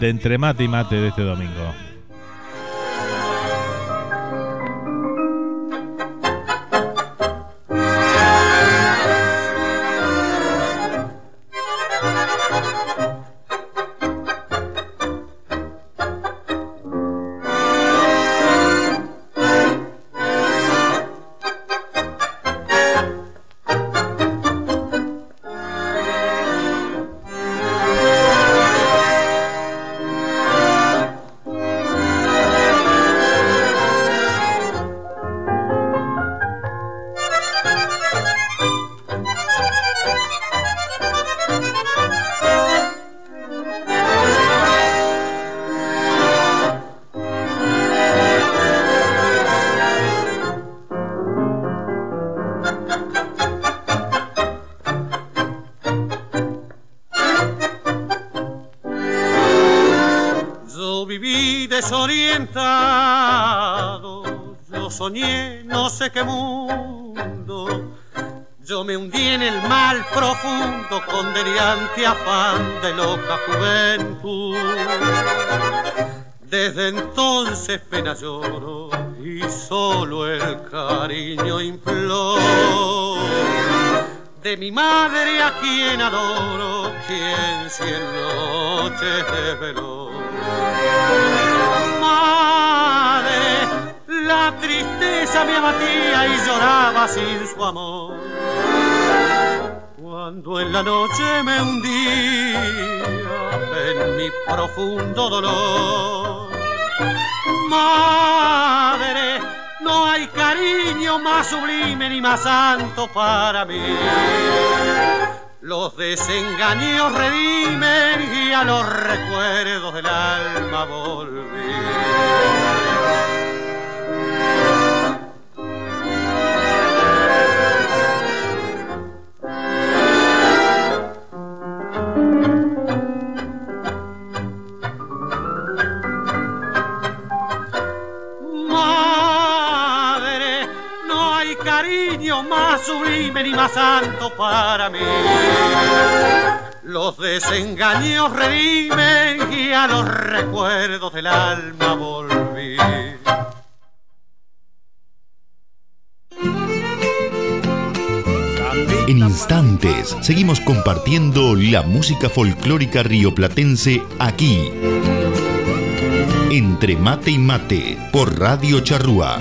de Entre Mate y Mate de este domingo. De loca juventud. Desde entonces pena lloro y solo el cariño imploro de mi madre a quien adoro, quien cien noches desveló. Madre, la tristeza me abatía y lloraba sin su amor. Cuando en la noche me mi profundo dolor. Madre, no hay cariño más sublime ni más santo para mí. Los desengaños redimen y a los recuerdos del alma volví. Santo para mí. Los desengaños redimen y a los recuerdos del alma volví. En instantes seguimos compartiendo la música folclórica rioplatense aquí. Entre mate y mate por Radio Charrúa.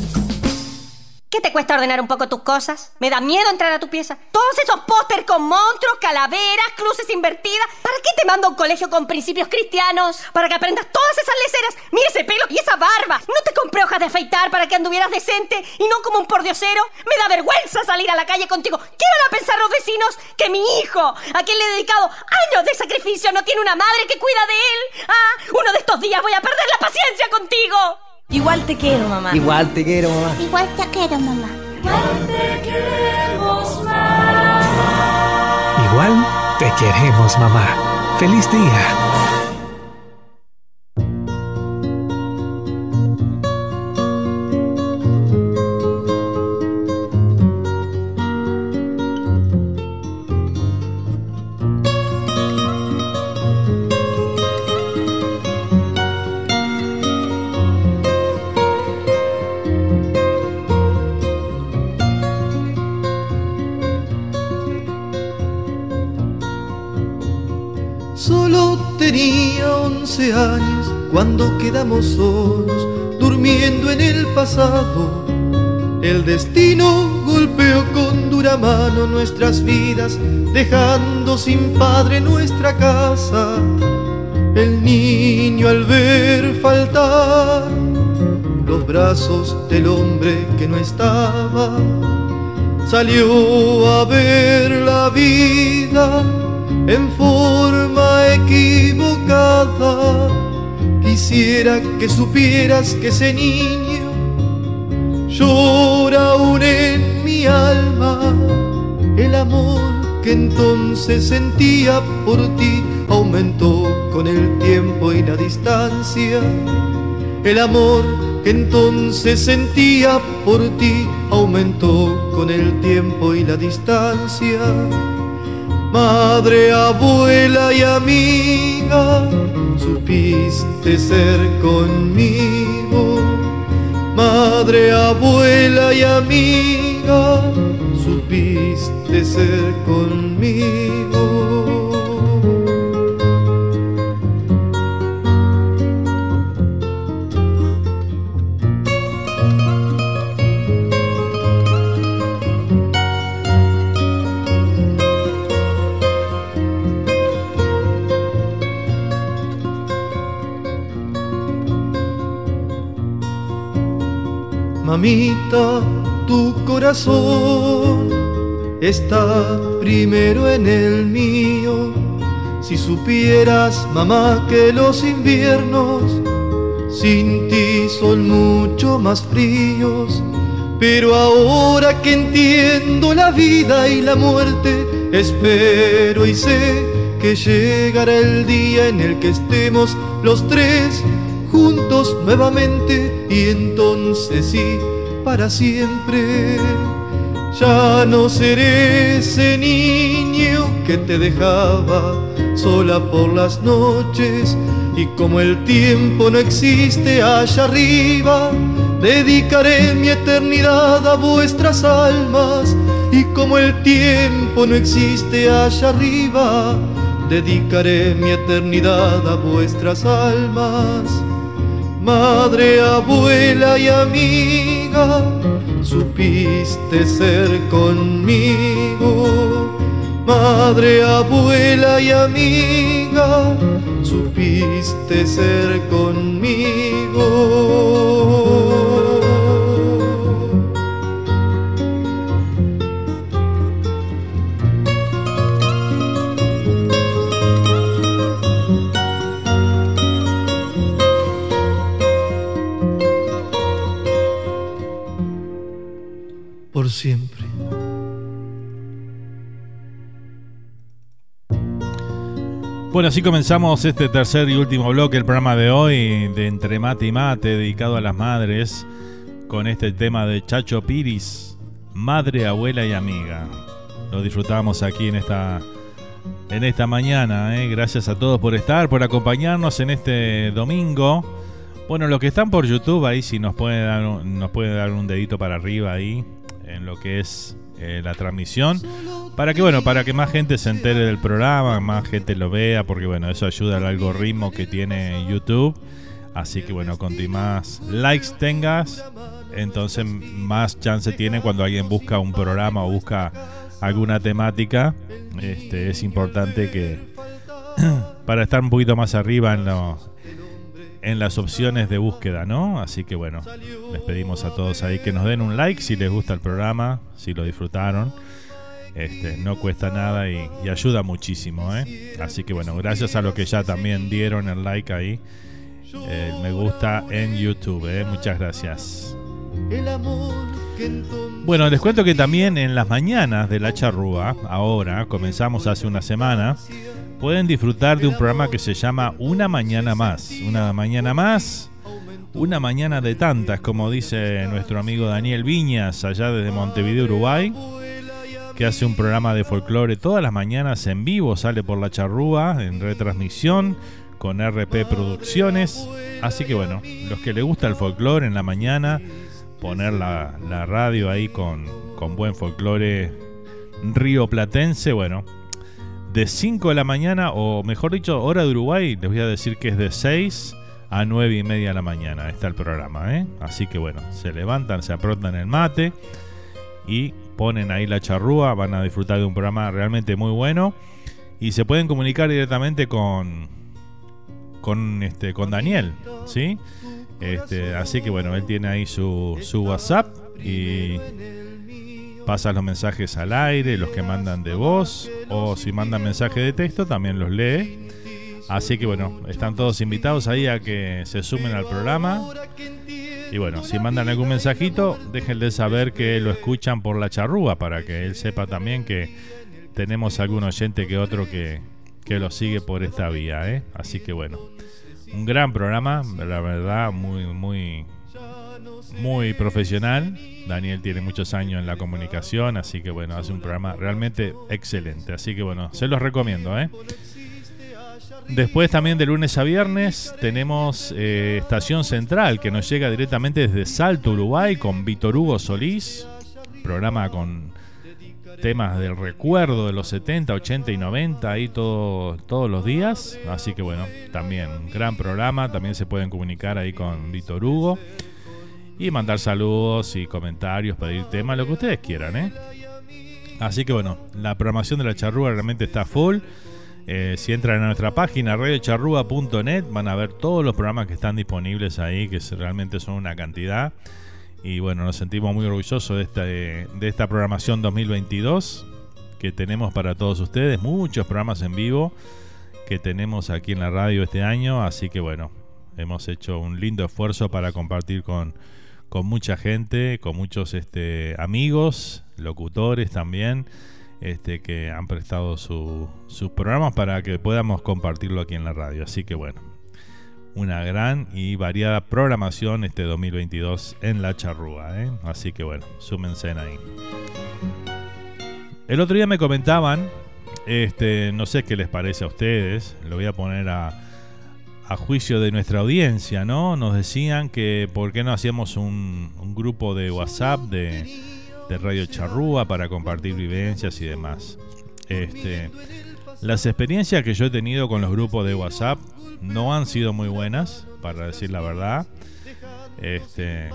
¿Qué te cuesta ordenar un poco tus cosas? Me da miedo entrar a tu pieza. Todos esos póster con monstruos, calaveras, cruces invertidas. ¿Para qué te mando a un colegio con principios cristianos? Para que aprendas todas esas leceras. Mira ese pelo y esa barba. ¿No te compré hojas de afeitar para que anduvieras decente y no como un pordiosero? Me da vergüenza salir a la calle contigo. ¿Qué van a pensar los vecinos? Que mi hijo, a quien le he dedicado años de sacrificio, no tiene una madre que cuida de él. Ah, uno de estos días voy a perder la paciencia contigo. Igual te quiero, mamá. Igual te quiero, mamá. Igual te quiero, mamá. Igual te queremos, mamá. Feliz día. Padre nuestra casa. El niño al ver faltar los brazos del hombre que no estaba, salió a ver la vida en forma equivocada. Quisiera que supieras que ese niño llora aún en mi alma. El amor que entonces sentía por ti aumentó con el tiempo y la distancia. El amor que entonces sentía por ti aumentó con el tiempo y la distancia. Madre, abuela y amiga, supiste ser conmigo. Madre, abuela y amiga, supiste ser Mamita, tu corazón está primero en el mío. Si supieras, mamá, que los inviernos sin ti son mucho más fríos. Pero ahora que entiendo la vida y la muerte, espero y sé que llegará el día en el que estemos los tres juntos nuevamente y entonces sí, para siempre. Ya no seré ese niño que te dejaba sola por las noches y como el tiempo no existe allá arriba, dedicaré mi eternidad a vuestras almas y como el tiempo no existe allá arriba, dedicaré mi eternidad a vuestras almas. Madre, abuela y amiga, supiste ser conmigo. Madre, abuela y amiga, supiste ser conmigo. Bueno, así comenzamos este tercer y último bloque del programa de hoy de Entre Mate y Mate, dedicado a las madres, con este tema de Chacho Piris, madre, abuela y amiga. Lo disfrutamos aquí en esta, en esta mañana. ¿eh? Gracias a todos por estar, por acompañarnos en este domingo. Bueno, los que están por YouTube ahí, si nos puede dar, nos puede dar un dedito para arriba ahí. en lo que es eh, la transmisión para que bueno para que más gente se entere del programa más gente lo vea porque bueno eso ayuda al algoritmo que tiene YouTube. Así que bueno cuanto más likes tengas entonces más chance tiene cuando alguien busca un programa o busca alguna temática. Este es importante que para estar un poquito más arriba en lo, en las opciones de búsqueda, ¿no? Así que bueno, les pedimos a todos ahí que nos den un like si les gusta el programa, si lo disfrutaron. Este, no cuesta nada y, ayuda muchísimo, ¿eh? Así que bueno, gracias a los que ya también dieron el like ahí, me gusta en YouTube, ¿eh? Muchas gracias. Bueno, les cuento que también en las mañanas de la charrúa, ahora, comenzamos hace una semana, pueden disfrutar de un programa que se llama Una Mañana Más. Una Mañana Más, una mañana de tantas, como dice nuestro amigo Daniel Viñas, allá desde Montevideo, Uruguay, que hace un programa de folclore todas las mañanas en vivo, sale por la charrúa, en retransmisión, con RP Producciones. Así que bueno, los que les gusta el folclore en la mañana, poner la, radio ahí con, con buen folclore río platense, bueno, de 5 de la mañana, o mejor dicho, hora de Uruguay, les voy a decir que es de 6 a 9 y media de la mañana. Está el programa, ¿eh? Así que bueno, se levantan, se aprontan el mate y ponen ahí la charrúa. Van a disfrutar de un programa realmente muy bueno. Y se pueden comunicar directamente con, con, este, con Daniel, ¿sí? Este, así que bueno, él tiene ahí su, su WhatsApp y pasa los mensajes al aire, los que mandan de voz, o si mandan mensaje de texto, también los lee. Así que bueno, están todos invitados ahí a que se sumen al programa. Y bueno, si mandan algún mensajito, déjenle saber que lo escuchan por la charrúa para que él sepa también que tenemos algún oyente que otro que, que lo sigue por esta vía. ¿eh? Así que bueno, un gran programa, la verdad, muy, muy, muy profesional. Daniel tiene muchos años en la comunicación, así que bueno, hace un programa realmente excelente. Así que bueno, se los recomiendo. ¿eh? Después también de lunes a viernes tenemos eh, Estación Central que nos llega directamente desde Salto, Uruguay, con Víctor Hugo Solís. Programa con temas del recuerdo de los 70, 80 y 90 ahí todo, todos los días. Así que bueno, también un gran programa. También se pueden comunicar ahí con Víctor Hugo y mandar saludos y comentarios, pedir temas, lo que ustedes quieran, ¿eh? Así que bueno, la programación de la charrúa realmente está full. Eh, si entran a nuestra página radiocharrúa.net van a ver todos los programas que están disponibles ahí, que realmente son una cantidad. Y bueno, nos sentimos muy orgullosos de esta, de esta programación 2022 que tenemos para todos ustedes. Muchos programas en vivo que tenemos aquí en la radio este año. Así que bueno, hemos hecho un lindo esfuerzo para compartir con, con mucha gente, con muchos este, amigos, locutores también, este, que han prestado su- sus programas para que podamos compartirlo aquí en la radio. Así que bueno, una gran y variada programación este 2022 en La Charrúa. ¿eh? Así que bueno, súmense ahí. El otro día me comentaban, este, no sé qué les parece a ustedes, lo voy a poner a, a juicio de nuestra audiencia, ¿no? Nos decían que por qué no hacíamos un, grupo de WhatsApp de, Radio Charrúa para compartir vivencias y demás. Este, las experiencias que yo he tenido con los grupos de WhatsApp no han sido muy buenas, para decir la verdad. Este,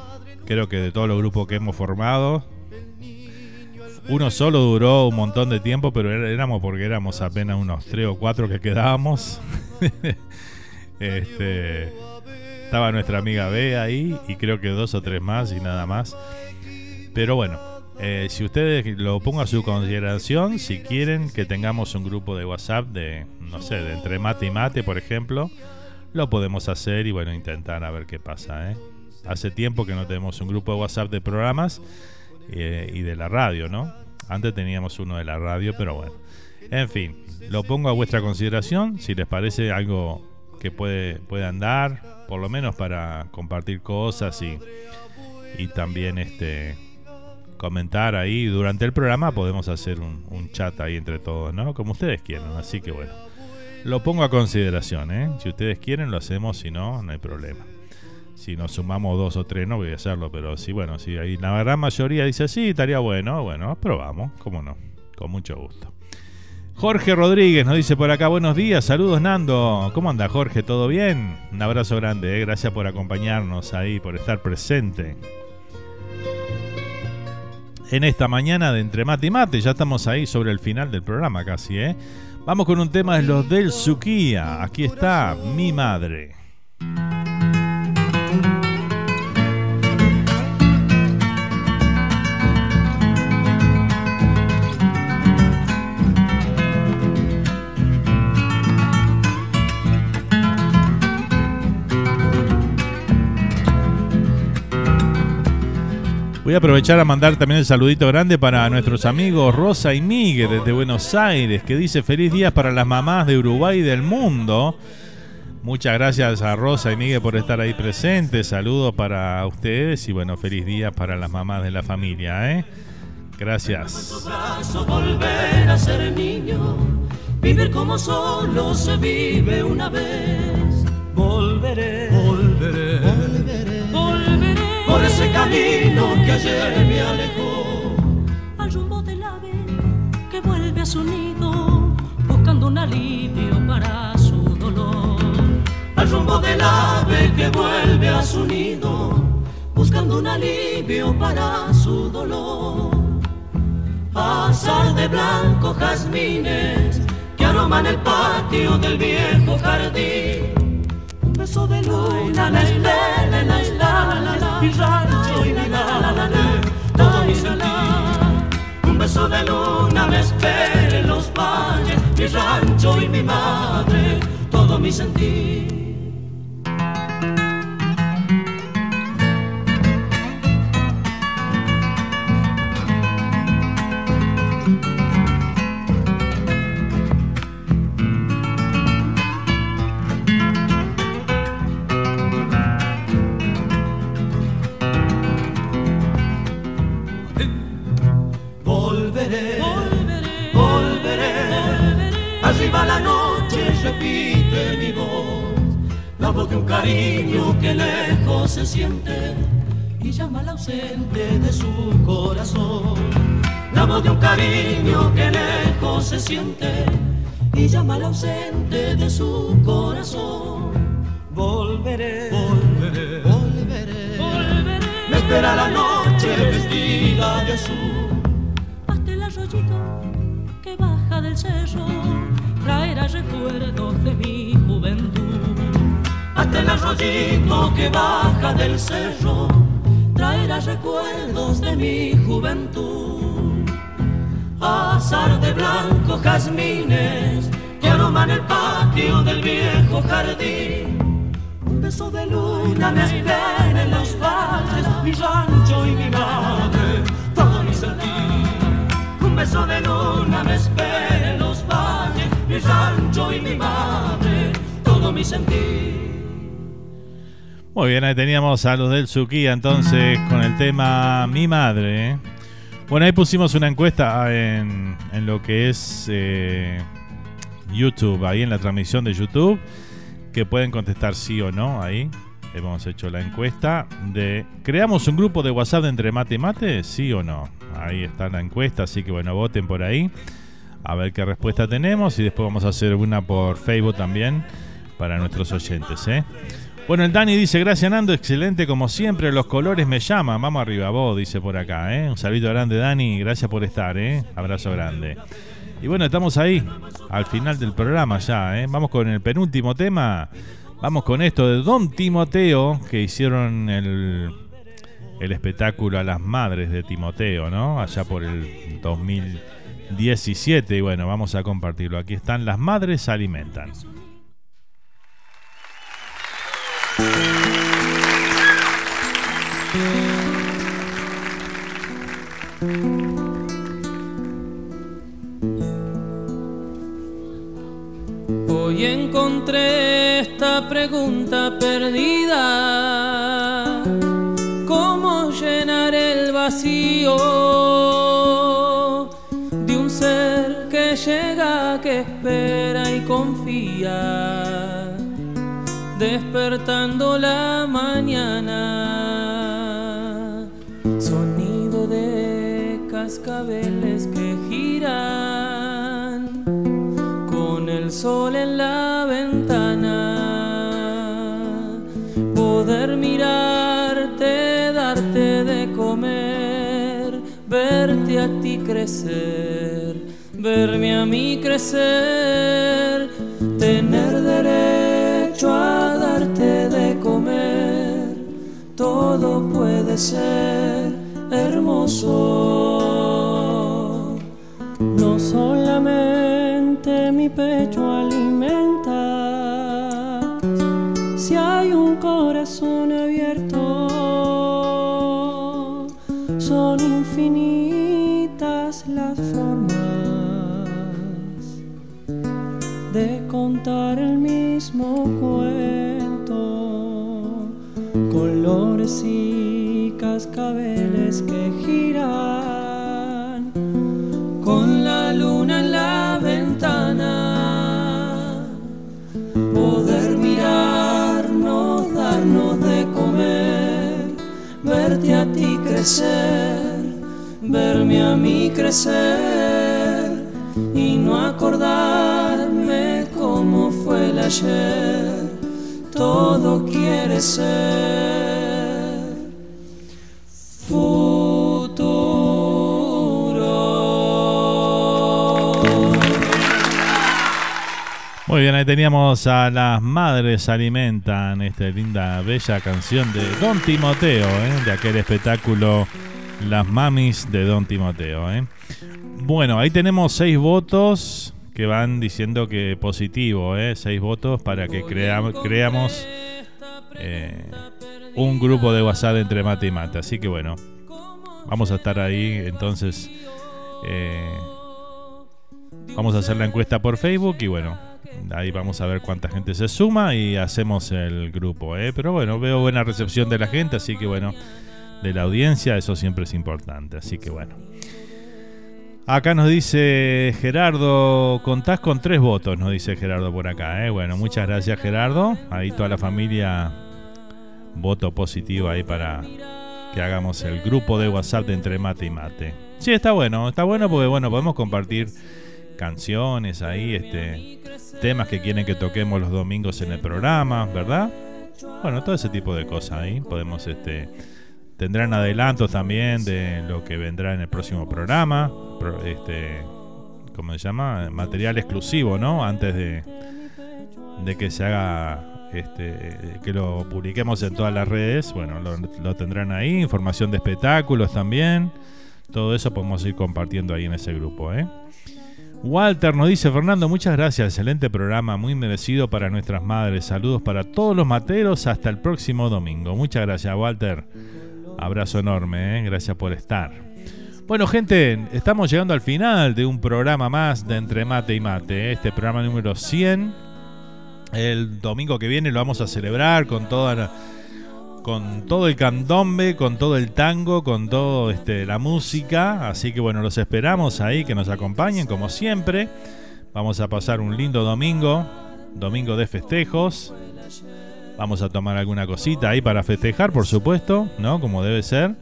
creo que de todos los grupos que hemos formado, uno solo duró un montón de tiempo, pero era- éramos porque éramos apenas unos tres o cuatro que quedábamos. este, estaba nuestra amiga B ahí y creo que dos o tres más y nada más. Pero bueno, eh, si ustedes lo pongo a su consideración, si quieren que tengamos un grupo de WhatsApp de, no sé, de entre mate y mate, por ejemplo, lo podemos hacer y bueno, intentar a ver qué pasa. ¿eh? Hace tiempo que no tenemos un grupo de WhatsApp de programas eh, y de la radio, ¿no? Antes teníamos uno de la radio, pero bueno. En fin, lo pongo a vuestra consideración, si les parece algo que puede, puede andar, por lo menos para compartir cosas y, y también este comentar ahí durante el programa podemos hacer un, un chat ahí entre todos, ¿no? Como ustedes quieran, así que bueno. Lo pongo a consideración, ¿eh? Si ustedes quieren lo hacemos, si no, no hay problema. Si nos sumamos dos o tres, no voy a hacerlo, pero sí, bueno, si hay la gran mayoría dice sí, estaría bueno, bueno, probamos, cómo no, con mucho gusto. Jorge Rodríguez nos dice por acá, buenos días, saludos Nando. ¿Cómo anda Jorge? ¿Todo bien? Un abrazo grande, eh, gracias por acompañarnos ahí, por estar presente. En esta mañana de Entre Mate y Mate, ya estamos ahí sobre el final del programa casi, ¿eh? Vamos con un tema de los del Suquía. Aquí está mi madre. Voy a aprovechar a mandar también el saludito grande para nuestros amigos Rosa y Miguel desde Buenos Aires, que dice feliz día para las mamás de Uruguay y del mundo. Muchas gracias a Rosa y Miguel por estar ahí presentes. Saludos para ustedes y bueno, feliz día para las mamás de la familia. ¿eh? Gracias. Por ese camino que ayer me alejó. al rumbo del ave que vuelve a su nido buscando un alivio para su dolor. Al rumbo del ave que vuelve a su nido, buscando un alivio para su dolor. Pasar de blanco jazmines que aroman el patio del viejo jardín. Beso de luna me espera en la isla, mi rancho y mi madre, todo mi sentir. Un beso de luna me espera en los valles, mi rancho y mi madre, todo mi sentir. La voz de un cariño que lejos se siente y llama al ausente de su corazón. La voz de un cariño que lejos se siente y llama al ausente de su corazón. Volveré, volveré, volveré, volveré. Me espera la noche vestida de azul. Hasta el arroyito que baja del cerro traerá recuerdos de mi juventud. Hasta el arroyito que baja del cerro traerá recuerdos de mi juventud. Azar de blanco jazmines que aroman el patio del viejo jardín. Un beso de luna me espera en los valles, mi rancho y mi madre, todo mi sentir. Un beso de luna me espera en los valles, mi rancho y mi madre, todo mi sentir. Muy bien, ahí teníamos a los del Suquía entonces con el tema Mi Madre. ¿eh? Bueno, ahí pusimos una encuesta en, en lo que es eh, YouTube, ahí en la transmisión de YouTube, que pueden contestar sí o no ahí. Hemos hecho la encuesta de ¿Creamos un grupo de WhatsApp de entre mate y mate? ¿Sí o no? Ahí está la encuesta, así que bueno, voten por ahí. A ver qué respuesta tenemos y después vamos a hacer una por Facebook también para nuestros oyentes, ¿eh? Bueno, el Dani dice, gracias Nando, excelente como siempre, los colores me llaman, vamos arriba vos, dice por acá, ¿eh? Un saludo grande Dani, gracias por estar, ¿eh? Abrazo grande. Y bueno, estamos ahí, al final del programa ya, ¿eh? Vamos con el penúltimo tema, vamos con esto de Don Timoteo, que hicieron el, el espectáculo a las madres de Timoteo, ¿no? Allá por el 2017, y bueno, vamos a compartirlo. Aquí están, las madres alimentan. Hoy encontré esta pregunta perdida. ¿Cómo llenar el vacío de un ser que llega, que espera y confía? Despertando la mañana. Sonido de cascabeles que giran con el sol en la ventana. Poder mirarte, darte de comer, verte a ti crecer, verme a mí crecer, tener derecho todo puede ser hermoso. No solamente mi pecho cascabeles que giran con la luna en la ventana, poder mirarnos, darnos de comer, verte a ti crecer, verme a mí crecer y no acordarme cómo fue el ayer. Todo quiere ser Muy bien, ahí teníamos a las madres alimentan esta linda, bella canción de Don Timoteo, ¿eh? de aquel espectáculo Las Mamis de Don Timoteo. ¿eh? Bueno, ahí tenemos seis votos que van diciendo que positivo, ¿eh? seis votos para que crea- creamos eh, un grupo de WhatsApp entre mate y mate. Así que bueno, vamos a estar ahí entonces. vamos a hacer la encuesta por Facebook y bueno, ahí vamos a ver cuánta gente se suma y hacemos el grupo. ¿eh? Pero bueno, veo buena recepción de la gente, así que bueno, de la audiencia, eso siempre es importante. Así que bueno. Acá nos dice Gerardo, contás con tres votos, nos dice Gerardo por acá. ¿eh? Bueno, muchas gracias Gerardo. Ahí toda la familia, voto positivo ahí para que hagamos el grupo de WhatsApp de Entre Mate y Mate. Sí, está bueno, está bueno porque bueno, podemos compartir canciones ahí, este, temas que quieren que toquemos los domingos en el programa, ¿verdad? Bueno, todo ese tipo de cosas ahí. Podemos, este, tendrán adelantos también de lo que vendrá en el próximo programa. pro- este, ¿cómo se llama? Material exclusivo, ¿no? Antes de, de que se haga, este, que lo publiquemos en todas las redes. Bueno, lo, lo tendrán ahí. Información de espectáculos también. Todo eso podemos ir compartiendo ahí en ese grupo, ¿eh? Walter nos dice, Fernando, muchas gracias, excelente programa, muy merecido para nuestras madres. Saludos para todos los materos, hasta el próximo domingo. Muchas gracias, Walter. Abrazo enorme, ¿eh? gracias por estar. Bueno, gente, estamos llegando al final de un programa más de Entre Mate y Mate, ¿eh? este programa número 100. El domingo que viene lo vamos a celebrar con toda la- con todo el candombe, con todo el tango, con todo este, la música. Así que bueno, los esperamos ahí que nos acompañen como siempre. Vamos a pasar un lindo domingo, domingo de festejos. Vamos a tomar alguna cosita ahí para festejar, por supuesto, ¿no? Como debe ser.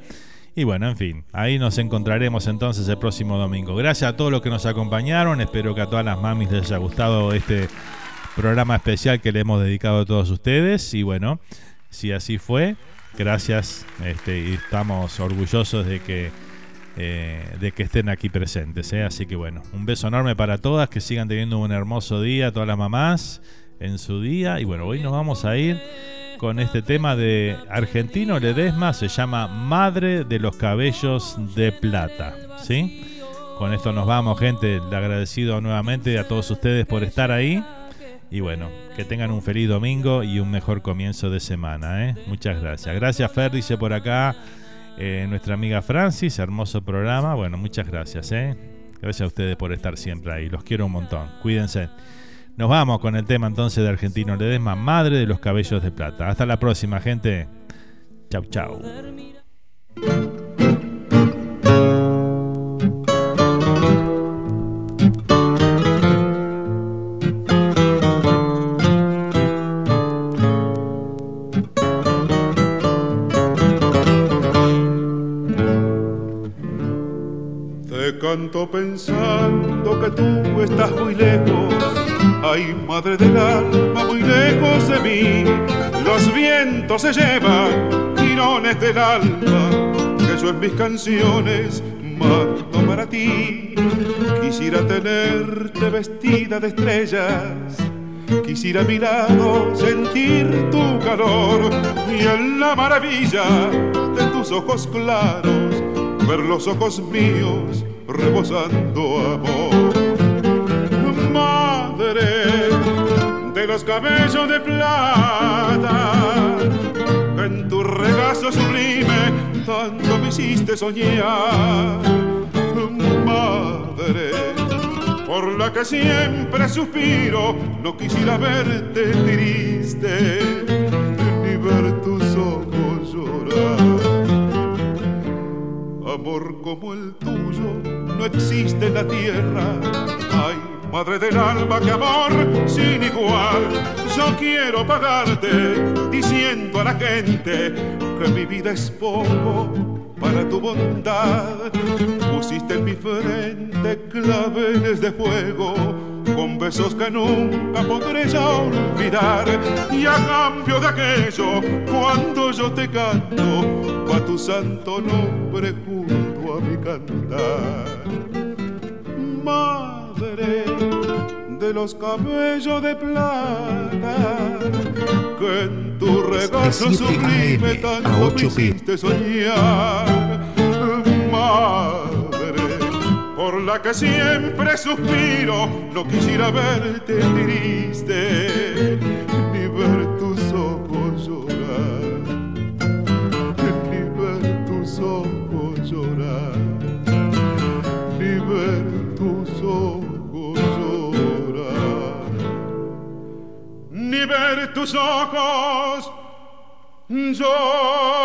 Y bueno, en fin, ahí nos encontraremos entonces el próximo domingo. Gracias a todos los que nos acompañaron. Espero que a todas las mamis les haya gustado este programa especial que le hemos dedicado a todos ustedes. Y bueno, si así fue, gracias. Este, y estamos orgullosos de que, eh, de que estén aquí presentes. ¿eh? Así que bueno, un beso enorme para todas. Que sigan teniendo un hermoso día, todas las mamás en su día. Y bueno, hoy nos vamos a ir con este tema de Argentino Ledesma. Se llama Madre de los Cabellos de Plata. ¿Sí? Con esto nos vamos, gente. Le agradecido nuevamente a todos ustedes por estar ahí. Y bueno, que tengan un feliz domingo y un mejor comienzo de semana. ¿eh? Muchas gracias. Gracias, Fer, dice por acá eh, nuestra amiga Francis. Hermoso programa. Bueno, muchas gracias. ¿eh? Gracias a ustedes por estar siempre ahí. Los quiero un montón. Cuídense. Nos vamos con el tema entonces de Argentino Ledesma, Madre de los Cabellos de Plata. Hasta la próxima, gente. Chau, chau. Pensando que tú estás muy lejos. Ay, madre del alma, muy lejos de mí. Los vientos se llevan tirones del alma que yo en mis canciones mando para ti. Quisiera tenerte vestida de estrellas. Quisiera a mi lado sentir tu calor y en la maravilla de tus ojos claros ver los ojos míos rebosando amor. Madre de los cabellos de plata, en tu regazo sublime tanto me hiciste soñar. Madre, por la que siempre suspiro, no quisiera verte triste, ni ver tus ojos llorar. Amor como el tuyo no existe en la tierra. Ay, madre del alma, que amor sin igual. Yo quiero pagarte diciendo a la gente que mi vida es poco para tu bondad. Pusiste en mi frente claveles de fuego con besos que nunca podré ya olvidar. Y a cambio de aquello, cuando yo te canto, va tu santo nombre junto a mi cantar. Madre de los cabellos de plata, que en tu regazo 7 sublime tanto 8 me hiciste soñar. Madre, por la que siempre suspiro, no quisiera verte triste, ni ver tus ojos llorar, ni ver tus ojos llorar, ni ver tus ojos llorar, ni ver tus ojos llorar.